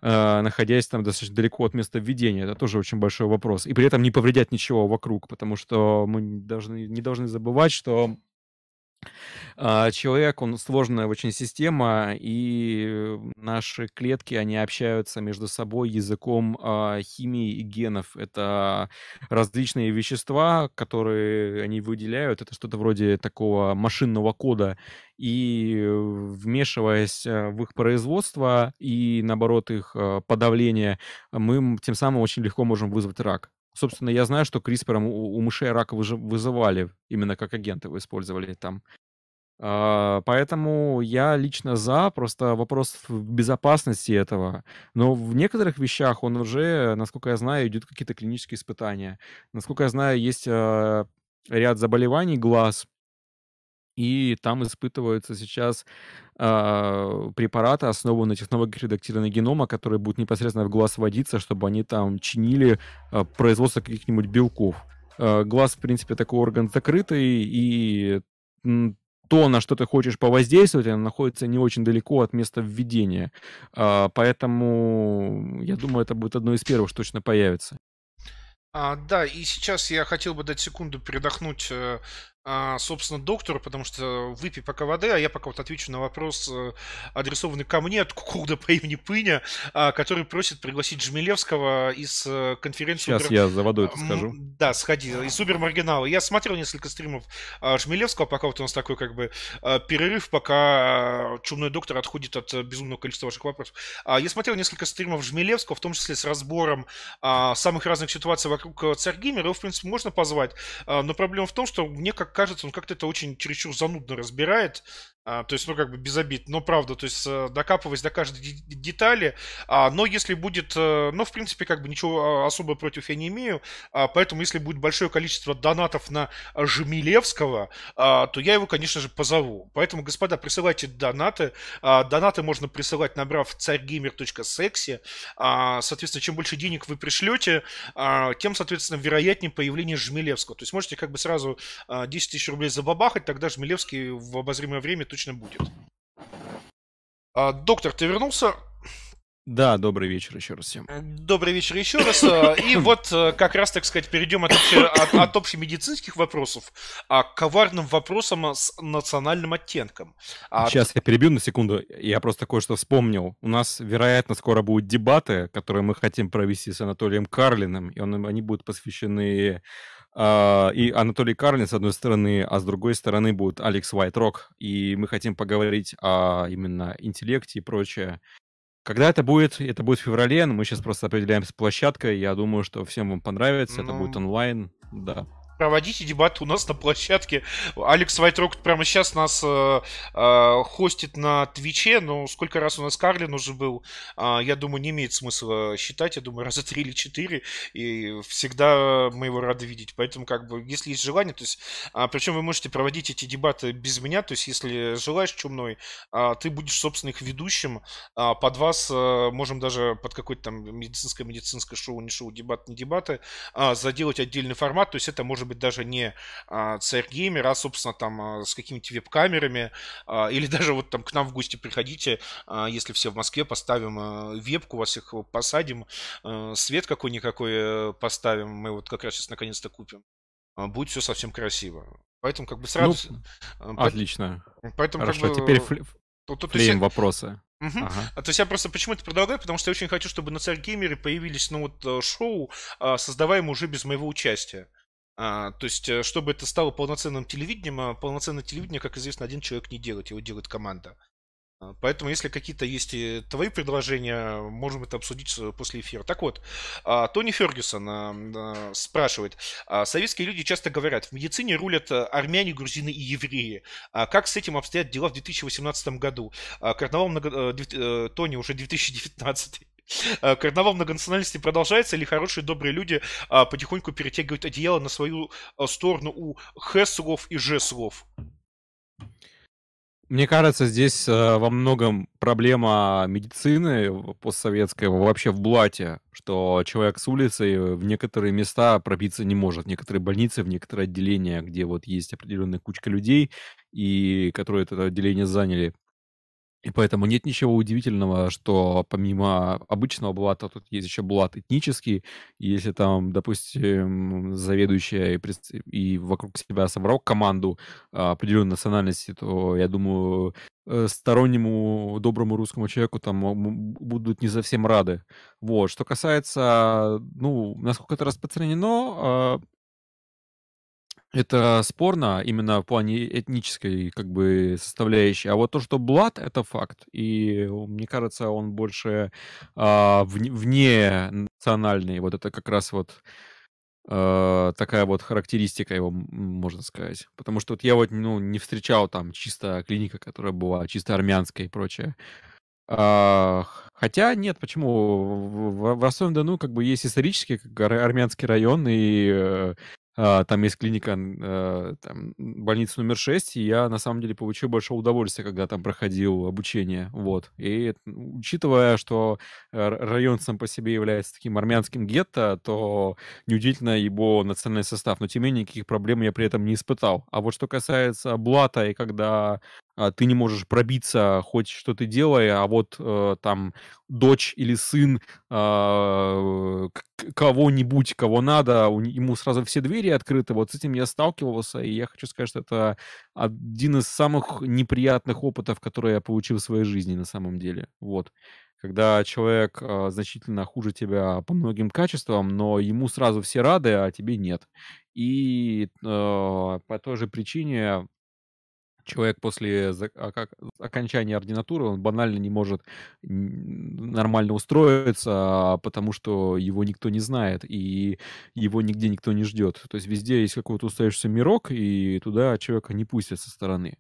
э, находясь там достаточно далеко от места введения. Это тоже очень большой вопрос. И при этом не повредять ничего вокруг, потому что мы должны, не должны забывать, что а, человек, он сложная очень система, и наши клетки, они общаются между собой языком а, химии и генов. Это различные вещества, которые они выделяют. Это что-то вроде такого машинного кода. И вмешиваясь а, в их производство и, наоборот, их подавление, мы тем самым очень легко можем вызвать рак. Собственно, я знаю, что CRISPR у, у мышей рак вызывали, именно как агенты вы использовали там. А, поэтому я лично за, просто вопрос безопасности этого. Но в некоторых вещах он уже, насколько я знаю, идут какие-то клинические испытания. Насколько я знаю, есть а, ряд заболеваний глаз, и там испытываются сейчас а, препараты, основанные на технологиях редактирования генома, которые будут непосредственно в глаз вводиться, чтобы они там чинили а, производство каких-нибудь белков. А, глаз, в принципе, такой орган закрытый, и то, на что ты хочешь повоздействовать, оно находится не очень далеко от места введения. А, поэтому я думаю, это будет одно из первых, что точно появится. А, да, и сейчас я хотел бы дать секунду передохнуть э, собственно, доктору, потому что выпей пока воды, а я пока вот отвечу на вопрос, э, адресованный ко мне от Кукурда по имени Пыня, а, который просит пригласить Жмелевского из э, конференции... Сейчас я за водой это скажу. Да, сходи, из Супер Маргинала. Я смотрел несколько стримов а, Жмелевского, пока вот у нас такой как бы перерыв, пока чумной доктор отходит от безумного количества ваших вопросов. Я смотрел несколько стримов Жмелевского, в том числе с разбором самых разных ситуаций вокруг Царгеймера. Его, в принципе, можно позвать, но проблема в том, что мне как кажется, он как-то это очень чересчур занудно разбирает. А, то есть, ну, как бы без обид, но правда, то есть, э, докапываясь до каждой детали, а, но если будет, э, ну, в принципе, как бы ничего а, особо против я не имею, а, поэтому если будет большое количество донатов на Жемилевского, а, то я его, конечно же, позову. Поэтому, господа, присылайте донаты, а, донаты можно присылать, набрав царьгеймер.секси, а, соответственно, чем больше денег вы пришлете, а, тем, соответственно, вероятнее появление Жмелевского. То есть, можете как бы сразу а, 10 тысяч рублей забабахать, тогда Жмелевский в обозримое время точно будет. А, доктор, ты вернулся? Да, добрый вечер еще раз всем. Э, добрый вечер еще раз. Э, и вот э, как раз, так сказать, перейдем от, от, от общемедицинских вопросов а к коварным вопросам с национальным оттенком. А... Сейчас я перебью на секунду. Я просто кое-что вспомнил. У нас, вероятно, скоро будут дебаты, которые мы хотим провести с Анатолием Карлиным, и он, они будут посвящены и Анатолий Карлин, с одной стороны, а с другой стороны будет Алекс Уайтрок. И мы хотим поговорить о именно интеллекте и прочее. Когда это будет? Это будет в феврале, но мы сейчас просто определяемся с площадкой. Я думаю, что всем вам понравится. Ну... Это будет ну. онлайн, да. Проводите дебаты у нас на площадке. Алекс Вайтрок прямо сейчас нас э, э, хостит на Твиче, но сколько раз у нас Карлин уже был, э, я думаю, не имеет смысла считать, я думаю, раза три или четыре, и всегда мы его рады видеть. Поэтому, как бы, если есть желание, то есть, э, причем вы можете проводить эти дебаты без меня, то есть, если желаешь чумной, э, ты будешь, собственно, их ведущим, э, под вас э, можем даже под какое-то там медицинское-медицинское шоу, не шоу, дебат, не дебаты, э, заделать отдельный формат, то есть это может может быть даже не а, CR-геймер, а, собственно, там а, с какими-то веб-камерами, а, или даже вот там к нам в гости приходите, а, если все в Москве, поставим а, вебку, вас их посадим, а, свет какой-никакой э, поставим, мы вот как раз сейчас наконец-то купим. А, будет все совсем красиво. Поэтому как бы сразу... Ну, отлично. Поэтому Хорошо, как бы... теперь фли... Тут, тут флейм вопросы. Угу. Ага. То есть я просто почему это предлагаю, потому что я очень хочу, чтобы на царь геймере появились, ну вот, э, шоу, а, создаваемые уже без моего участия. А, то есть, э, чтобы это стало полноценным телевидением, а полноценное телевидение, как известно, один человек не делает, его делает команда. А, поэтому, если какие-то есть твои предложения, можем это обсудить после эфира. Так вот, а, Тони Фергюсон спрашивает. Советские люди часто говорят, в медицине рулят э, армяне, грузины и евреи. Как с этим обстоят дела в 2018 году? Карнавал много... Э, Тони уже 2019. Э, карнавал многонациональности продолжается, или хорошие добрые люди а, потихоньку перетягивают одеяло на свою а, сторону у Х-слов и Ж-слов? Мне кажется, здесь э, во многом проблема медицины постсоветской вообще в блате, что человек с улицы в некоторые места пробиться не может. Некоторые больницы, в некоторые отделения, где вот есть определенная кучка людей, и которые это отделение заняли, и поэтому нет ничего удивительного, что помимо обычного блата тут есть еще блат этнический. Если там, допустим, заведующая и, и вокруг себя собрал команду а, определенной национальности, то, я думаю, э, стороннему доброму русскому человеку там будут не совсем рады. Вот. Что касается, ну, насколько это распространено, а, это спорно именно в плане этнической как бы составляющей. А вот то, что Блад, это факт. И мне кажется, он больше а, вне, вне национальный. Вот это как раз вот а, такая вот характеристика его, можно сказать. Потому что вот я вот ну, не встречал там чисто клиника, которая была чисто армянская и прочее. А, хотя нет, почему? В, в Ростове-на-Дону как бы есть исторический как армянский район, и э, там есть клиника, э, там, больница номер 6, и я на самом деле получил большое удовольствие, когда там проходил обучение, вот. И учитывая, что район сам по себе является таким армянским гетто, то неудивительно его национальный состав, но тем не менее никаких проблем я при этом не испытал. А вот что касается Блата, и когда а, ты не можешь пробиться, хоть что ты делай, а вот э, там дочь или сын э, кого-нибудь, кого надо, у, ему сразу все двери открыты. Вот с этим я сталкивался, и я хочу сказать, что это один из самых неприятных опытов, которые я получил в своей жизни на самом деле. Вот. Когда человек э, значительно хуже тебя по многим качествам, но ему сразу все рады, а тебе нет. И э, по той же причине человек после окончания ординатуры, он банально не может нормально устроиться, потому что его никто не знает, и его нигде никто не ждет. То есть везде есть какой-то устоявшийся мирок, и туда человека не пустят со стороны.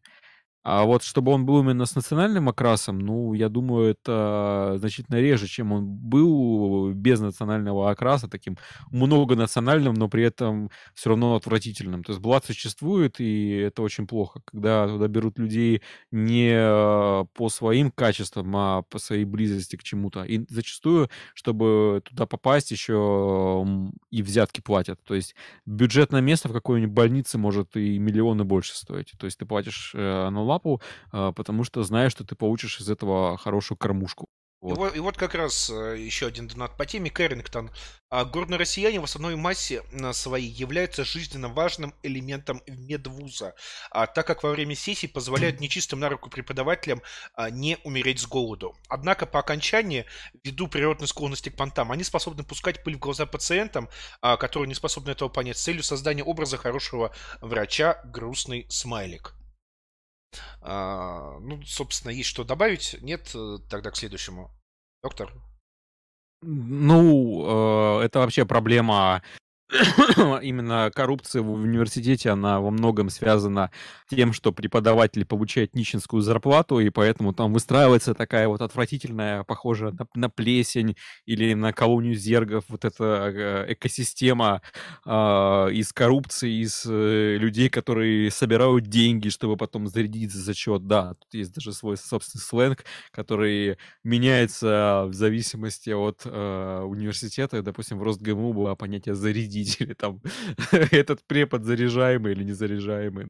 А вот чтобы он был именно с национальным окрасом, ну, я думаю, это значительно реже, чем он был без национального окраса, таким многонациональным, но при этом все равно отвратительным. То есть блат существует, и это очень плохо, когда туда берут людей не по своим качествам, а по своей близости к чему-то. И зачастую, чтобы туда попасть, еще и взятки платят. То есть бюджет на место в какой-нибудь больнице может и миллионы больше стоить. То есть ты платишь э, налог лапу, а, потому что знаешь, что ты получишь из этого хорошую кормушку. Вот. И, вот, и вот как раз э, еще один донат по теме Кэррингтон. А горные россияне в основной массе своей являются жизненно важным элементом медвуза, а, так как во время сессий позволяют нечистым на руку преподавателям а, не умереть с голоду. Однако по окончании, ввиду природной склонности к понтам, они способны пускать пыль в глаза пациентам, а, которые не способны этого понять, с целью создания образа хорошего врача грустный смайлик. А, ну, собственно, есть что добавить. Нет, э, тогда к следующему. Доктор. Ну, э, это вообще проблема именно коррупция в университете, она во многом связана тем, что преподаватель получает нищенскую зарплату, и поэтому там выстраивается такая вот отвратительная, похожая на, на плесень или на колонию зергов, вот эта э, экосистема э, из коррупции, из э, людей, которые собирают деньги, чтобы потом зарядить за зачет. Да, тут есть даже свой собственный сленг, который меняется в зависимости от э, университета. Допустим, в РосГМУ было понятие «зарядить», или там этот препод заряжаемый или незаряжаемый.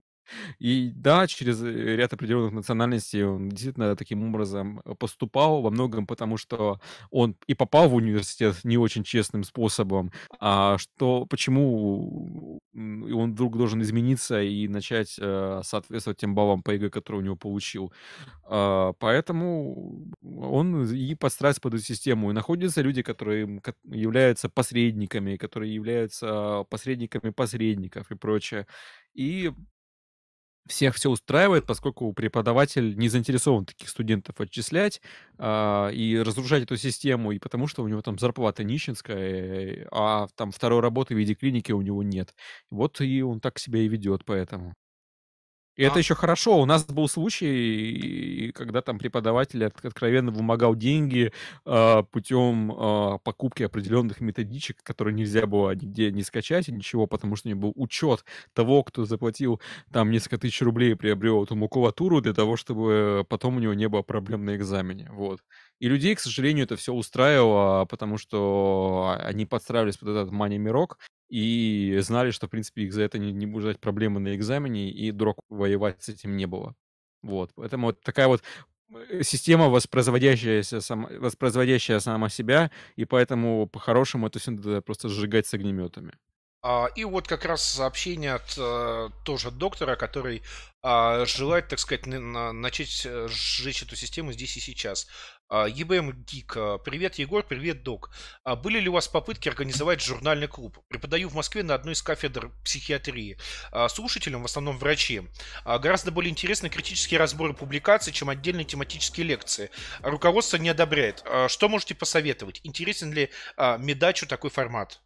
И да, через э, ряд определенных национальностей он действительно таким образом э, поступал во многом, потому что он и попал в университет не очень честным способом, а что почему он вдруг должен измениться и начать э, соответствовать тем баллам по ЕГЭ, которые у него получил. А, поэтому он и подстраивается под эту систему. И находятся люди, которые являются посредниками, которые являются посредниками посредников и прочее. И всех все устраивает, поскольку преподаватель не заинтересован таких студентов отчислять а, и разрушать эту систему, и потому что у него там зарплата нищенская, а там второй работы в виде клиники у него нет. Вот и он так себя и ведет поэтому. И это А, еще хорошо. У нас был случай, когда там преподаватель от- откровенно вымогал деньги а, путем а, покупки определенных методичек, которые нельзя было нигде не скачать и ничего, потому что у него был учет того, кто заплатил там несколько тысяч рублей и приобрел эту макулатуру для того, чтобы потом у него не было проблем на экзамене. Вот. И людей, к сожалению, это все устраивало, потому что они подстраивались под этот мани-мирок, и знали, что, в принципе, их за это не, не будет ждать проблемы на экзамене, и дурак воевать с этим не было. Вот, поэтому вот такая вот э, система, воспроизводящаяся, сам, воспроизводящая сама себя, и поэтому по-хорошему это все надо просто сжигать с огнеметами. А, И вот как раз сообщение от э, тоже доктора, который а, желает, так сказать, на- на- начать э, сжечь эту систему здесь и сейчас. А, Geek. а, Привет, Егор, привет, док. А, Были ли у вас попытки организовать журнальный клуб? Преподаю в Москве на одной из кафедр психиатрии. А, Слушателям, в основном врачи, гораздо более интересны критические разборы публикаций, чем отдельные тематические лекции. Руководство не одобряет. Что можете посоветовать? Интересен ли Медачу такой формат?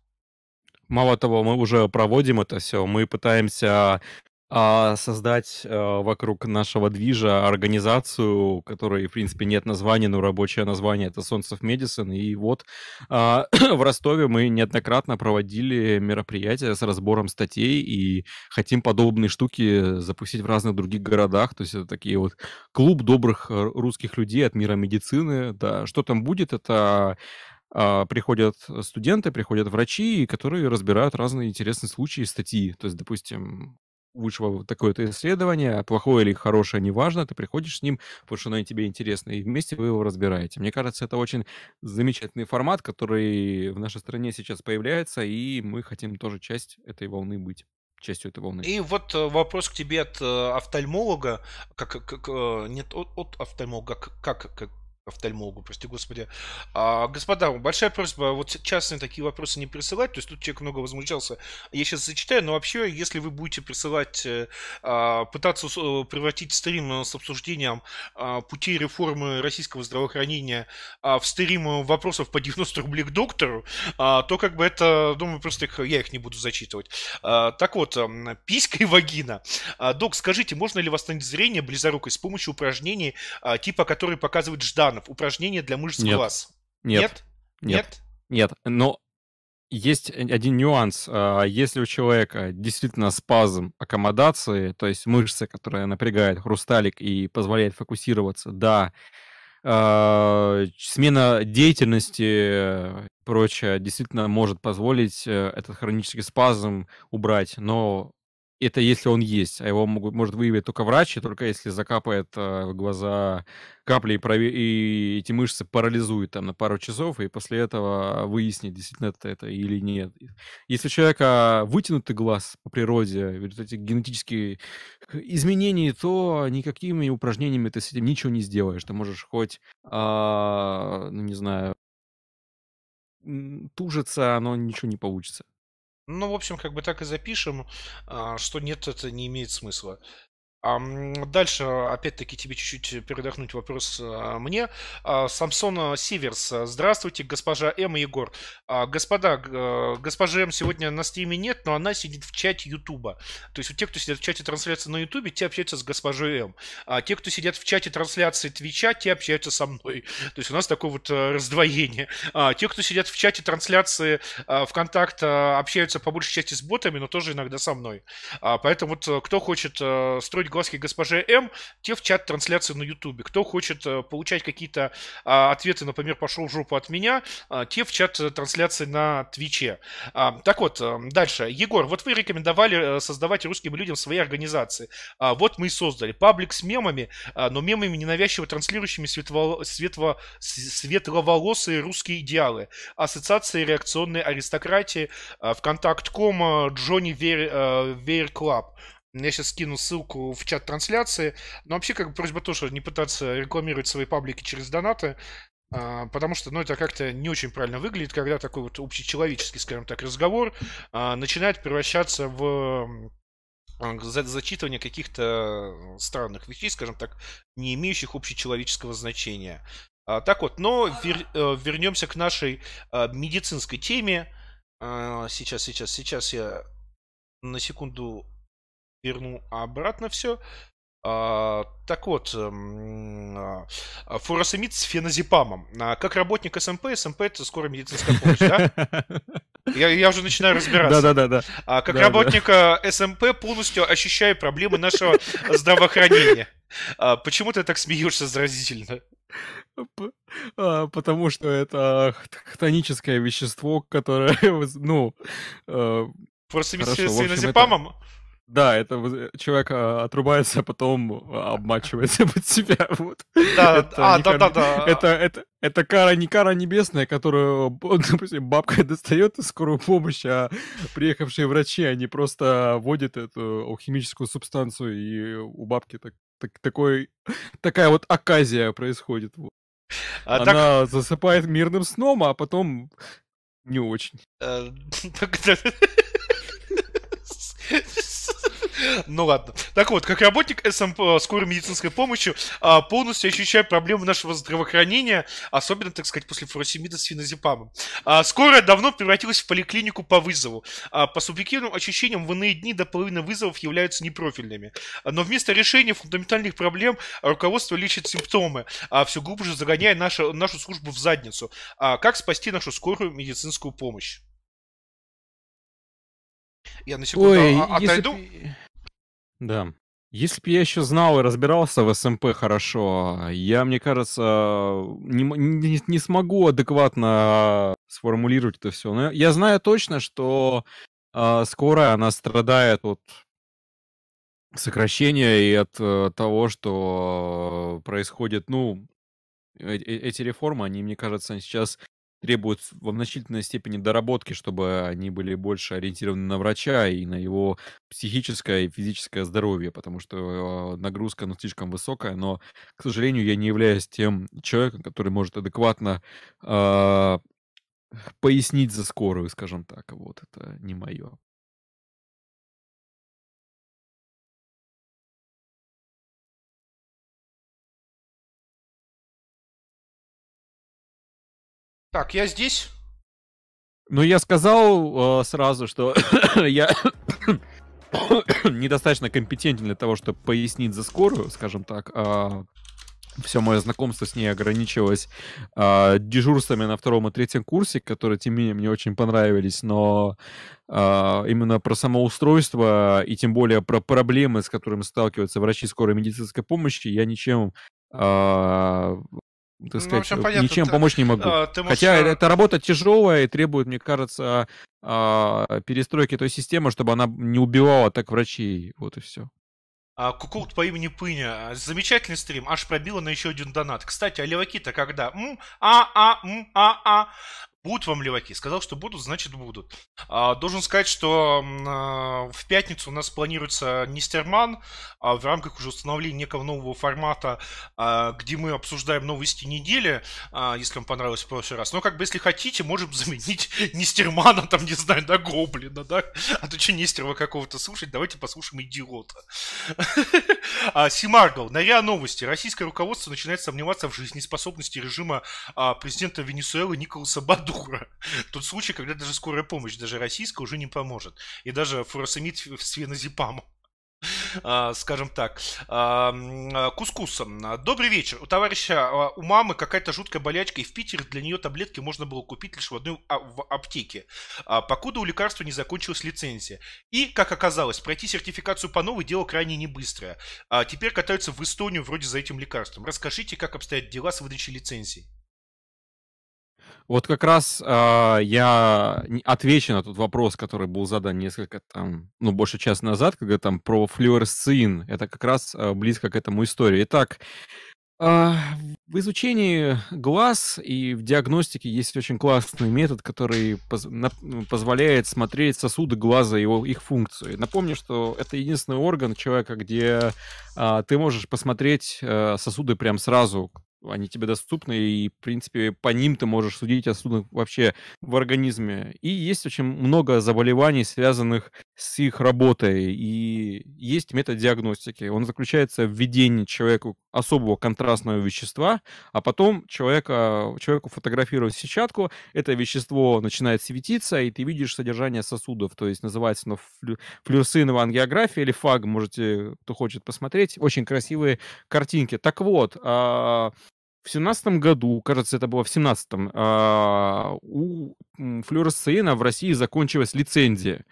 Мало того, мы уже проводим это все. Мы пытаемся а, создать а, вокруг нашего движа организацию, которой, в принципе, нет названия, но рабочее название это Sons of Medicine. И вот а, в Ростове мы неоднократно проводили мероприятия с разбором статей и хотим подобные штуки запустить в разных других городах. То есть это такие вот клуб добрых э, русских людей от мира медицины. Да, что там будет, это а, приходят студенты, приходят врачи, которые разбирают разные интересные случаи, статьи. То есть, допустим, вышло такое-то исследование, плохое или хорошее, неважно, ты приходишь с ним, потому что оно тебе интересно, и вместе вы его разбираете. Мне кажется, это очень замечательный формат, который в нашей стране сейчас появляется, и мы хотим тоже часть этой волны быть, частью этой волны. И вот э, вопрос к тебе от э, офтальмолога, как, как, э, нет, от, от офтальмолога, к- как, как офтальмологу, прости господи. А, господа, большая просьба вот частные такие вопросы не присылать, то есть тут человек много возмущался. Я сейчас зачитаю, но вообще, если вы будете присылать, э, а, пытаться э, превратить стрим э, с обсуждением а, путей реформы российского здравоохранения а, в стрим вопросов по 90 рублей к доктору, а, то как бы это, думаю, просто их, я их не буду зачитывать. А, так вот, писька и вагина. А, док, скажите, можно ли восстановить зрение близорукой с помощью упражнений, а, типа, которые показывает Жданов? Упражнения для мышц Нет. глаз. Нет, нет, нет. Но есть один нюанс. А, Если у человека действительно спазм аккомодации, то есть мышцы, которая напрягает хрусталик и позволяет фокусироваться, да, а, смена деятельности и прочее действительно может позволить э, этот хронический спазм убрать, но это если он есть, а его могут, может выявить только врач, и только если закапает э, в глаза капли и, прове- и эти мышцы парализует там на пару часов, и после этого выяснить, действительно это, это или нет. Если у человека вытянутый глаз по природе, в результате генетических изменений, то никакими упражнениями ты с этим ничего не сделаешь. Ты можешь хоть, а, ну не знаю, тужиться, но ничего не получится. Ну, в общем, как бы так и запишем, а, что нет, это не имеет смысла. Дальше, опять-таки, тебе чуть-чуть передохнуть вопрос а, мне. А, Самсон Сиверс. Здравствуйте, госпожа М Егор. А, господа, госпожа М сегодня на стриме нет, но она сидит в чате Ютуба. То есть у тех, кто сидят в чате трансляции на Ютубе, те общаются с госпожой М. А те, кто сидят в чате трансляции Твича, те общаются со мной. То есть у нас такое вот раздвоение. А те, кто сидят в чате трансляции ВКонтакте, общаются по большей части с ботами, но тоже иногда со мной. Поэтому вот кто хочет строить глазки госпоже М, те в чат трансляции на Ютубе. Кто хочет э, получать какие-то а, ответы, например, пошел в жопу от меня, а, те в чат трансляции на Твиче. А, так вот, э, дальше. Егор, вот вы рекомендовали э, создавать русским людям свои организации. А, вот мы и создали. Паблик с мемами, но мемами ненавязчиво транслирующими светло, светло, светловолосые русские идеалы. Ассоциация реакционной аристократии, а, ВКонтакт.ком, Johnny Weir Club. Я сейчас скину ссылку в чат трансляции. Но вообще, как бы просьба тоже не пытаться рекламировать свои паблики через донаты. А, потому что, ну, это как-то не очень правильно выглядит, когда такой вот общечеловеческий, скажем так, разговор а, начинает превращаться в за зачитывание каких-то странных вещей, скажем так, не имеющих общечеловеческого значения. А, так вот, но вер, э, вернемся к нашей а, медицинской теме. А, сейчас, сейчас, сейчас я на секунду верну обратно все. А, так вот, эм, а, фуросемид с феназепамом. А, как работник СМП, СМП это скорая медицинская помощь, да? Я, я уже начинаю разбираться. Да, да, да, да. А, как да, работник да. СМП полностью ощущаю проблемы нашего здравоохранения. А, почему ты так смеешься заразительно? Потому что это хтоническое вещество, которое, ну... Фуросемид с феназепамом? Да, это э, человек а, отрубается, а потом а, обмачивается под себя. Вот. Да, это а, да, кара, да, да. Это, это, это кара не кара небесная, которую, допустим, бабка достает из скорую помощь, а приехавшие врачи, они просто вводят эту алхимическую субстанцию, и у бабки так, так, такой, такая вот оказия происходит. А Она так... засыпает мирным сном, а потом не очень. Ну ладно. Так вот, как работник СМП э, скорой медицинской помощи а, полностью ощущаю проблемы нашего здравоохранения, особенно, так сказать, после фуросемида с феназепамом. А, скорая давно превратилась в поликлинику по вызову. А, по субъективным ощущениям, в иные дни до половины вызовов являются непрофильными. Но вместо решения фундаментальных проблем руководство лечит симптомы, все глубже загоняя нашу, нашу службу в задницу. Как спасти нашу скорую медицинскую помощь? Я на секунду Ой, отойду. Если... Да. Если бы я еще знал и разбирался в СМП хорошо, я, мне кажется, не, не, не смогу адекватно сформулировать это все. Но я знаю точно, что э, скорая она страдает от сокращения и от э, того, что происходит, ну, э, э эти реформы, они, мне кажется, сейчас требуют во значительной степени доработки, чтобы они были больше ориентированы на врача и на его психическое и физическое здоровье, потому что э, нагрузка ну, слишком высокая, но, к сожалению, я не являюсь тем человеком, который может адекватно э, пояснить за скорую, скажем так. Вот это не мое. Так, я здесь. Ну, я сказал э, сразу, что я недостаточно компетентен для того, чтобы пояснить за скорую, скажем так. А все мое знакомство с ней ограничивалось а, дежурствами на втором и третьем курсе, которые, тем не менее, мне очень понравились, но а, именно про самоустройство и тем более про проблемы, с которыми сталкиваются врачи скорой медицинской помощи, я ничем а, так ну, сказать, общем, понятно, ничем ты, помочь не могу. А, ты можешь... Хотя эта работа тяжелая и требует, мне кажется, а, перестройки той системы, чтобы она не убивала так врачей. Вот и все. А, Кукулт по имени Пыня. Замечательный стрим. Аж пробило на еще один донат. Кстати, а леваки-то когда? М? А, а, м, а, а. Будут вам леваки? Сказал, что будут, значит будут. А, должен сказать, что а, в пятницу у нас планируется Нестерман а, в рамках уже установления некого нового формата, а, где мы обсуждаем новости недели, а, если вам понравилось в прошлый раз. Но как бы, если хотите, можем заменить Нестермана, там, не знаю, на Гоблина, да? А то что Нестерова какого-то слушать, давайте послушаем идиота. А, Симаргл, на РИА Новости. Российское руководство начинает сомневаться в жизнеспособности режима а, президента Венесуэлы Николаса Бадура. Тот случай, когда даже скорая помощь, даже российская, уже не поможет. И даже фуросемид с феназепамом. А, скажем так. А, а, Кускус. Добрый вечер. У товарища, у мамы какая-то жуткая болячка, и в Питере для нее таблетки можно было купить лишь в одной в аптеке, покуда у лекарства не закончилась лицензия. И, как оказалось, пройти сертификацию по новой дело крайне не быстрое. Теперь катаются в Эстонию вроде за этим лекарством. Расскажите, как обстоят дела с выдачей лицензии. Вот как раз э, я отвечу на тот вопрос, который был задан несколько там, ну, больше часа назад, когда там про флюоресцин. Это как раз э, близко к этому истории. Итак, э, в изучении глаз и в диагностике есть очень классный метод, который поз на позволяет смотреть сосуды глаза и его, их функцию. Напомню, что это единственный орган человека, где э, ты можешь посмотреть э, сосуды прям сразу, они тебе доступны, и, в принципе, по ним ты можешь судить о судах вообще в организме. И есть очень много заболеваний, связанных с их работой, и есть метод диагностики. Он заключается в введении человеку особого контрастного вещества, а потом человека, человеку фотографируют сетчатку, это вещество начинает светиться, и ты видишь содержание сосудов, то есть называется оно флю, флюоресциновая ангиография или ФАГ, можете, кто хочет посмотреть, очень красивые картинки. Так вот, а, в семнадцатом году, кажется, это было в семнадцатом, а, у флюоресцина в России закончилась лицензия.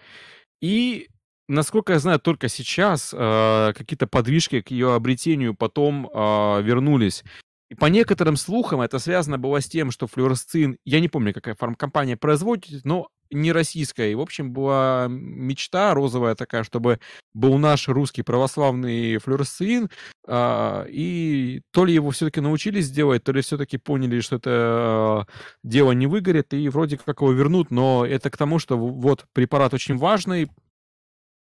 И, насколько я знаю, только сейчас а, какие-то подвижки к ее обретению потом а, вернулись. И по некоторым слухам это связано было с тем, что флюоресцин, я не помню, какая фармкомпания производит, но не российская. И, в общем, была мечта розовая такая, чтобы был наш русский православный флюоресцин, а, и то ли его все-таки научились делать, то ли все-таки поняли, что это а, дело не выгорит, и вроде как его вернут, но это к тому, что вот препарат очень важный,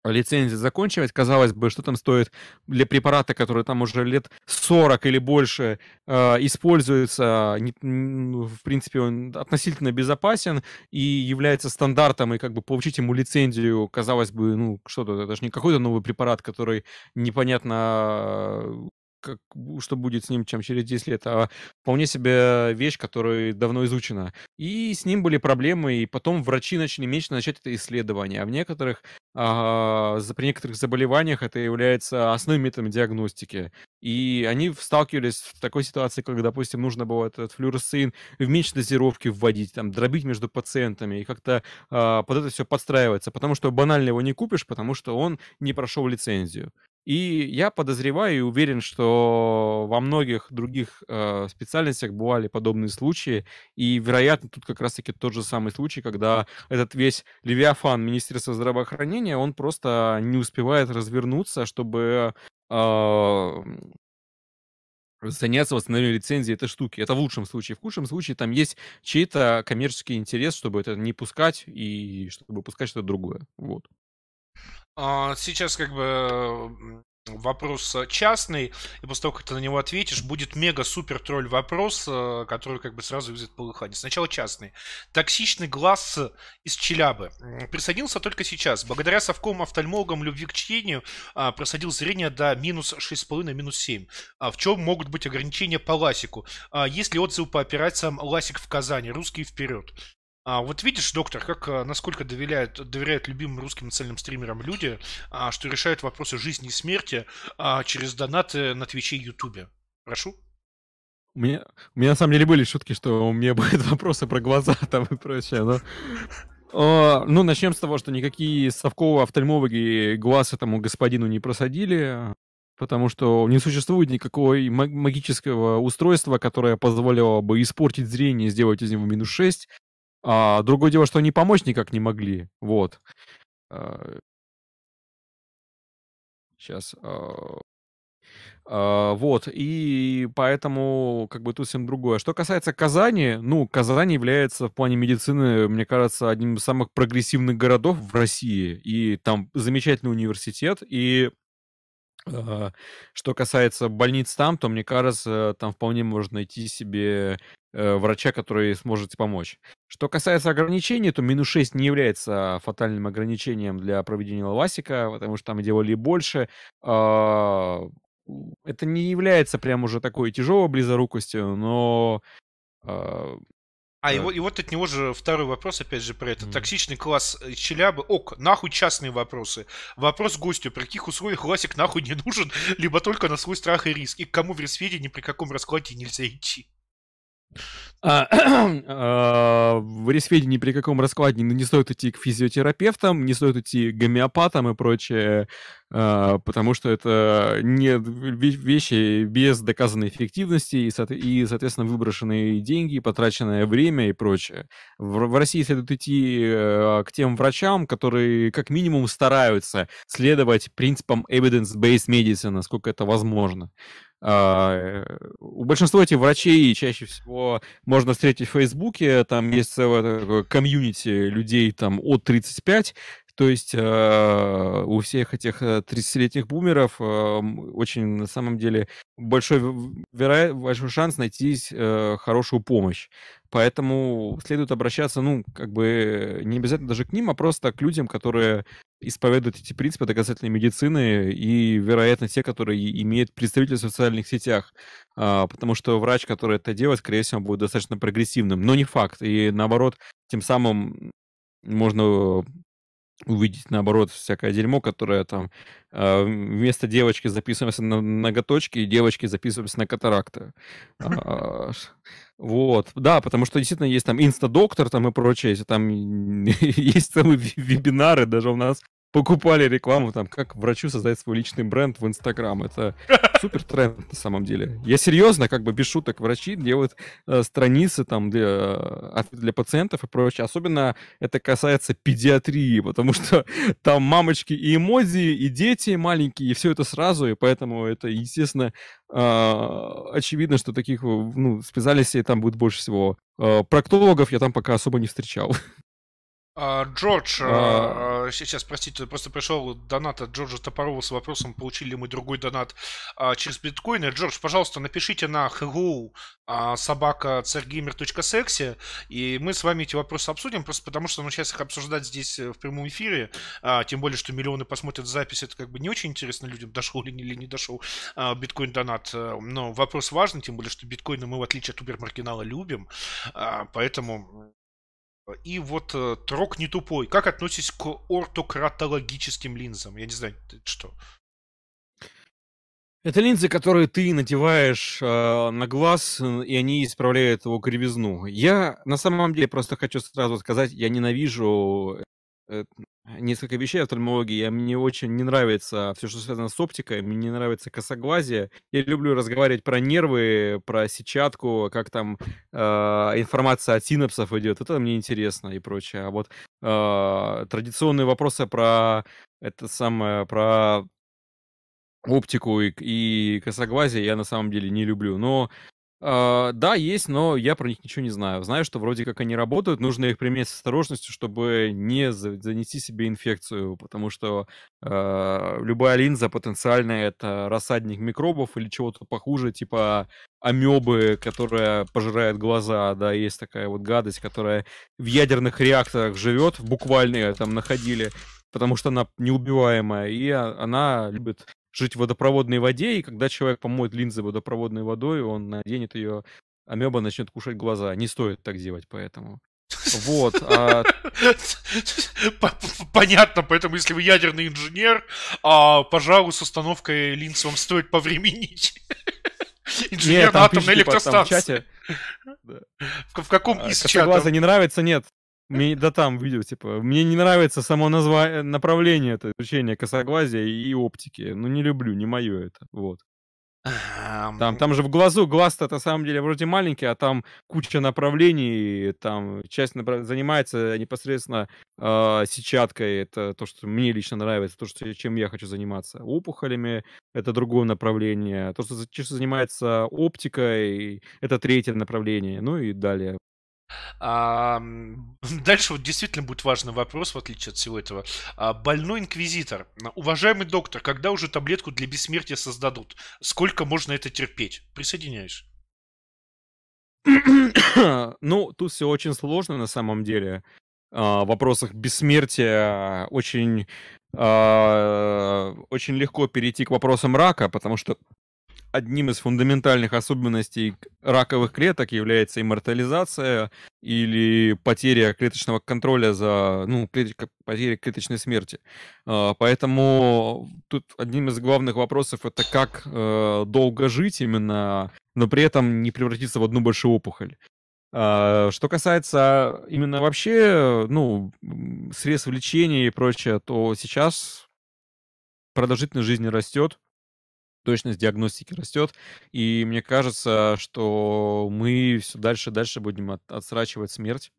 лицензия закончилась. Казалось бы, что там стоит для препарата, который там уже лет 40 или больше э, используется, не, в принципе, он относительно безопасен и является стандартом, и как бы получить ему лицензию, казалось бы, ну, что-то, это же не какой-то новый препарат, который непонятно как, что будет с ним, чем через 10 лет, а вполне себе вещь, которая давно изучена. И с ним были проблемы, и потом врачи начали меньше начать это исследование. А в некоторых, а, при некоторых заболеваниях это является основным методом диагностики. И они сталкивались в такой ситуации, когда, допустим, нужно было этот флюоресцин в меньшей дозировке вводить, там, дробить между пациентами и как-то а, под это все подстраиваться, потому что банально его не купишь, потому что он не прошел лицензию. И я подозреваю и уверен, что во многих других э, специальностях бывали подобные случаи. И, вероятно, тут как раз-таки тот же самый случай, когда этот весь Левиафан Министерства здравоохранения, он просто не успевает развернуться, чтобы э, заняться восстановлением лицензии этой штуки. Это в лучшем случае. В худшем случае там есть чей-то коммерческий интерес, чтобы это не пускать и чтобы пускать что-то другое. Вот. А, сейчас как бы вопрос частный, и после того, как ты на него ответишь, будет мега-супер тролль вопрос, э, который как бы сразу вызовет полыхание. Сначала частный. Токсичный глаз из Челябы. Присоединился только сейчас. Благодаря совком офтальмологам любви к чтению а, просадил зрение до минус 6,5, минус 7. А в чем могут быть ограничения по ласику? Есть ли отзывы по операциям ласик в Казани? Русский вперед. А, вот видишь, доктор, как а, насколько доверяют, доверяют любимым русским национальным стримерам люди, а, что решают вопросы жизни и смерти а, через донаты на Твиче и Ютубе. Прошу. У меня, у меня на самом деле были шутки, что у меня будут вопросы про глаза там и прочее, но... О, ну, начнем с того, что никакие совковые офтальмологи глаз этому господину не просадили, потому что не существует никакого магического устройства, которое позволило бы испортить зрение сделать из него минус 6. А, другое дело, что они помочь никак не могли. Вот. А, сейчас. А, А, вот, и поэтому как бы тут всем другое. Что касается Казани, ну, Казань является в плане медицины, мне кажется, одним из самых прогрессивных городов в России, и там замечательный университет, и а, что касается больниц там, то, мне кажется, там вполне можно найти себе э, врача, который сможет помочь. Что касается ограничений, то минус 6 не является фатальным ограничением для проведения лавасика, потому что там делали больше. А, это не является прям уже такой тяжелой близорукостью, но а, а, и, вот, и вот от него же второй вопрос, опять же, про это. Mm. Токсичный класс Челябы. Ок, нахуй частные вопросы. Вопрос гостю. При каких условиях классик нахуй не нужен, либо только на свой страх и риск? И к кому в Ресфеде ни при каком раскладе нельзя идти? А, а, в Ресфеде ни при каком раскладе не стоит идти к физиотерапевтам, не стоит идти к гомеопатам и прочее, а, потому что это не вещи без доказанной эффективности и, соответственно, выброшенные деньги, потраченное время и прочее. В России следует идти э, к тем врачам, которые как минимум стараются следовать принципам evidence-based medicine, насколько это возможно. Uh, у большинства этих врачей чаще всего можно встретить в Фейсбуке, там есть целое комьюнити людей там от 35, то есть э, у всех этих 30-летних э, бумеров э, очень, на самом деле, большой, веро... большой шанс найти э, хорошую помощь. Поэтому следует обращаться, ну, как бы не обязательно даже к ним, а просто к людям, которые исповедуют эти принципы доказательной медицины и, вероятно, те, которые имеют представительство в социальных сетях. А, потому что врач, который это делает, скорее всего, будет достаточно прогрессивным. Но не факт. И наоборот, тем самым можно увидеть, наоборот, всякое дерьмо, которое там э, вместо девочки записываемся на ноготочки, и девочки записываемся на катаракты. Вот, да, потому что действительно есть там инстадоктор там и прочее, там есть целые вебинары даже у нас покупали рекламу, там, как врачу создать свой личный бренд в Инстаграм. Это супер тренд на самом деле. Я серьезно, как бы без шуток, врачи делают э, страницы там для, э, для пациентов и прочее. Особенно это касается педиатрии, потому что там мамочки и эмодзи, и дети маленькие, и все это сразу, и поэтому это, естественно, э, очевидно, что таких ну, специальностей там будет больше всего. Э, проктологов я там пока особо не встречал. А, Джордж, а... а сейчас, простите, просто пришел донат от Джорджа Топорова с вопросом, получили ли мы другой донат а, через биткоины. Джордж, пожалуйста, напишите на а, собака царгеймер.секси, и мы с вами эти вопросы обсудим, просто потому что ну, сейчас их обсуждать здесь э, в прямом эфире, а, тем более, что миллионы посмотрят запись, это как бы не очень интересно людям, дошел ли, или не дошел а, биткоин-донат. Но вопрос важный, тем более, что биткоины мы, в отличие от убер-маргинала, любим, а, поэтому и вот э, трок не тупой. Как относитесь к ортократологическим линзам? Я не знаю, что. Это линзы, которые ты надеваешь э, на глаз, и они исправляют его кривизну. Я на самом деле просто хочу сразу сказать, я ненавижу э, несколько вещей офтальмологии. Мне очень не нравится все, что связано с оптикой, мне не нравится косоглазие. Я люблю разговаривать про нервы, про сетчатку, как там э, информация от синапсов идет. Это мне интересно и прочее. А вот э, традиционные вопросы про это самое, про оптику и, и косоглазие я на самом деле не люблю. Но а, да, есть, но я про них ничего не знаю. Знаю, что вроде как они работают, нужно их применять с осторожностью, чтобы не занести себе инфекцию, потому что э, любая линза потенциально это рассадник микробов или чего-то похуже, типа амебы, которая пожирает глаза, да, есть такая вот гадость, которая в ядерных реакторах живет, буквально там находили, потому что она неубиваемая, и она любит жить в водопроводной воде, и когда человек помоет линзы водопроводной водой, он наденет ее, амеба начнет кушать глаза. Не стоит так делать, поэтому. Вот. А... Понятно, поэтому если вы ядерный инженер, а, пожалуй, с установкой линз вам стоит повременить. Инженер на атомной электростанции. В каком а, из чатов? не нравится, нет. Мне, да там видео, типа, мне не нравится само название, направление это изучение косоглазия и оптики. Ну, не люблю, не мое это, вот. Там, там же в глазу, глаз-то на самом деле вроде маленький, а там куча направлений, там часть направ... занимается непосредственно э, сетчаткой, это то, что мне лично нравится, то, что, чем я хочу заниматься. Опухолями — это другое направление, то, что, что занимается оптикой — это третье направление, ну и далее. А, дальше вот действительно будет важный вопрос, в отличие от всего этого. А, больной инквизитор. Уважаемый доктор, когда уже таблетку для бессмертия создадут? Сколько можно это терпеть? Присоединяешь? ну, тут все очень сложно на самом деле. А, в вопросах бессмертия очень, а, очень легко перейти к вопросам рака, потому что одним из фундаментальных особенностей раковых клеток является иммортализация или потеря клеточного контроля за, ну, потеря клеточной смерти. А, поэтому тут одним из главных вопросов это как э, долго жить именно, но при этом не превратиться в одну большую опухоль. А, что касается именно вообще, ну, средств лечения и прочее, то сейчас продолжительность жизни растет, точность диагностики растет. И мне кажется, что мы все дальше и дальше будем от, отсрачивать смерть.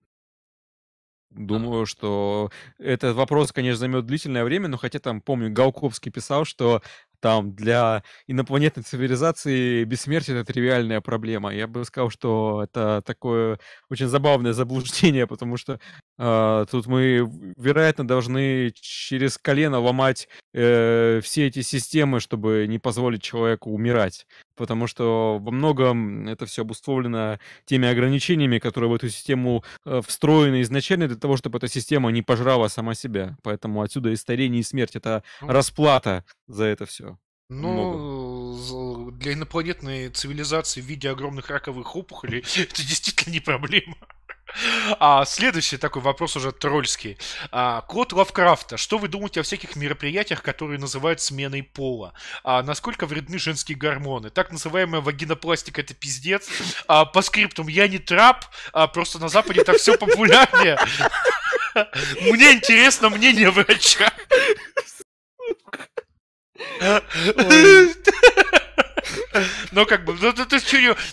Думаю, что этот вопрос, конечно, займет длительное время, но хотя там, помню, Галковский писал, что там для инопланетной цивилизации бессмертие это тривиальная проблема. Я бы сказал, что это такое очень забавное заблуждение, потому что э, тут мы, вероятно, должны через колено ломать э, все эти системы, чтобы не позволить человеку умирать. Потому что во многом это все обусловлено теми ограничениями, которые в эту систему э, встроены изначально для того, чтобы эта система не пожрала сама себя. Поэтому отсюда и старение, и смерть — это ну, расплата за это все. Ну, для инопланетной цивилизации в виде огромных раковых опухолей это действительно не проблема. А следующий такой вопрос уже тролльский. А, Клод Лавкрафта. Что вы думаете о всяких мероприятиях, которые называют сменой пола? А, насколько вредны женские гормоны? Так называемая вагинопластика это пиздец. А, по скриптум я не трап, а просто на Западе так все популярнее. Мне интересно мнение врача. Но как бы, ну, то есть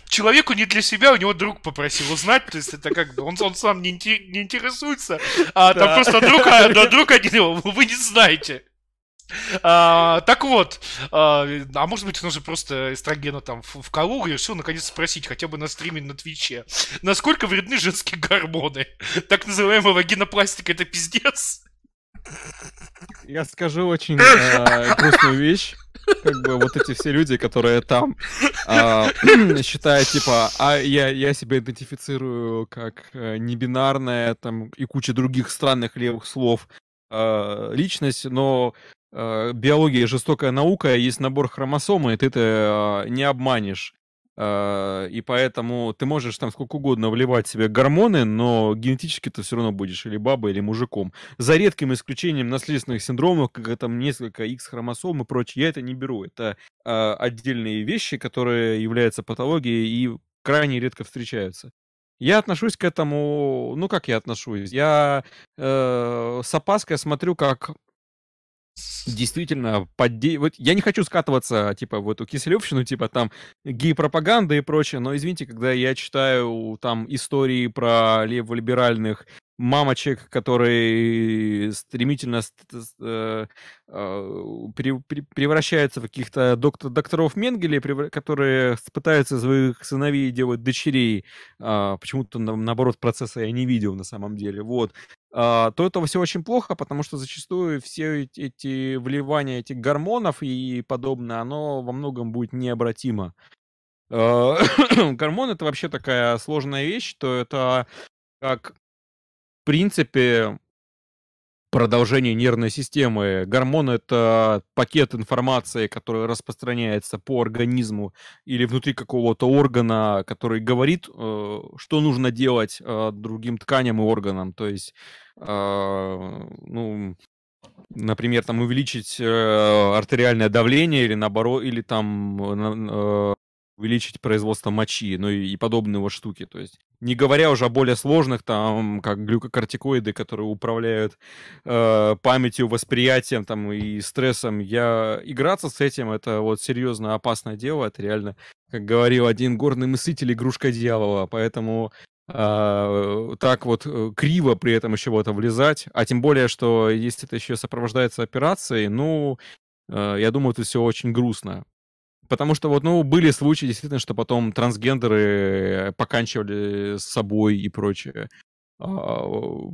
человеку не для себя, у него друг попросил узнать, то есть это как бы, он, он сам не, не интересуется, а да. там просто друг, а, друг один его, вы не знаете. А, так вот, а, а может быть, он же просто эстрогена там в, в колу и решил наконец спросить, хотя бы на стриме на Твиче, насколько вредны женские гормоны? Так называемая вагинопластика это пиздец? Я скажу очень э, грустную вещь. Как бы вот эти все люди, которые там э, считают, типа, а я, я себя идентифицирую как э, небинарная, там, и куча других странных левых слов э, личность, но э, биология жестокая наука, есть набор хромосом, и ты это не обманешь. А, и поэтому ты можешь там сколько угодно вливать себе гормоны, но генетически ты все равно будешь или бабой, или мужиком. За редким исключением наследственных синдромов, как там несколько X-хромосом и прочее, я это не беру. Это э, отдельные вещи, которые являются патологией и крайне редко встречаются. Я отношусь к этому, ну как я отношусь? Я э, с опаской смотрю, как действительно подде... вот я не хочу скатываться типа в эту киселевщину типа там гей-пропаганда и прочее но извините когда я читаю там истории про леволиберальных мамочек, которые стремительно э, э, превращаются в каких-то доктор, докторов Менгеле, которые пытаются своих сыновей делать дочерей. А, почему-то, наоборот, процесса я не видел на самом деле. Вот. А, то это все очень плохо, потому что зачастую все эти вливания этих гормонов и подобное, оно во многом будет необратимо. А, гормон это вообще такая сложная вещь, то это как принципе, продолжение нервной системы. Гормон — это пакет информации, который распространяется по организму или внутри какого-то органа, который говорит, э, что нужно делать э, другим тканям и органам. То есть, э, ну, например, там увеличить артериальное давление или наоборот, или там увеличить производство мочи, ну и, и подобные вот штуки. То есть Не говоря уже о более сложных, там, как глюкокортикоиды, которые управляют э, памятью, восприятием там, и стрессом. Я играться с этим, это вот серьезно опасное дело. Это реально, как говорил один горный мыслитель, игрушка дьявола. Поэтому э, так вот э, криво при этом еще в это влезать. А тем более, что если это еще сопровождается операцией, ну, э, я думаю, это все очень грустно. Потому что вот, ну, были случаи, действительно, что потом трансгендеры поканчивали с собой и прочее. А,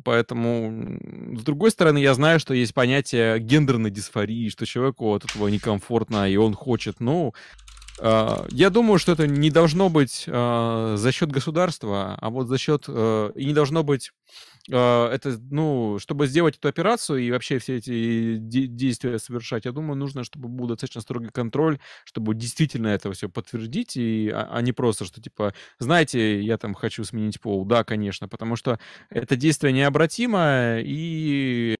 поэтому, с другой стороны, я знаю, что есть понятие гендерной дисфории, что человеку от этого некомфортно, и он хочет, ну, а, я думаю, что это не должно быть а, за счет государства, а вот за счет... И не должно быть это, ну, чтобы сделать эту операцию и вообще все эти действия совершать, я думаю, нужно, чтобы был достаточно строгий контроль, чтобы действительно это все подтвердить, и, а, а не просто, что типа, знаете, я там хочу сменить пол. Да, конечно, потому что это действие необратимо, и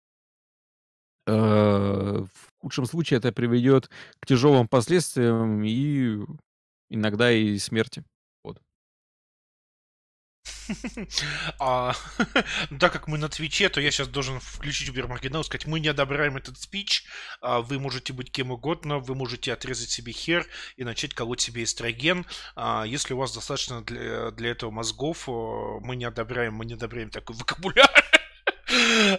э, в худшем случае это приведет к тяжелым последствиям и иногда и смерти. А, так как мы на Твиче, то я сейчас должен включить Убермаргинал и сказать, мы не одобряем этот спич, а, вы можете быть кем угодно, вы можете отрезать себе хер и начать колоть себе эстроген. А, если у вас достаточно для, для этого мозгов, мы не одобряем, мы не одобряем такой вокабуляр.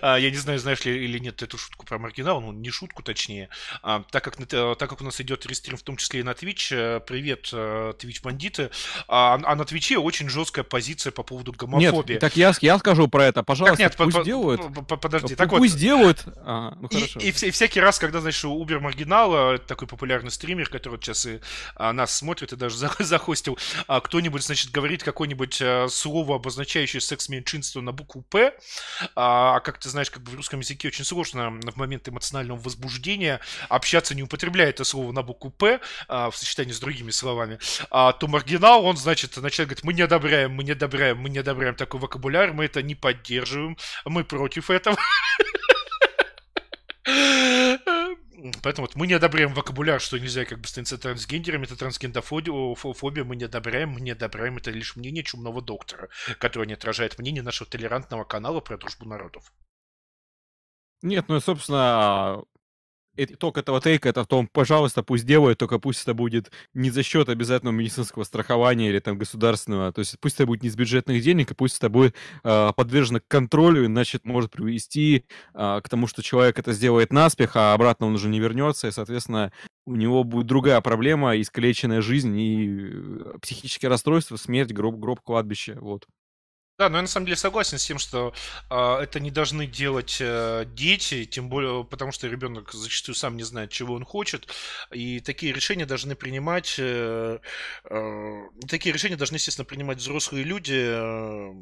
А, я не знаю, знаешь ли или нет эту шутку про маргинал, ну не шутку точнее. А, так, как, так как у нас идет рестрим в том числе и на Twitch, э, привет, э, Twitch бандиты, а, а на Твиче очень жесткая позиция по поводу гомофобии. Нет, так я, я скажу про это, пожалуйста, так, нет, пусть по, делают. Подожди, так пусть вот, делают. А, ну, хорошо. И, и, и всякий раз, когда, знаешь, Убер Маргинал, такой популярный стример, который сейчас и а, нас смотрит и даже захостил, а, кто-нибудь, значит, говорит какое-нибудь а, слово, обозначающее секс-меньшинство на букву П, а, а как ты знаешь, как бы в русском языке очень сложно в момент эмоционального возбуждения общаться, не употребляя это слово на букву «П» а, в сочетании с другими словами, а, то маргинал, он, значит, начинает говорить, мы не одобряем, мы не одобряем, мы не одобряем такой вокабуляр, мы это не поддерживаем, мы против этого. Поэтому вот мы не одобряем вокабуляр, что нельзя как бы становиться трансгендером, это трансгендофобия, мы не одобряем, мы не одобряем, это лишь мнение чумного доктора, которое не отражает мнение нашего толерантного канала про дружбу народов. Нет, ну, собственно, итог этого тейка это в том, пожалуйста, пусть делают, только пусть это будет не за счет обязательного медицинского страхования или там государственного, то есть пусть это будет не из бюджетных денег, и пусть это будет э, подвержено контролю, иначе это может привести э, к тому, что человек это сделает наспех, а обратно он уже не вернется, и, соответственно, у него будет другая проблема, искалеченная жизнь и э, психические расстройства, смерть, гроб, гроб кладбище, вот. Да, но я на самом деле согласен с тем, что э, это не должны делать э, дети, тем более потому, что ребенок зачастую сам не знает, чего он хочет, и такие решения должны принимать, э, э, такие решения должны, естественно, принимать взрослые люди, э,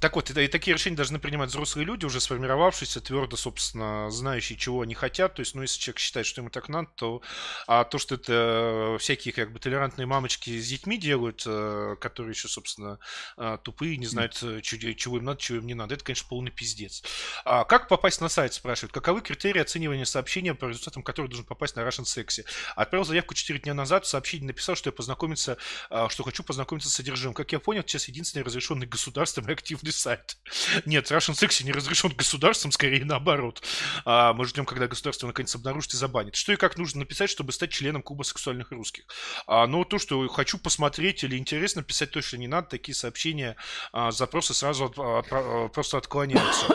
так вот, и, и такие решения должны принимать взрослые люди, уже сформировавшиеся, твердо, собственно, знающие, чего они хотят. То есть, ну, если человек считает, что ему так надо, то а то, что это всякие, как бы, толерантные мамочки с детьми делают, э, которые еще, собственно, э, тупые, не знают, э, чего им надо, чего им не надо, это, конечно, полный пиздец. А как попасть на сайт, спрашивают? Каковы критерии оценивания сообщения, по результатам которого должен попасть на Russian Sexy? Отправил заявку 4 дня назад, в сообщении написал, что я познакомиться, что хочу познакомиться с содержимым. Как я понял, сейчас единственный разрешенный государством активный сайт. Нет, Russian Sexy не разрешен государством, скорее наоборот. А мы ждем, когда государство наконец обнаружит и забанит. Что и как нужно написать, чтобы стать членом клуба сексуальных русских? А, ну, то, что хочу посмотреть или интересно, писать точно не надо. Такие сообщения, а, запросы сразу от, от, от, просто отклоняются.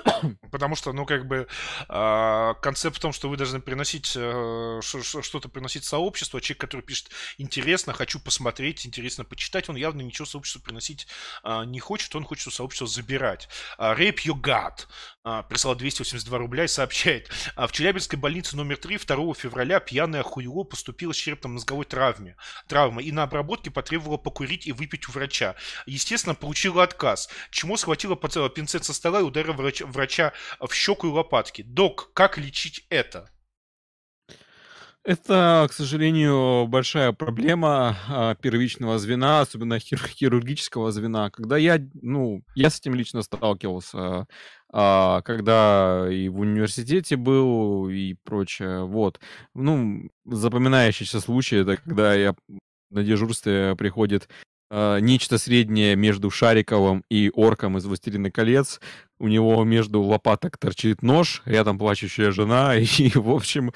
Потому что, ну, как бы, а, концепт в том, что вы должны приносить, а, что-то приносить сообществу, а человек, который пишет интересно, хочу посмотреть, интересно почитать, он явно ничего сообществу приносить а, не хочет, он хочет у сообщества забирать забирать. Rape You God прислал 282 рубля и сообщает. «А в Челябинской больнице номер 3 2 февраля пьяная хуйло поступила с черепно-мозговой травме, травмой и на обработке потребовала покурить и выпить у врача. Естественно, получила отказ. Чему схватила пинцет со стола и ударила врача, врача в щеку и лопатки. Док, как лечить это? Это, к сожалению, большая проблема а, первичного звена, особенно хир- хирургического звена. Когда я, ну, я с этим лично сталкивался, а, когда и в университете был и прочее. Вот. Ну, запоминающийся случай, это когда я на дежурстве приходит э, нечто среднее между Шариковым и Орком из «Властелина колец». У него между лопаток торчит нож, рядом плачущая жена, и, в общем,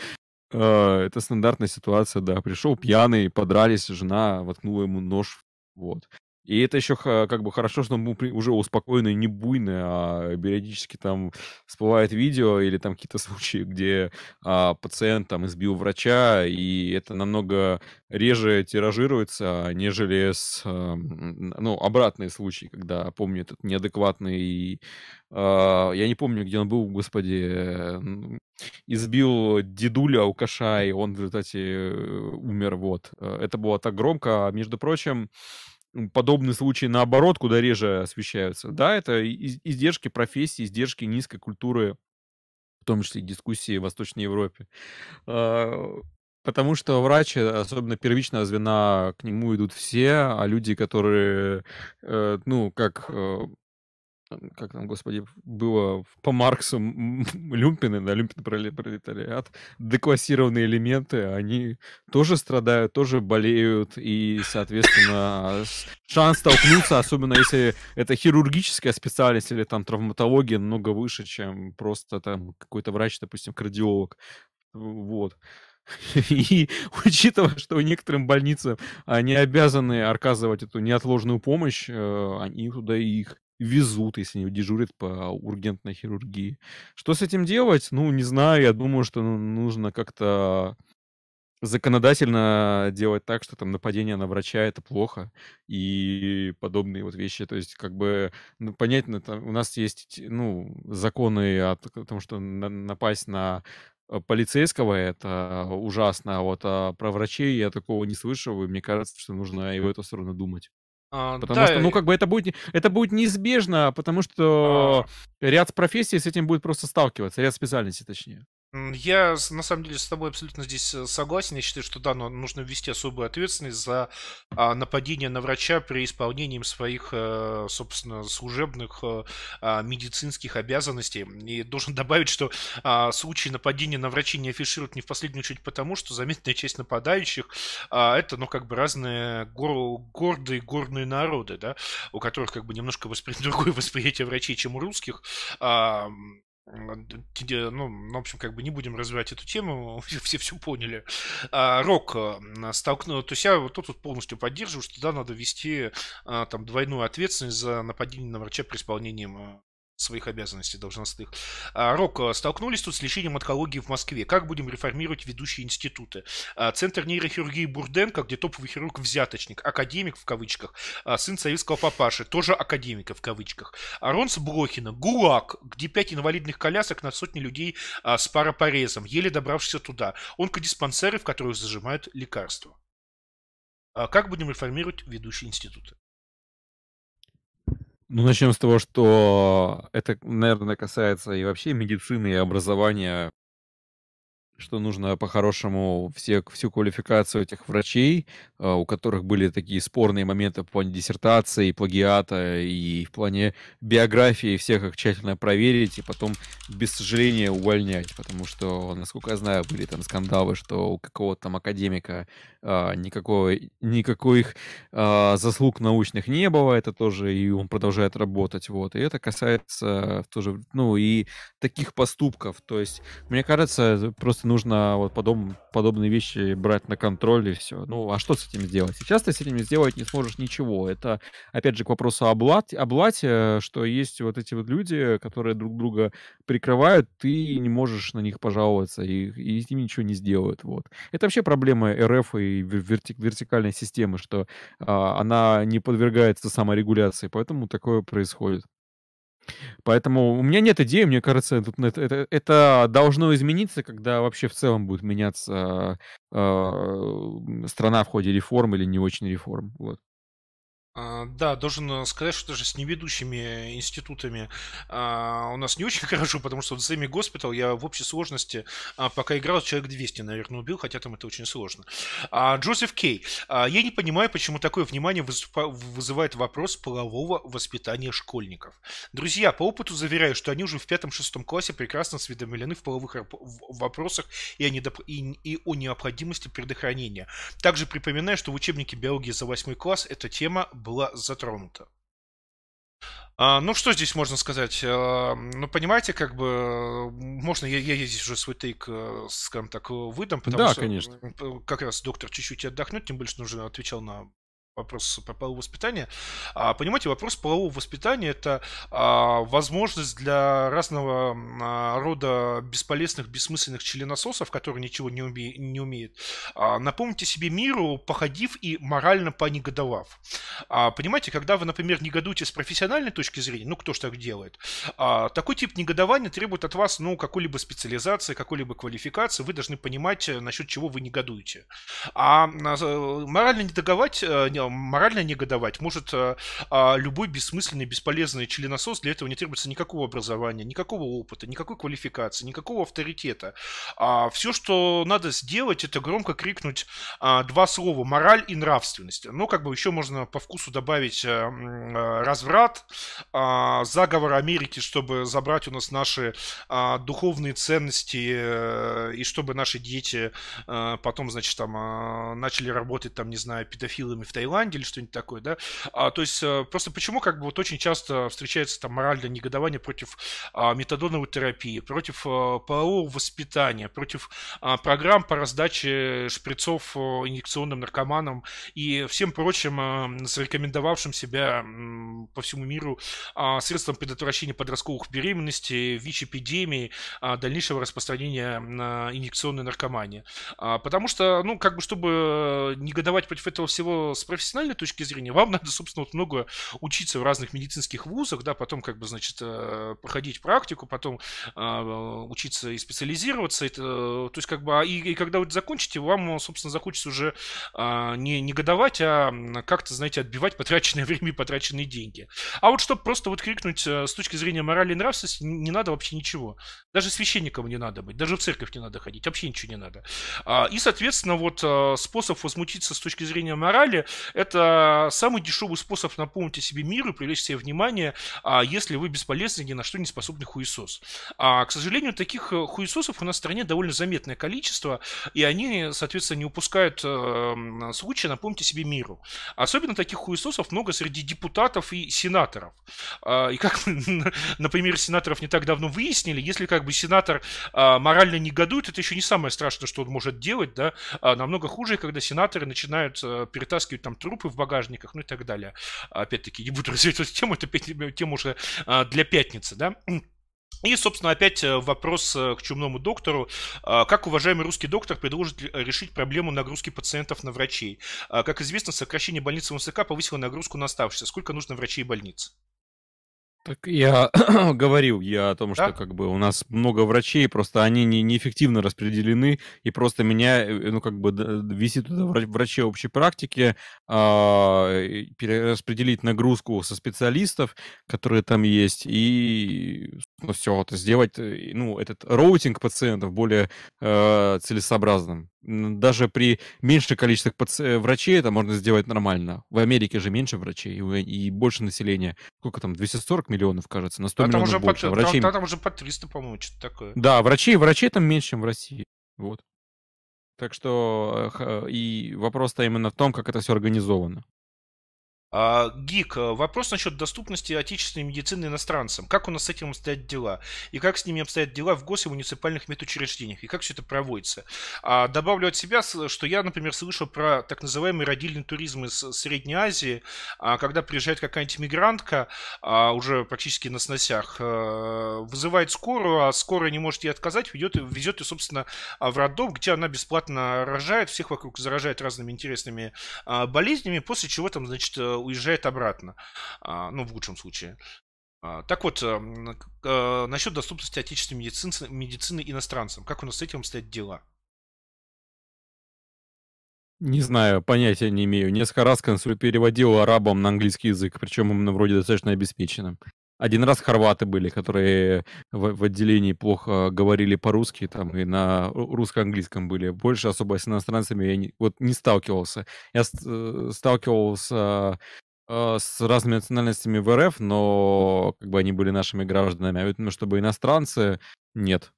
это стандартная ситуация, да. Пришел пьяный, подрались, жена воткнула ему нож, вот. И это еще как бы хорошо, что он уже успокоенный, не буйный, а периодически там всплывает видео или там какие-то случаи, где а, пациент там избил врача, и это намного реже тиражируется, нежели с, а, ну, обратные случаи, когда, помню, этот неадекватный, а, я не помню, где он был, господи, избил дедуля алкаша, и он в результате умер, вот. Это было так громко. А, между прочим, подобные случаи наоборот куда реже освещаются. Да, это издержки профессии, издержки низкой культуры, в том числе дискуссии в Восточной Европе. А, потому что врач, особенно первичного звена, к нему идут все, а люди, которые, э, ну, как э, как там, господи, было по Марксу люмпины, да, люмпин пролетариат, деклассированные элементы, они тоже страдают, тоже болеют, и, соответственно, шанс столкнуться, особенно если это хирургическая специальность или там травматология, намного выше, чем просто там какой-то врач, допустим, кардиолог. Вот. И учитывая, что некоторым больницам они обязаны оказывать эту неотложную помощь, э, они туда их везут, если они дежурят по ургентной хирургии. Что с этим делать? Ну, не знаю. Я думаю, что ну, нужно как-то законодательно делать так, что там нападение на врача это плохо и подобные вот вещи. То есть как бы ну, понятно, там, у нас есть ну законы о том, что на, напасть на э, полицейского это ужасно, а вот а про врачей я такого не слышал, и мне кажется, что нужно и в эту сторону думать. А, потому да, что, ну, как бы это будет, это будет неизбежно, потому что а... ряд профессий с этим будет просто сталкиваться, ряд специальностей, точнее. Я, на самом деле, с тобой абсолютно здесь э, согласен. Я считаю, что да, но нужно ввести особую ответственность за а, нападение на врача при исполнении своих, а, собственно, служебных а, а, медицинских обязанностей. И должен добавить, что а, случаи нападения на врачей не афишируют не в последнюю очередь потому, что заметная часть нападающих это, ну, как бы разные гор гордые, горные народы, да, у которых как бы немножко воспри... другое восприятие врачей, чем у русских. А, ну, в общем, как бы не будем развивать эту тему, все все поняли. А, Рок э, столкнул, то есть я вот тут вот полностью поддерживаю, что да, надо вести а, там двойную ответственность за нападение на врача при исполнении своих обязанностей должностных. А, Рок, а, столкнулись тут с лечением онкологии в Москве. Как будем реформировать ведущие институты? А, Центр нейрохирургии Бурденко, где топовый хирург взяточник, академик в кавычках, сын советского папаши, тоже академика в кавычках. Ронс Блохина, ГУЛАГ, где пять инвалидных колясок на сотни людей с парапорезом, еле добравшихся туда. Онкодиспансеры, в которых зажимают лекарства. Как будем реформировать ведущие институты? Ну, начнем с того, что это, наверное, касается и вообще медицины, и образования что нужно по-хорошему все, всю квалификацию этих врачей, а, у которых были такие спорные моменты в плане диссертации, плагиата и в плане биографии, всех их тщательно проверить и потом без сожаления увольнять, потому что, насколько я знаю, были там скандалы, что у какого-то там академика а, никакой, никаких а, заслуг научных не было, это тоже, и он продолжает работать, вот, и это касается тоже, ну, и таких поступков, то есть, мне кажется, просто нужно вот подоб, подобные вещи брать на контроль и все. Ну, а что с этим сделать? Сейчас ты с этим сделать не сможешь ничего. Это, опять же, к вопросу о блате, о блате, что есть вот эти вот люди, которые друг друга прикрывают, ты не можешь на них пожаловаться, и, и с ними ничего не сделают. Вот. Это вообще проблема РФ и верти, вертикальной системы, что а, она не подвергается саморегуляции, поэтому такое происходит. Поэтому у меня нет идеи, мне кажется, это, это, это должно измениться, когда вообще в целом будет меняться э, страна в ходе реформ или не очень реформ. Вот. А, да, должен э, сказать, что даже с неведущими институтами а, у нас не очень хорошо, потому что в Семи Госпитал я в общей сложности а, пока играл человек 200, наверное, убил, хотя там это очень сложно. А, Джозеф Кей. А, я не понимаю, почему такое внимание вызывает вопрос полового воспитания школьников. Друзья, по опыту заверяю, что они уже в пятом-шестом классе прекрасно осведомлены в половых вопросах и о, недоп... и, и о необходимости предохранения. Также припоминаю, что в учебнике биологии за восьмой класс эта тема была затронута. А, ну, что здесь можно сказать? А, ну, понимаете, как бы, можно я, я здесь уже свой тейк, э, скажем так, выдам, потому Да, что конечно. как раз доктор чуть-чуть отдохнет, тем более, что уже отвечал на вопрос про половое воспитание. А, понимаете, вопрос полового воспитания это а, возможность для разного а, рода бесполезных, бессмысленных членососов, которые ничего не, уме, не умеют, а, напомните себе миру, походив и морально понегодовав. А, понимаете, когда вы, например, негодуете с профессиональной точки зрения, ну кто ж так делает, а, такой тип негодования требует от вас, ну, какой-либо специализации, какой-либо квалификации, вы должны понимать, э, насчет чего вы негодуете. А, а морально недоговать, э, морально негодовать может а, а, любой бессмысленный, бесполезный членосос. Для этого не требуется никакого образования, никакого опыта, никакой квалификации, никакого авторитета. А, все, что надо сделать, это громко крикнуть а, два слова «мораль» и «нравственность». Ну, как бы еще можно по вкусу добавить а, а, «разврат», «заговор Америки», чтобы забрать у нас наши духовные ценности и чтобы наши дети потом, значит, там начали работать, там, не знаю, педофилами в Таиланде, Таиланде или что-нибудь такое, да. А, то есть э, просто почему как бы вот очень часто встречается там моральное негодование против а, метадоновой терапии, против а, полового воспитания, против а, программ по раздаче шприцов а, инъекционным наркоманам и всем прочим а, зарекомендовавшим себя а, по всему миру а, средством предотвращения подростковых беременностей, ВИЧ-эпидемии, а, дальнейшего распространения на инъекционной наркомании. А, потому что, ну, как бы, чтобы негодовать против этого всего с профессиональной точки зрения, вам надо, собственно, вот много учиться в разных медицинских вузах, да, потом как бы, значит, э, проходить практику, потом а, учиться и специализироваться. Это, то есть, как бы, а, и, и когда вы закончите, вам, собственно, захочется уже а, не негодовать, а как-то, знаете, отбивать потраченное время и потраченные деньги. А вот чтобы просто вот крикнуть э, с точки зрения морали и нравственности, не надо вообще ничего. Даже священником не надо быть, даже в церковь не надо ходить, вообще ничего не надо. И, соответственно, вот способ возмутиться с точки зрения морали, это самый дешевый способ напомнить о себе миру и привлечь себе внимание, а, если вы бесполезный, ни на что не способный хуесос. А, к сожалению, таких э, хуесосов у нас в стране довольно заметное количество, и они, соответственно, не упускают э, случая напомнить о себе миру. Особенно таких хуесосов много среди депутатов и сенаторов. А, и как мы на примере сенаторов не так давно выяснили, если как бы сенатор а, морально негодует, это еще не самое страшное, что он может делать, да, а, намного хуже, когда сенаторы начинают а, перетаскивать там трупы в багажниках, ну и так далее. Опять-таки, не буду развивать эту тему, это тема уже а, для пятницы, да. И, собственно, опять э, вопрос э, к чумному доктору. А, как уважаемый русский доктор предложит решить проблему нагрузки пациентов на врачей? А, как известно, сокращение больницы МСК повысило нагрузку на оставшихся. Сколько нужно врачей больниц? Так я говорил я о том, что как бы у нас много врачей, просто они не, неэффективно распределены, и просто меня, э, ну, как бы висит туда врачи общей практики, а, перераспределить нагрузку со специалистов, которые там есть, и ну, все это сделать, э, ну, этот роутинг пациентов более э, целесообразным. Даже при меньшем количестве паци- э, врачей это можно сделать нормально. В Америке же меньше врачей и, больше населения. Сколько там? 240 миллионов, кажется, на 100 а миллионов уже больше. По, врачей... там, там уже по 300, по-моему, что-то такое. Да, врачей, врачей там меньше, чем в России. Вот. Так что и вопрос-то именно в том, как это все организовано. А, Гик, э, вопрос насчет доступности отечественной медицины иностранцам. Как у нас с этим обстоят дела? И как с ними обстоят дела в гос- и муниципальных медучреждениях? И как все это проводится? А, добавлю от себя, что я, например, слышал про так называемый родильный туризм из Средней Азии, а, когда приезжает какая-нибудь мигрантка, уже практически на сносях, э, вызывает скорую, а скорая не может ей отказать, ведет, везет ее, собственно, в роддом, где она бесплатно рожает, всех вокруг заражает разными интересными болезнями, после чего там, значит, э, уезжает обратно, а, ну, в лучшем случае. А, так вот, эм, э, насчет доступности отечественной медицины, медицины иностранцам. Как у нас с этим стоят дела? Не знаю, понятия не имею. Несколько раз консуль переводил арабам на английский язык, причем именно вроде достаточно обеспеченным. Один раз хорваты были, которые в, в отделении плохо говорили по-русски, там и на русско-английском были. Больше особо с иностранцами я не, вот не сталкивался. Я э, сталкивался э, с разными национальностями в РФ, но как бы они были нашими гражданами, а именно чтобы иностранцы нет.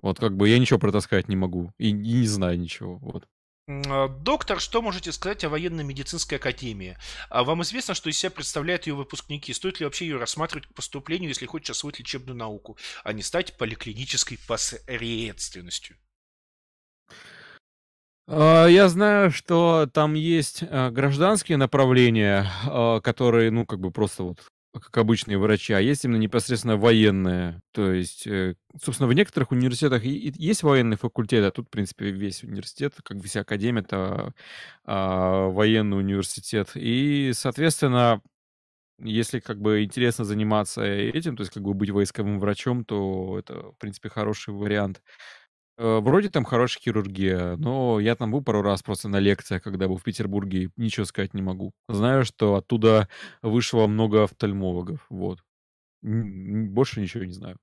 Вот как бы я ничего про это сказать не могу и, и не знаю ничего. Вот. А, доктор, что можете сказать о военно-медицинской академии? А вам известно, что из себя представляют ее выпускники? Стоит ли вообще ее рассматривать к поступлению, если хочешь освоить лечебную науку, а не стать поликлинической посредственностью? А, я знаю, что там есть, а, гражданские направления, а, которые, ну, как бы просто вот как обычные врачи, а есть именно непосредственно военные. То есть, э, собственно, в некоторых университетах есть военный факультет, а тут, в принципе, весь университет, как бы вся академия- это, а, военный университет. И, соответственно, если как бы интересно заниматься этим, то есть как бы быть войсковым врачом, то это, в принципе, хороший вариант. Э, вроде там хорошая хирургия, но я там был пару раз просто на лекциях, когда был в Петербурге, ничего сказать не могу. Знаю, что оттуда вышло много офтальмологов, вот. Больше ничего не знаю.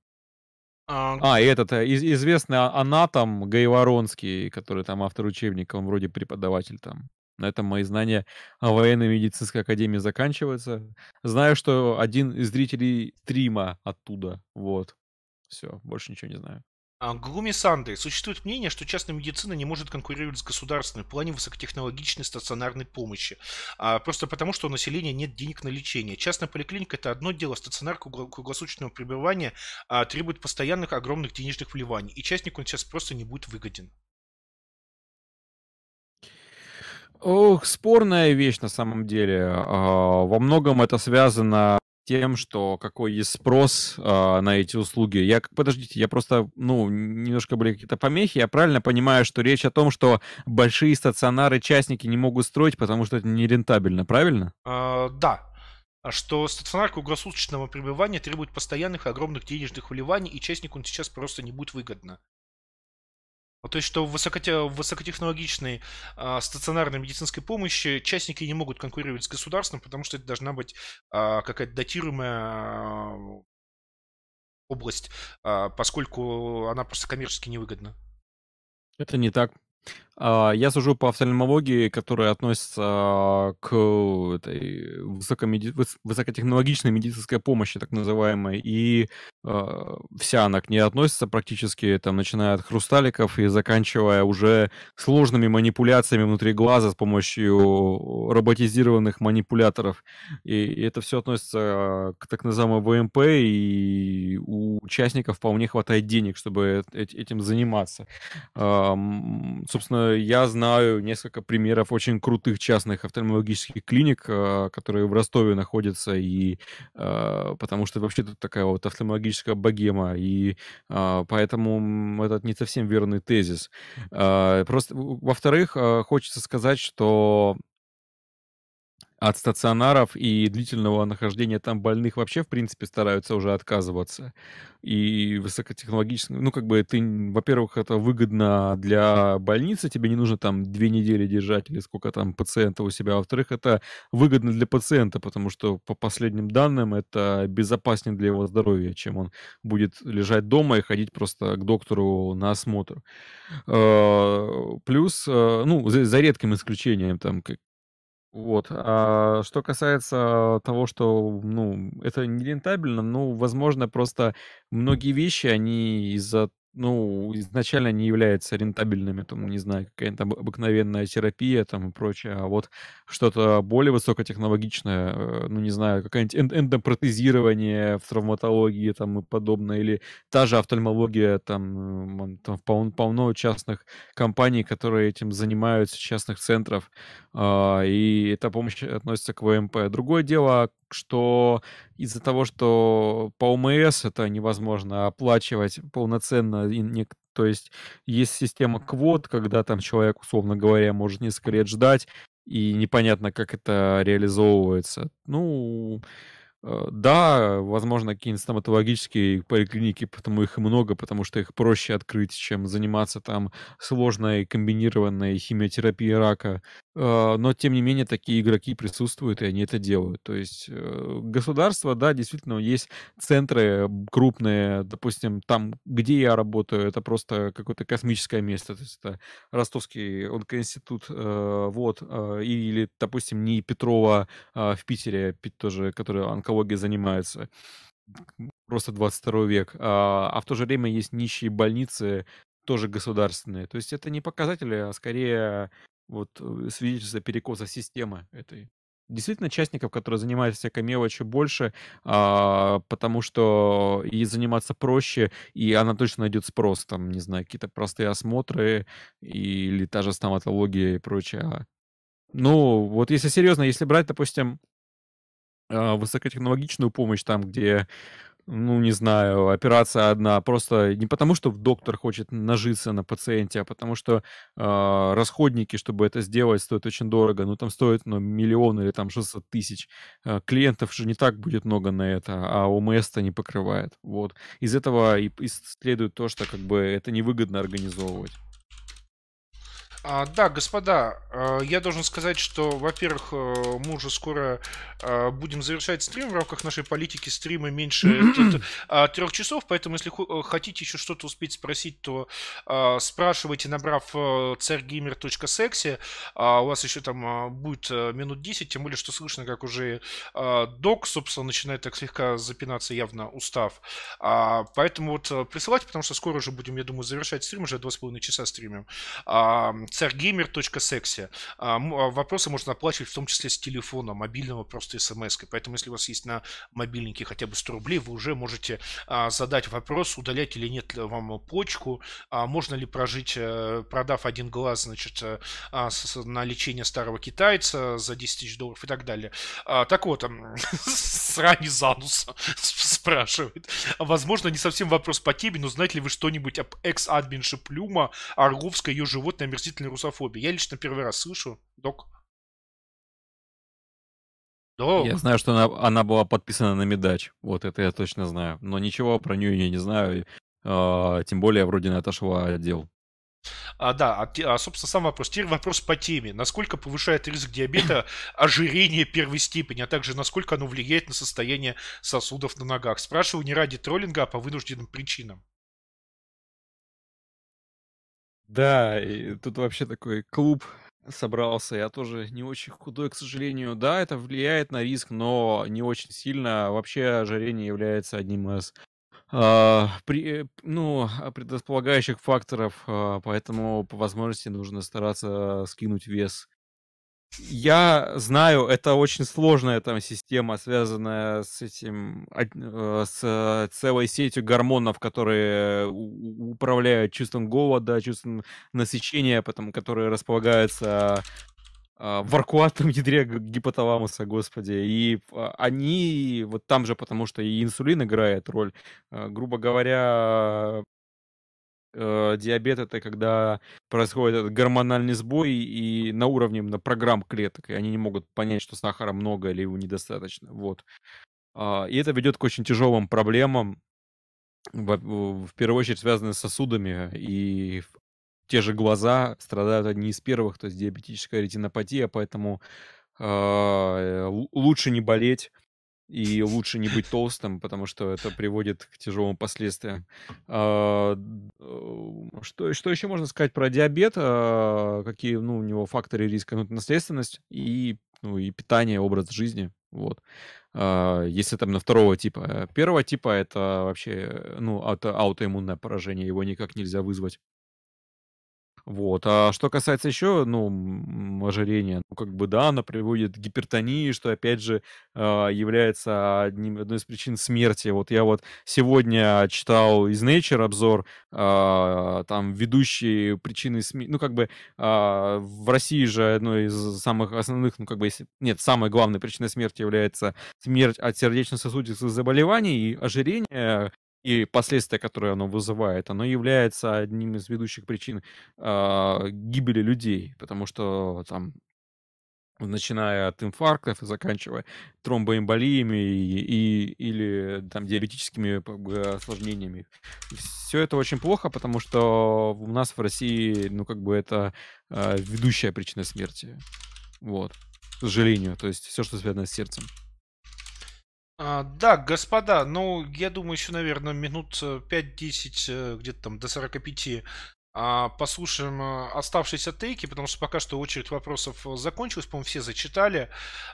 А, А, и этот, э, из известный а анатом Гайворонский, который там автор учебника, он вроде преподаватель там. На этом мои знания о военно-медицинской академии заканчиваются. Знаю, что один из зрителей стрима оттуда, вот. Все, больше ничего не знаю. А, Глуми Санды. Существует мнение, что частная медицина не может конкурировать с государственной в плане высокотехнологичной стационарной помощи. А, просто потому, что у населения нет денег на лечение. Частная поликлиника– это одно дело, стационар кругло- круглосуточного пребывания а, требует постоянных огромных денежных вливаний, и частнику он сейчас просто не будет выгоден. Ох, спорная вещь на самом деле. А, во многом это связано тем, что какой есть спрос а, на эти услуги. Я, подождите, я просто, ну, немножко были какие-то помехи. Я правильно понимаю, что речь о том, что большие стационары частники не могут строить, потому что это нерентабельно, правильно? А, да, А что стационар круглосуточного пребывания требует постоянных огромных денежных вливаний, и частнику сейчас просто не будет выгодно. Ну, То есть, что в, высокоте- в высокотехнологичной а, стационарной медицинской помощи частники не могут конкурировать с государством, потому что это должна быть а, какая-то датируемая а, область, а, поскольку она просто коммерчески невыгодна. Это не так. А, Я сужу по офтальмологии, которая относится к этой высокомеди- выс- высокотехнологичной медицинской помощи, так называемой, и а, вся она к ней относится практически, там, начиная от хрусталиков и заканчивая уже сложными манипуляциями внутри глаза с помощью роботизированных манипуляторов. И, это все относится к так называемому ВМП, и у участников вполне хватает денег, чтобы э- этим заниматься. Ам, Собственно, я знаю несколько примеров очень крутых частных офтальмологических клиник, а, которые в Ростове находятся, и а, потому что вообще тут такая вот офтальмологическая богема, и а, поэтому этот не совсем верный тезис. Просто, во-вторых, хочется сказать, что от стационаров и длительного нахождения там больных вообще, в принципе, стараются уже отказываться. И высокотехнологично, ну, как бы ты, во-первых, это выгодно для больницы, тебе не нужно там две недели держать или сколько там пациента у себя. а Во-вторых, это выгодно для пациента, потому что по последним данным это безопаснее для его здоровья, чем он будет лежать дома и ходить просто к доктору на осмотр. Э, Плюс, э, ну, за редким исключением, там, вот. А что касается того, что, ну, это нерентабельно, ну, возможно, просто многие вещи, они из-за, ну, изначально не являются рентабельными, там, не знаю, какая-то об- обыкновенная терапия там и прочее, а вот что-то более высокотехнологичное, э, ну, не знаю, какое-нибудь эн- эндопротезирование в травматологии там и подобное, или та же офтальмология, там, там полно, полно частных компаний, которые этим занимаются, частных центров, а, и эта помощь относится к ВМП. Другое дело, что из-за того, что по ОМС это невозможно оплачивать полноценно, и не- то есть есть система квот, когда там человек, условно говоря, может несколько лет ждать, и непонятно, как это реализовывается. Ну, да, возможно, какие-нибудь стоматологические поликлиники, потому их много, потому что их проще открыть, чем заниматься там сложной комбинированной химиотерапией рака. Э, Но, тем не менее, такие игроки присутствуют, и они это делают. То есть э, государство, да, действительно, есть центры крупные, допустим, там, где я работаю, это просто какое-то космическое место, то есть это Ростовский онкоинститут, э, вот, э, или, допустим, не Петрова в Питере, пи- тоже, который онкологией занимается. Просто 22 век. А, а в то же время есть нищие больницы, тоже государственные. То есть это не показатели, а скорее вот э, свидетельство перекоса системы этой. Действительно, частников, которые занимаются всякой мелочью, больше, а, потому что и заниматься проще, и она точно найдет спрос. Там, не знаю, какие-то простые осмотры или та же стоматология и прочее. А, ну, вот если серьезно, если брать, допустим, высокотехнологичную помощь, там, где ну, не знаю, операция одна. Просто не потому, что доктор хочет нажиться на пациенте, а потому что э, расходники, чтобы это сделать, стоят очень дорого. Ну, там стоит ну, миллион или там 600 тысяч. Э, клиентов же не так будет много на это, а ОМС-то не покрывает. Вот. Из этого и, и следует то, что как бы это невыгодно организовывать. А, да, господа, а, я должен сказать, что, во-первых, э, мы уже скоро а, будем завершать стрим. В рамках нашей политики стримы меньше трех часов, поэтому если э, хотите еще что-то успеть спросить, то спрашивайте, набрав э, crgamer.sexy, у вас еще там будет минут 10, тем более, что слышно, как уже док, собственно, начинает так слегка запинаться, явно устав. Поэтому вот присылайте, потому что скоро уже будем, я думаю, завершать стрим, уже 2,5 часа стримим царьгеймер.секси. А, а, вопросы можно оплачивать в том числе с телефона, мобильного, просто смс -кой. Поэтому, если у вас есть на мобильнике хотя бы 100 рублей, вы уже можете а, задать вопрос, удалять или нет вам почку, можно ли прожить, э, продав один глаз, значит, э, на лечение старого китайца за 10 тысяч долларов и так далее. Так вот, срани Зануса спрашивает. Возможно, не совсем вопрос по теме, но знаете ли вы что-нибудь об экс-админше Плюма, Арговской, ее животной омерзительной русофобии? Я лично первый раз слышу, док. Док. Я знаю, что она, она была подписана на Медач. Вот это я точно знаю. Но ничего про нее я не знаю. Э, тем более, вроде она отошла отдел. А, да, а, а, собственно, сам вопрос. Теперь вопрос по теме. Насколько повышает риск диабета ожирение первой степени, а также насколько оно влияет на состояние сосудов на ногах? Спрашиваю не ради троллинга, а по вынужденным причинам. Да, и тут вообще такой клуб собрался. Я тоже не очень худой, к сожалению. Да, это влияет на риск, но не очень сильно. Вообще ожирение является одним из а, при, э, ну, а, предрасполагающих факторов, а, поэтому по возможности нужно стараться скинуть вес. Я знаю, это очень сложная там система, связанная с этим, э, с целой сетью гормонов, которые управляют чувством голода, чувством насыщения, потом, которые располагаются а, в аркуатном ядре гипоталамуса, господи. И а, они вот там же, потому что и инсулин играет роль. А, грубо говоря, э, диабет это когда происходит этот гормональный сбой и на уровне на программ клеток, и они не могут понять, что сахара много или его недостаточно. Вот. И это ведет к очень тяжелым проблемам, в, первую очередь связанные с сосудами и те же глаза страдают одни из первых, то есть диабетическая ретинопатия, поэтому э, лучше не болеть и лучше не быть толстым, потому что это приводит к тяжелым последствиям. А, что, что еще можно сказать про диабет? А, какие ну, у него факторы риска? Ну, наследственность и, ну, и питание, образ жизни. Вот. А, если там на второго типа. Первого типа это вообще ну, ауто, аутоиммунное поражение, его никак нельзя вызвать. Вот. А что касается еще, ну, ожирения, ну, как бы, да, оно приводит к гипертонии, что, опять же, э, является одним, одной из причин смерти. Вот я вот сегодня читал из Nature обзор, э, там, ведущие причины смерти, ну, как бы, э, в России же одной из самых основных, ну, как бы, нет, самой главной причиной смерти является смерть от сердечно-сосудистых заболеваний, и ожирение и последствия, которые оно вызывает, оно является одним из ведущих причин э, гибели людей, потому что там начиная от инфарктов и заканчивая тромбоэмболиями и, и, или там диабетическими осложнениями. Все это очень плохо, потому что у нас в России, ну, как бы это э, ведущая причина смерти. Вот. К сожалению. То есть все, что связано с сердцем. А, да, господа, ну, я думаю, еще, наверное, минут 5-10, э, э, где-то там до 45 а, послушаем э, оставшиеся тейки, потому что пока что очередь вопросов закончилась, по-моему, все зачитали,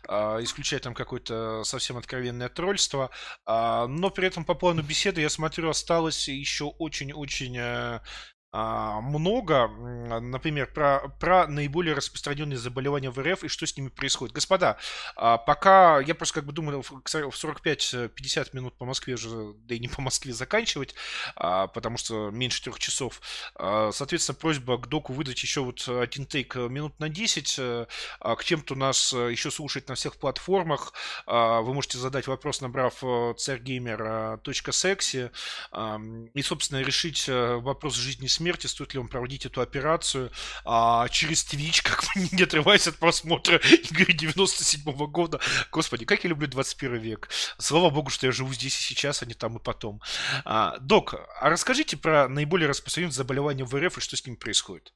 а, исключая там какое-то совсем откровенное тролльство. А, но при этом по плану беседы, я смотрю, осталось еще очень-очень много, например, про, про наиболее распространенные заболевания в РФ и что с ними происходит. Господа, а, пока я просто как бы думаю в 45-50 минут по Москве уже, да и не по Москве заканчивать, а, потому что меньше трех часов. Соответственно, просьба к доку выдать еще вот один тейк минут на 10. Э, к тем, кто нас э, еще слушает на всех платформах, вы можете задать вопрос, набрав э, царьгеймер.секси и, собственно, решить вопрос жизни и смерти смерти, стоит ли он проводить эту операцию а, через Twitch, как бы не отрываясь от просмотра игры 97 -го года. Господи, как я люблю 21 век. Слава богу, что я живу здесь и сейчас, а не там и потом. А, док, а расскажите про наиболее распространенные заболевания в РФ и что с ними происходит?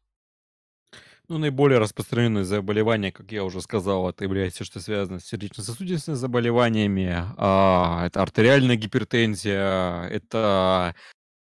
Ну, наиболее распространенные заболевания, как я уже сказал, это является, что связано с сердечно-сосудистыми заболеваниями, а, это артериальная гипертензия, это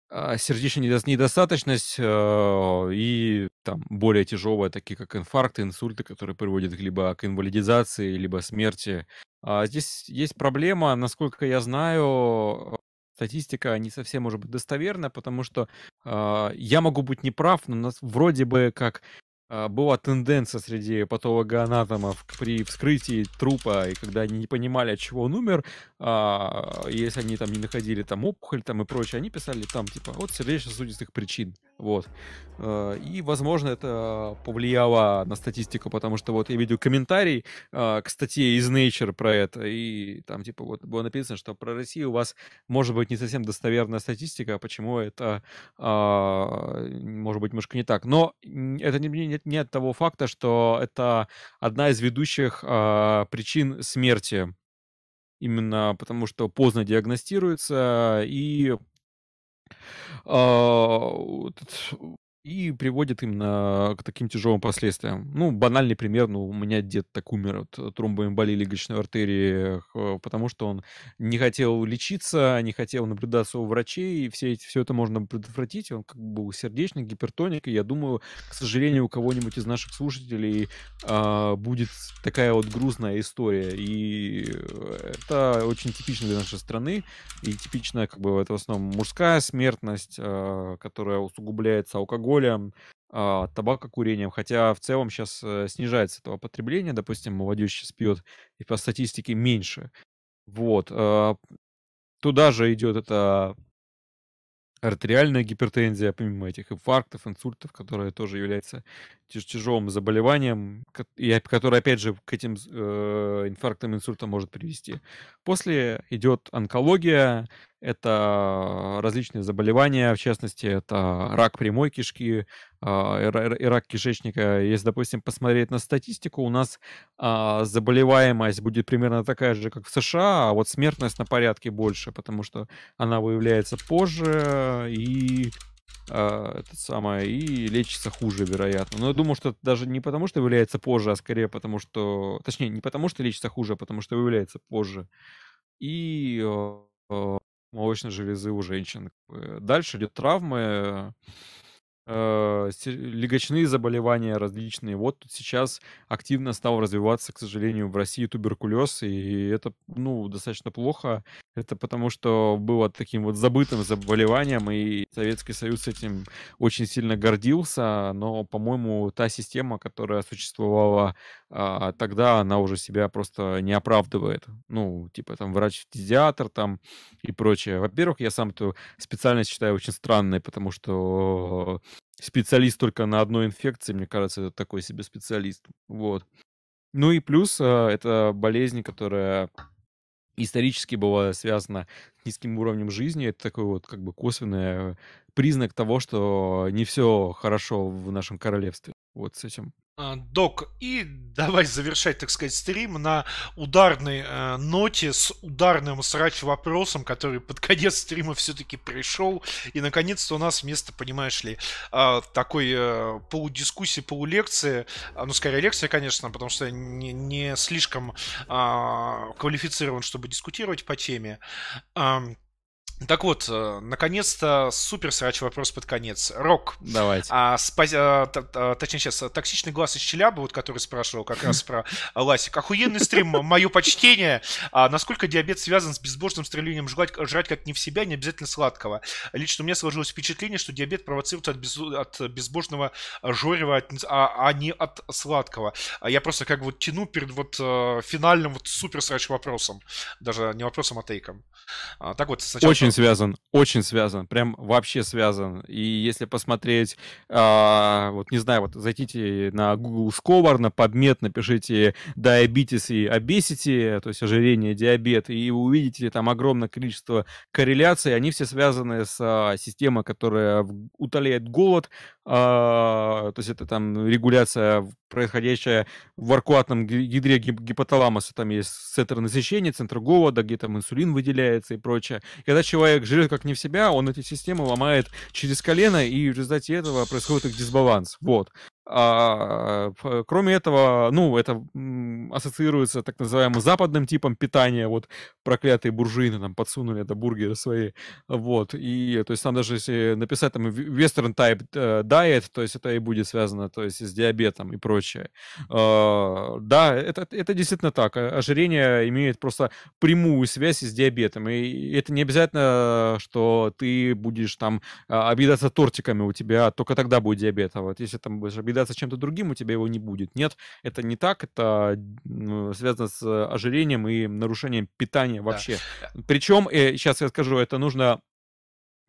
сердечная недостаточность э, и там более тяжелые, такие как инфаркты, инсульты, которые приводят либо к инвалидизации, либо смерти. А здесь есть проблема, насколько я знаю, статистика не совсем может быть достоверна, потому что э, я могу быть неправ, но нас вроде бы как а, была тенденция среди патологоанатомов при вскрытии трупа, и когда они не понимали, от чего он умер, а, если они там не находили там опухоль там и прочее, они писали там типа от сердечно-сосудистых причин, вот. А, и, возможно, это повлияло на статистику, потому что вот я видел комментарий а, к статье из Nature про это, и там типа вот было написано, что про Россию у вас может быть не совсем достоверная статистика, почему это а, может быть немножко не так. Но это не, не, не от того факта, что это одна из ведущих а, причин смерти. Именно потому, что поздно диагностируется и а, и приводит именно к таким тяжелым последствиям. Ну, банальный пример, ну, у меня дед так умер от э, тромбоэмболии легочной артерии, э, потому что он не хотел лечиться, не хотел наблюдаться у врачей, и все, все это можно предотвратить. Он как бы был сердечный, гипертоник, и я думаю, к сожалению, у кого-нибудь из наших слушателей а, будет такая вот грустная история. И это очень типично для нашей страны, и типичная, как бы, это в основном мужская смертность, а, которая усугубляется алкоголем, алкоголем, а, табакокурением, хотя в целом сейчас э, снижается этого потребления, допустим, молодежь сейчас пьет и по статистике меньше. Вот. А, туда же идет это артериальная гипертензия, помимо этих инфарктов, инсультов, которые тоже являются тяжелым заболеванием, и которое, опять же, к этим э, инфарктам, инсультам может привести. После идет онкология, это различные заболевания, в частности, это рак прямой кишки а, и рак кишечника. Если, допустим, посмотреть на статистику, у нас а, заболеваемость будет примерно такая же, как в США, а вот смертность на порядке больше, потому что она выявляется позже и это самое, и лечится хуже, вероятно. Но я думаю, что даже не потому, что выявляется позже, а скорее потому, что... Точнее, не потому, что лечится хуже, а потому, что выявляется позже. И молочной железы у женщин. Дальше идет травмы, э, легочные заболевания различные. Вот сейчас активно стал развиваться, к сожалению, в России туберкулез, и это, ну, достаточно плохо. Это потому, что было таким вот забытым заболеванием, и Советский Союз этим очень сильно гордился, но, по-моему, та система, которая существовала а, тогда, она уже себя просто не оправдывает. Ну, типа там врач-фтизиатр там и прочее. Во-первых, я сам эту специальность считаю очень странной, потому что специалист только на одной инфекции, мне кажется, это такой себе специалист. Вот. Ну и плюс а, это болезнь, которая исторически была связана с низким уровнем жизни. Это такой вот как бы косвенный признак того, что не все хорошо в нашем королевстве. Вот с этим. А, док, и давай завершать, так сказать, стрим на ударной э, ноте с ударным срач вопросом, который под конец стрима все-таки пришел. И наконец-то у нас вместо, понимаешь ли, э, такой э, полудискуссии, полулекции, э, ну, скорее лекция, конечно, потому что не, не слишком э, квалифицирован, чтобы дискутировать по теме. Э, Так вот, э, наконец-то супер срач вопрос под конец. Рок. Давайте. А, спа- а, т- точнее, сейчас, токсичный глаз из Челябы, вот который спрашивал как раз про Ласик. Охуенный стрим, мое почтение. А насколько диабет связан с безбожным стремлением жрать, жрать как не в себя, не обязательно сладкого? Лично у меня сложилось впечатление, что диабет провоцируется от, без, от безбожного жорева, от, а, а не от сладкого. А я просто как бы вот тяну перед вот э, финальным вот супер срач вопросом. Даже не вопросом, а тейком. А, так вот, сначала... Очень связан, очень связан, прям вообще связан. И если посмотреть, а, вот не знаю, вот зайдите на Google Scholar, на PubMed, напишите diabetes и obesity, то есть ожирение, диабет, и вы увидите там огромное количество корреляций, они все связаны с а, системой, которая утоляет голод, то есть это там регуляция происходящая в аркуатном гидре гипоталамуса, там есть центр насыщения, центр голода, где там инсулин выделяется и прочее. Когда человек жрет как не в себя, он эти системы ломает через колено, и в результате этого происходит их дисбаланс. Вот. А, кроме этого, ну, это ассоциируется так называемым западным типом питания, вот проклятые буржуины там подсунули это бургеры свои, вот, и, то есть там даже если написать там western type э, diet, то есть это и будет связано, то есть с диабетом и прочее. А, да, это, это действительно так, ожирение имеет просто прямую связь с диабетом, и это не обязательно, что ты будешь там а, объедаться тортиками у тебя, только тогда будет диабет, а вот если там будешь объедаться поедаться чем-то другим, у тебя его не будет. Нет, это не так, это связано с ожирением и нарушением питания вообще. Да. Причем, э, сейчас я скажу, это нужно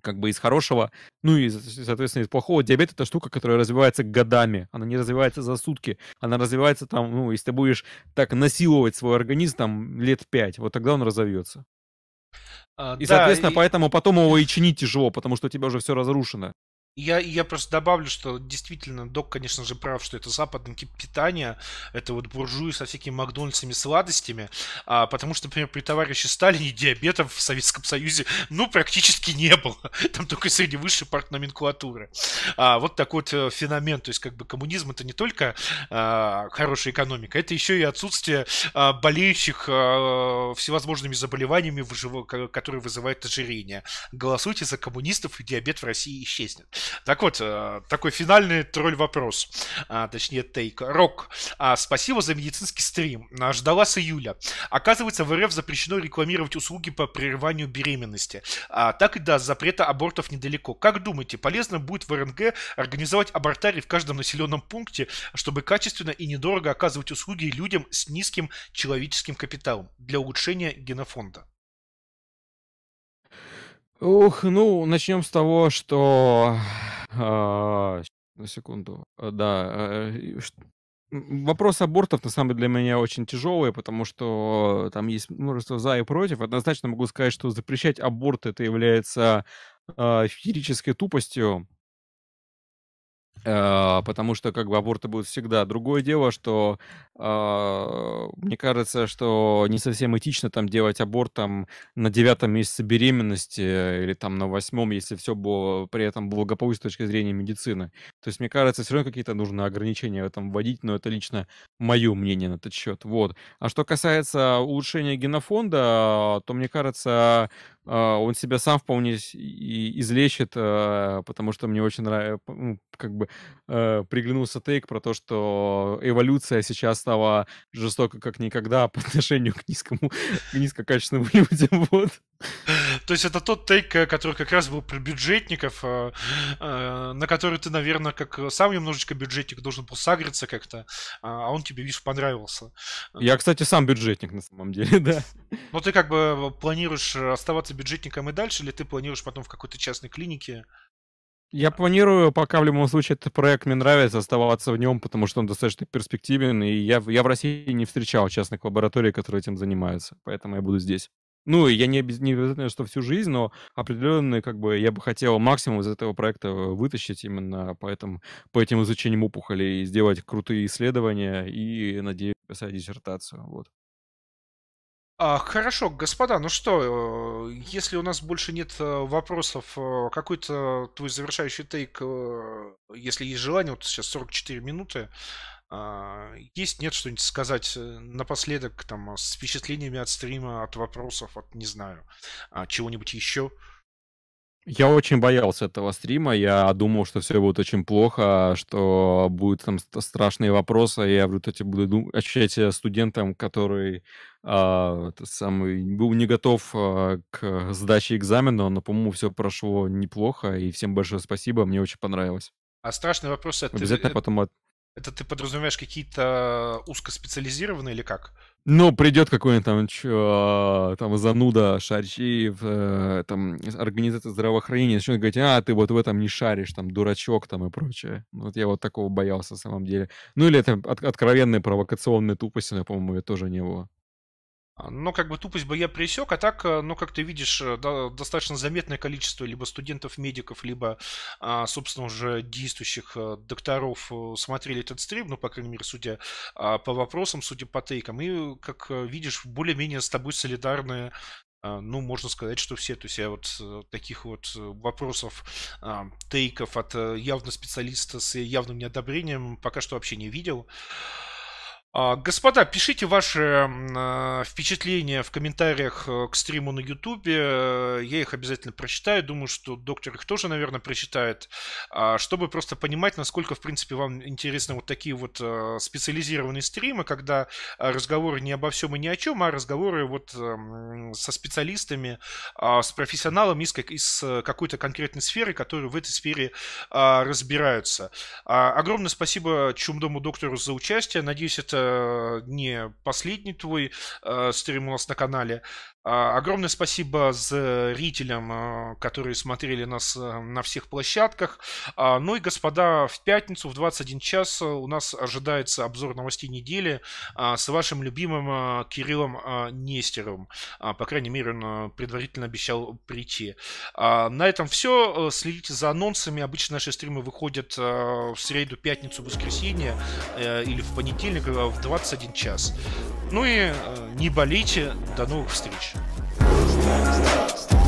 как бы из хорошего, ну и, соответственно, из плохого. Диабет — это штука, которая развивается годами. Она не развивается за сутки. Она развивается там, ну, если ты будешь так насиловать свой организм там лет пять, вот тогда он разовьется. А, и, да, соответственно, и... поэтому потом его и чинить тяжело, потому что у тебя уже все разрушено. Я, я просто добавлю, что действительно док, конечно же, прав, что это западный тип питания, это вот буржуи со всякими Макдональдсами, сладостями, а, потому что, например, при товарище Сталине диабета в Советском Союзе, ну, практически не было. Там только среди высшей парт номенклатуры. А, вот такой вот э, феномен, то есть как бы коммунизм это не только а, хорошая экономика, это еще и отсутствие а, болеющих а, всевозможными заболеваниями, которые вызывают ожирение. Голосуйте за коммунистов, и диабет в России исчезнет. Так вот, э, такой финальный тролль-вопрос, а, точнее тейк. Рок, а, спасибо за медицинский стрим. А, ждала с июля. Оказывается, в РФ запрещено рекламировать услуги по прерыванию беременности. Так и да, запрета абортов недалеко. Как думаете, полезно будет в РНГ организовать абортарий в каждом населенном пункте, чтобы качественно и недорого оказывать услуги людям с низким человеческим капиталом для улучшения генофонда? Ух, ну, начнем с того, что... а, на секунду. А, Да, э, вопрос абортов на самом деле для меня очень тяжелый, потому что там есть множество за и против. Однозначно могу сказать, что запрещать аборт это является а, феерической тупостью. Э, потому что как бы аборты будут всегда. Другое дело, что э, мне кажется, что не совсем этично там делать аборт там на девятом месяце беременности или там на восьмом, если все было при этом благополучно с точки зрения медицины. То есть мне кажется, все равно какие-то нужны ограничения в этом вводить, но это лично мое мнение на этот счет. Вот. А что касается улучшения генофонда, то мне кажется, э, он себя сам вполне излечит, э, потому что мне очень нравится, ну, как бы э, приглянулся тейк про то, что эволюция сейчас стала жестока как никогда по отношению к низкому, к низкокачественным людям. Вот. То есть это тот тейк, э, который как раз был про бюджетников, э, э, на который ты, наверное, как сам немножечко бюджетник должен был сагриться как-то, а он тебе, видишь, понравился. Я, кстати, сам бюджетник на самом деле, да. Но ты как бы планируешь оставаться бюджетником и дальше, или ты планируешь потом в какой-то частной клинике я планирую, пока в любом случае этот проект мне нравится, оставаться в нем, потому что он достаточно перспективен, и я, я в России не встречал частных лабораторий, которые этим занимаются, поэтому я буду здесь. Ну, я не, не обязательно, что всю жизнь, но определенно, как бы, я бы хотел максимум из этого проекта вытащить именно по, этому, по этим изучениям опухолей, сделать крутые исследования и, надеюсь, писать диссертацию, вот. А, хорошо, господа, ну что, э, если у нас больше нет э, вопросов, э, какой-то твой завершающий тейк, если есть желание, вот сейчас 44 минуты, а, есть, нет, что-нибудь сказать напоследок, там, с впечатлениями от стрима, от вопросов, от, не знаю, а, чего-нибудь еще? Я очень боялся этого стрима. Я думал, что все будет очень плохо, что будут там страшные вопросы. Я в результате буду ощущать себя студентом, который а, самый, был не готов а, к сдаче экзамена, но, по-моему, все прошло неплохо. И всем большое спасибо. Мне очень понравилось. А страшный вопрос это... Обязательно потом... От... Это ты подразумеваешь какие-то узкоспециализированные или как? Ну, придет какой-нибудь там, чё, там зануда, шарчи в э, там, организации здравоохранения, начнет говорить, а, ты вот в этом не шаришь, там, дурачок там и прочее. Вот я вот такого боялся, на самом деле. Ну, или это от, откровенные провокационные тупости, но, по-моему, это тоже не было. Но как бы тупость бы я пресек, а так, э, ну, как ты видишь, э, да, достаточно заметное количество либо студентов-медиков, либо, а, собственно, уже действующих э, докторов смотрели этот стрим, ну, по крайней мере, судя а, по вопросам, судя по тейкам. И, как видишь, более-менее с тобой солидарны а, ну, можно сказать, что все. То есть я вот таких вот вопросов, тейков от явно специалиста с явным неодобрением пока что вообще не видел. А, господа, пишите ваши а, впечатления в комментариях э, к стриму на Ютубе. Я их обязательно прочитаю. Думаю, что доктор их тоже, наверное, прочитает. А, чтобы просто понимать, насколько, в принципе, вам интересны вот такие вот э, специализированные стримы, когда разговоры не обо всем и ни о чем, а разговоры вот со специалистами, с профессионалами из, э, какой-то конкретной сферы, которые в этой сфере разбираются. Огромное спасибо Чумдому доктору за участие. Надеюсь, это это не последний твой э, стрим у нас на канале. А, огромное спасибо зрителям, а, которые смотрели нас э, на всех площадках. А, ну и, господа, в пятницу в 21 час у нас ожидается обзор новостей недели с вашим любимым Кириллом Нестеровым. По крайней мере, он предварительно обещал прийти. На этом все. Следите за анонсами. Обычно наши стримы выходят в среду, пятницу, воскресенье э, или в понедельник в 21 час. Ну и не болейте. До новых встреч. Stop, stop, stop.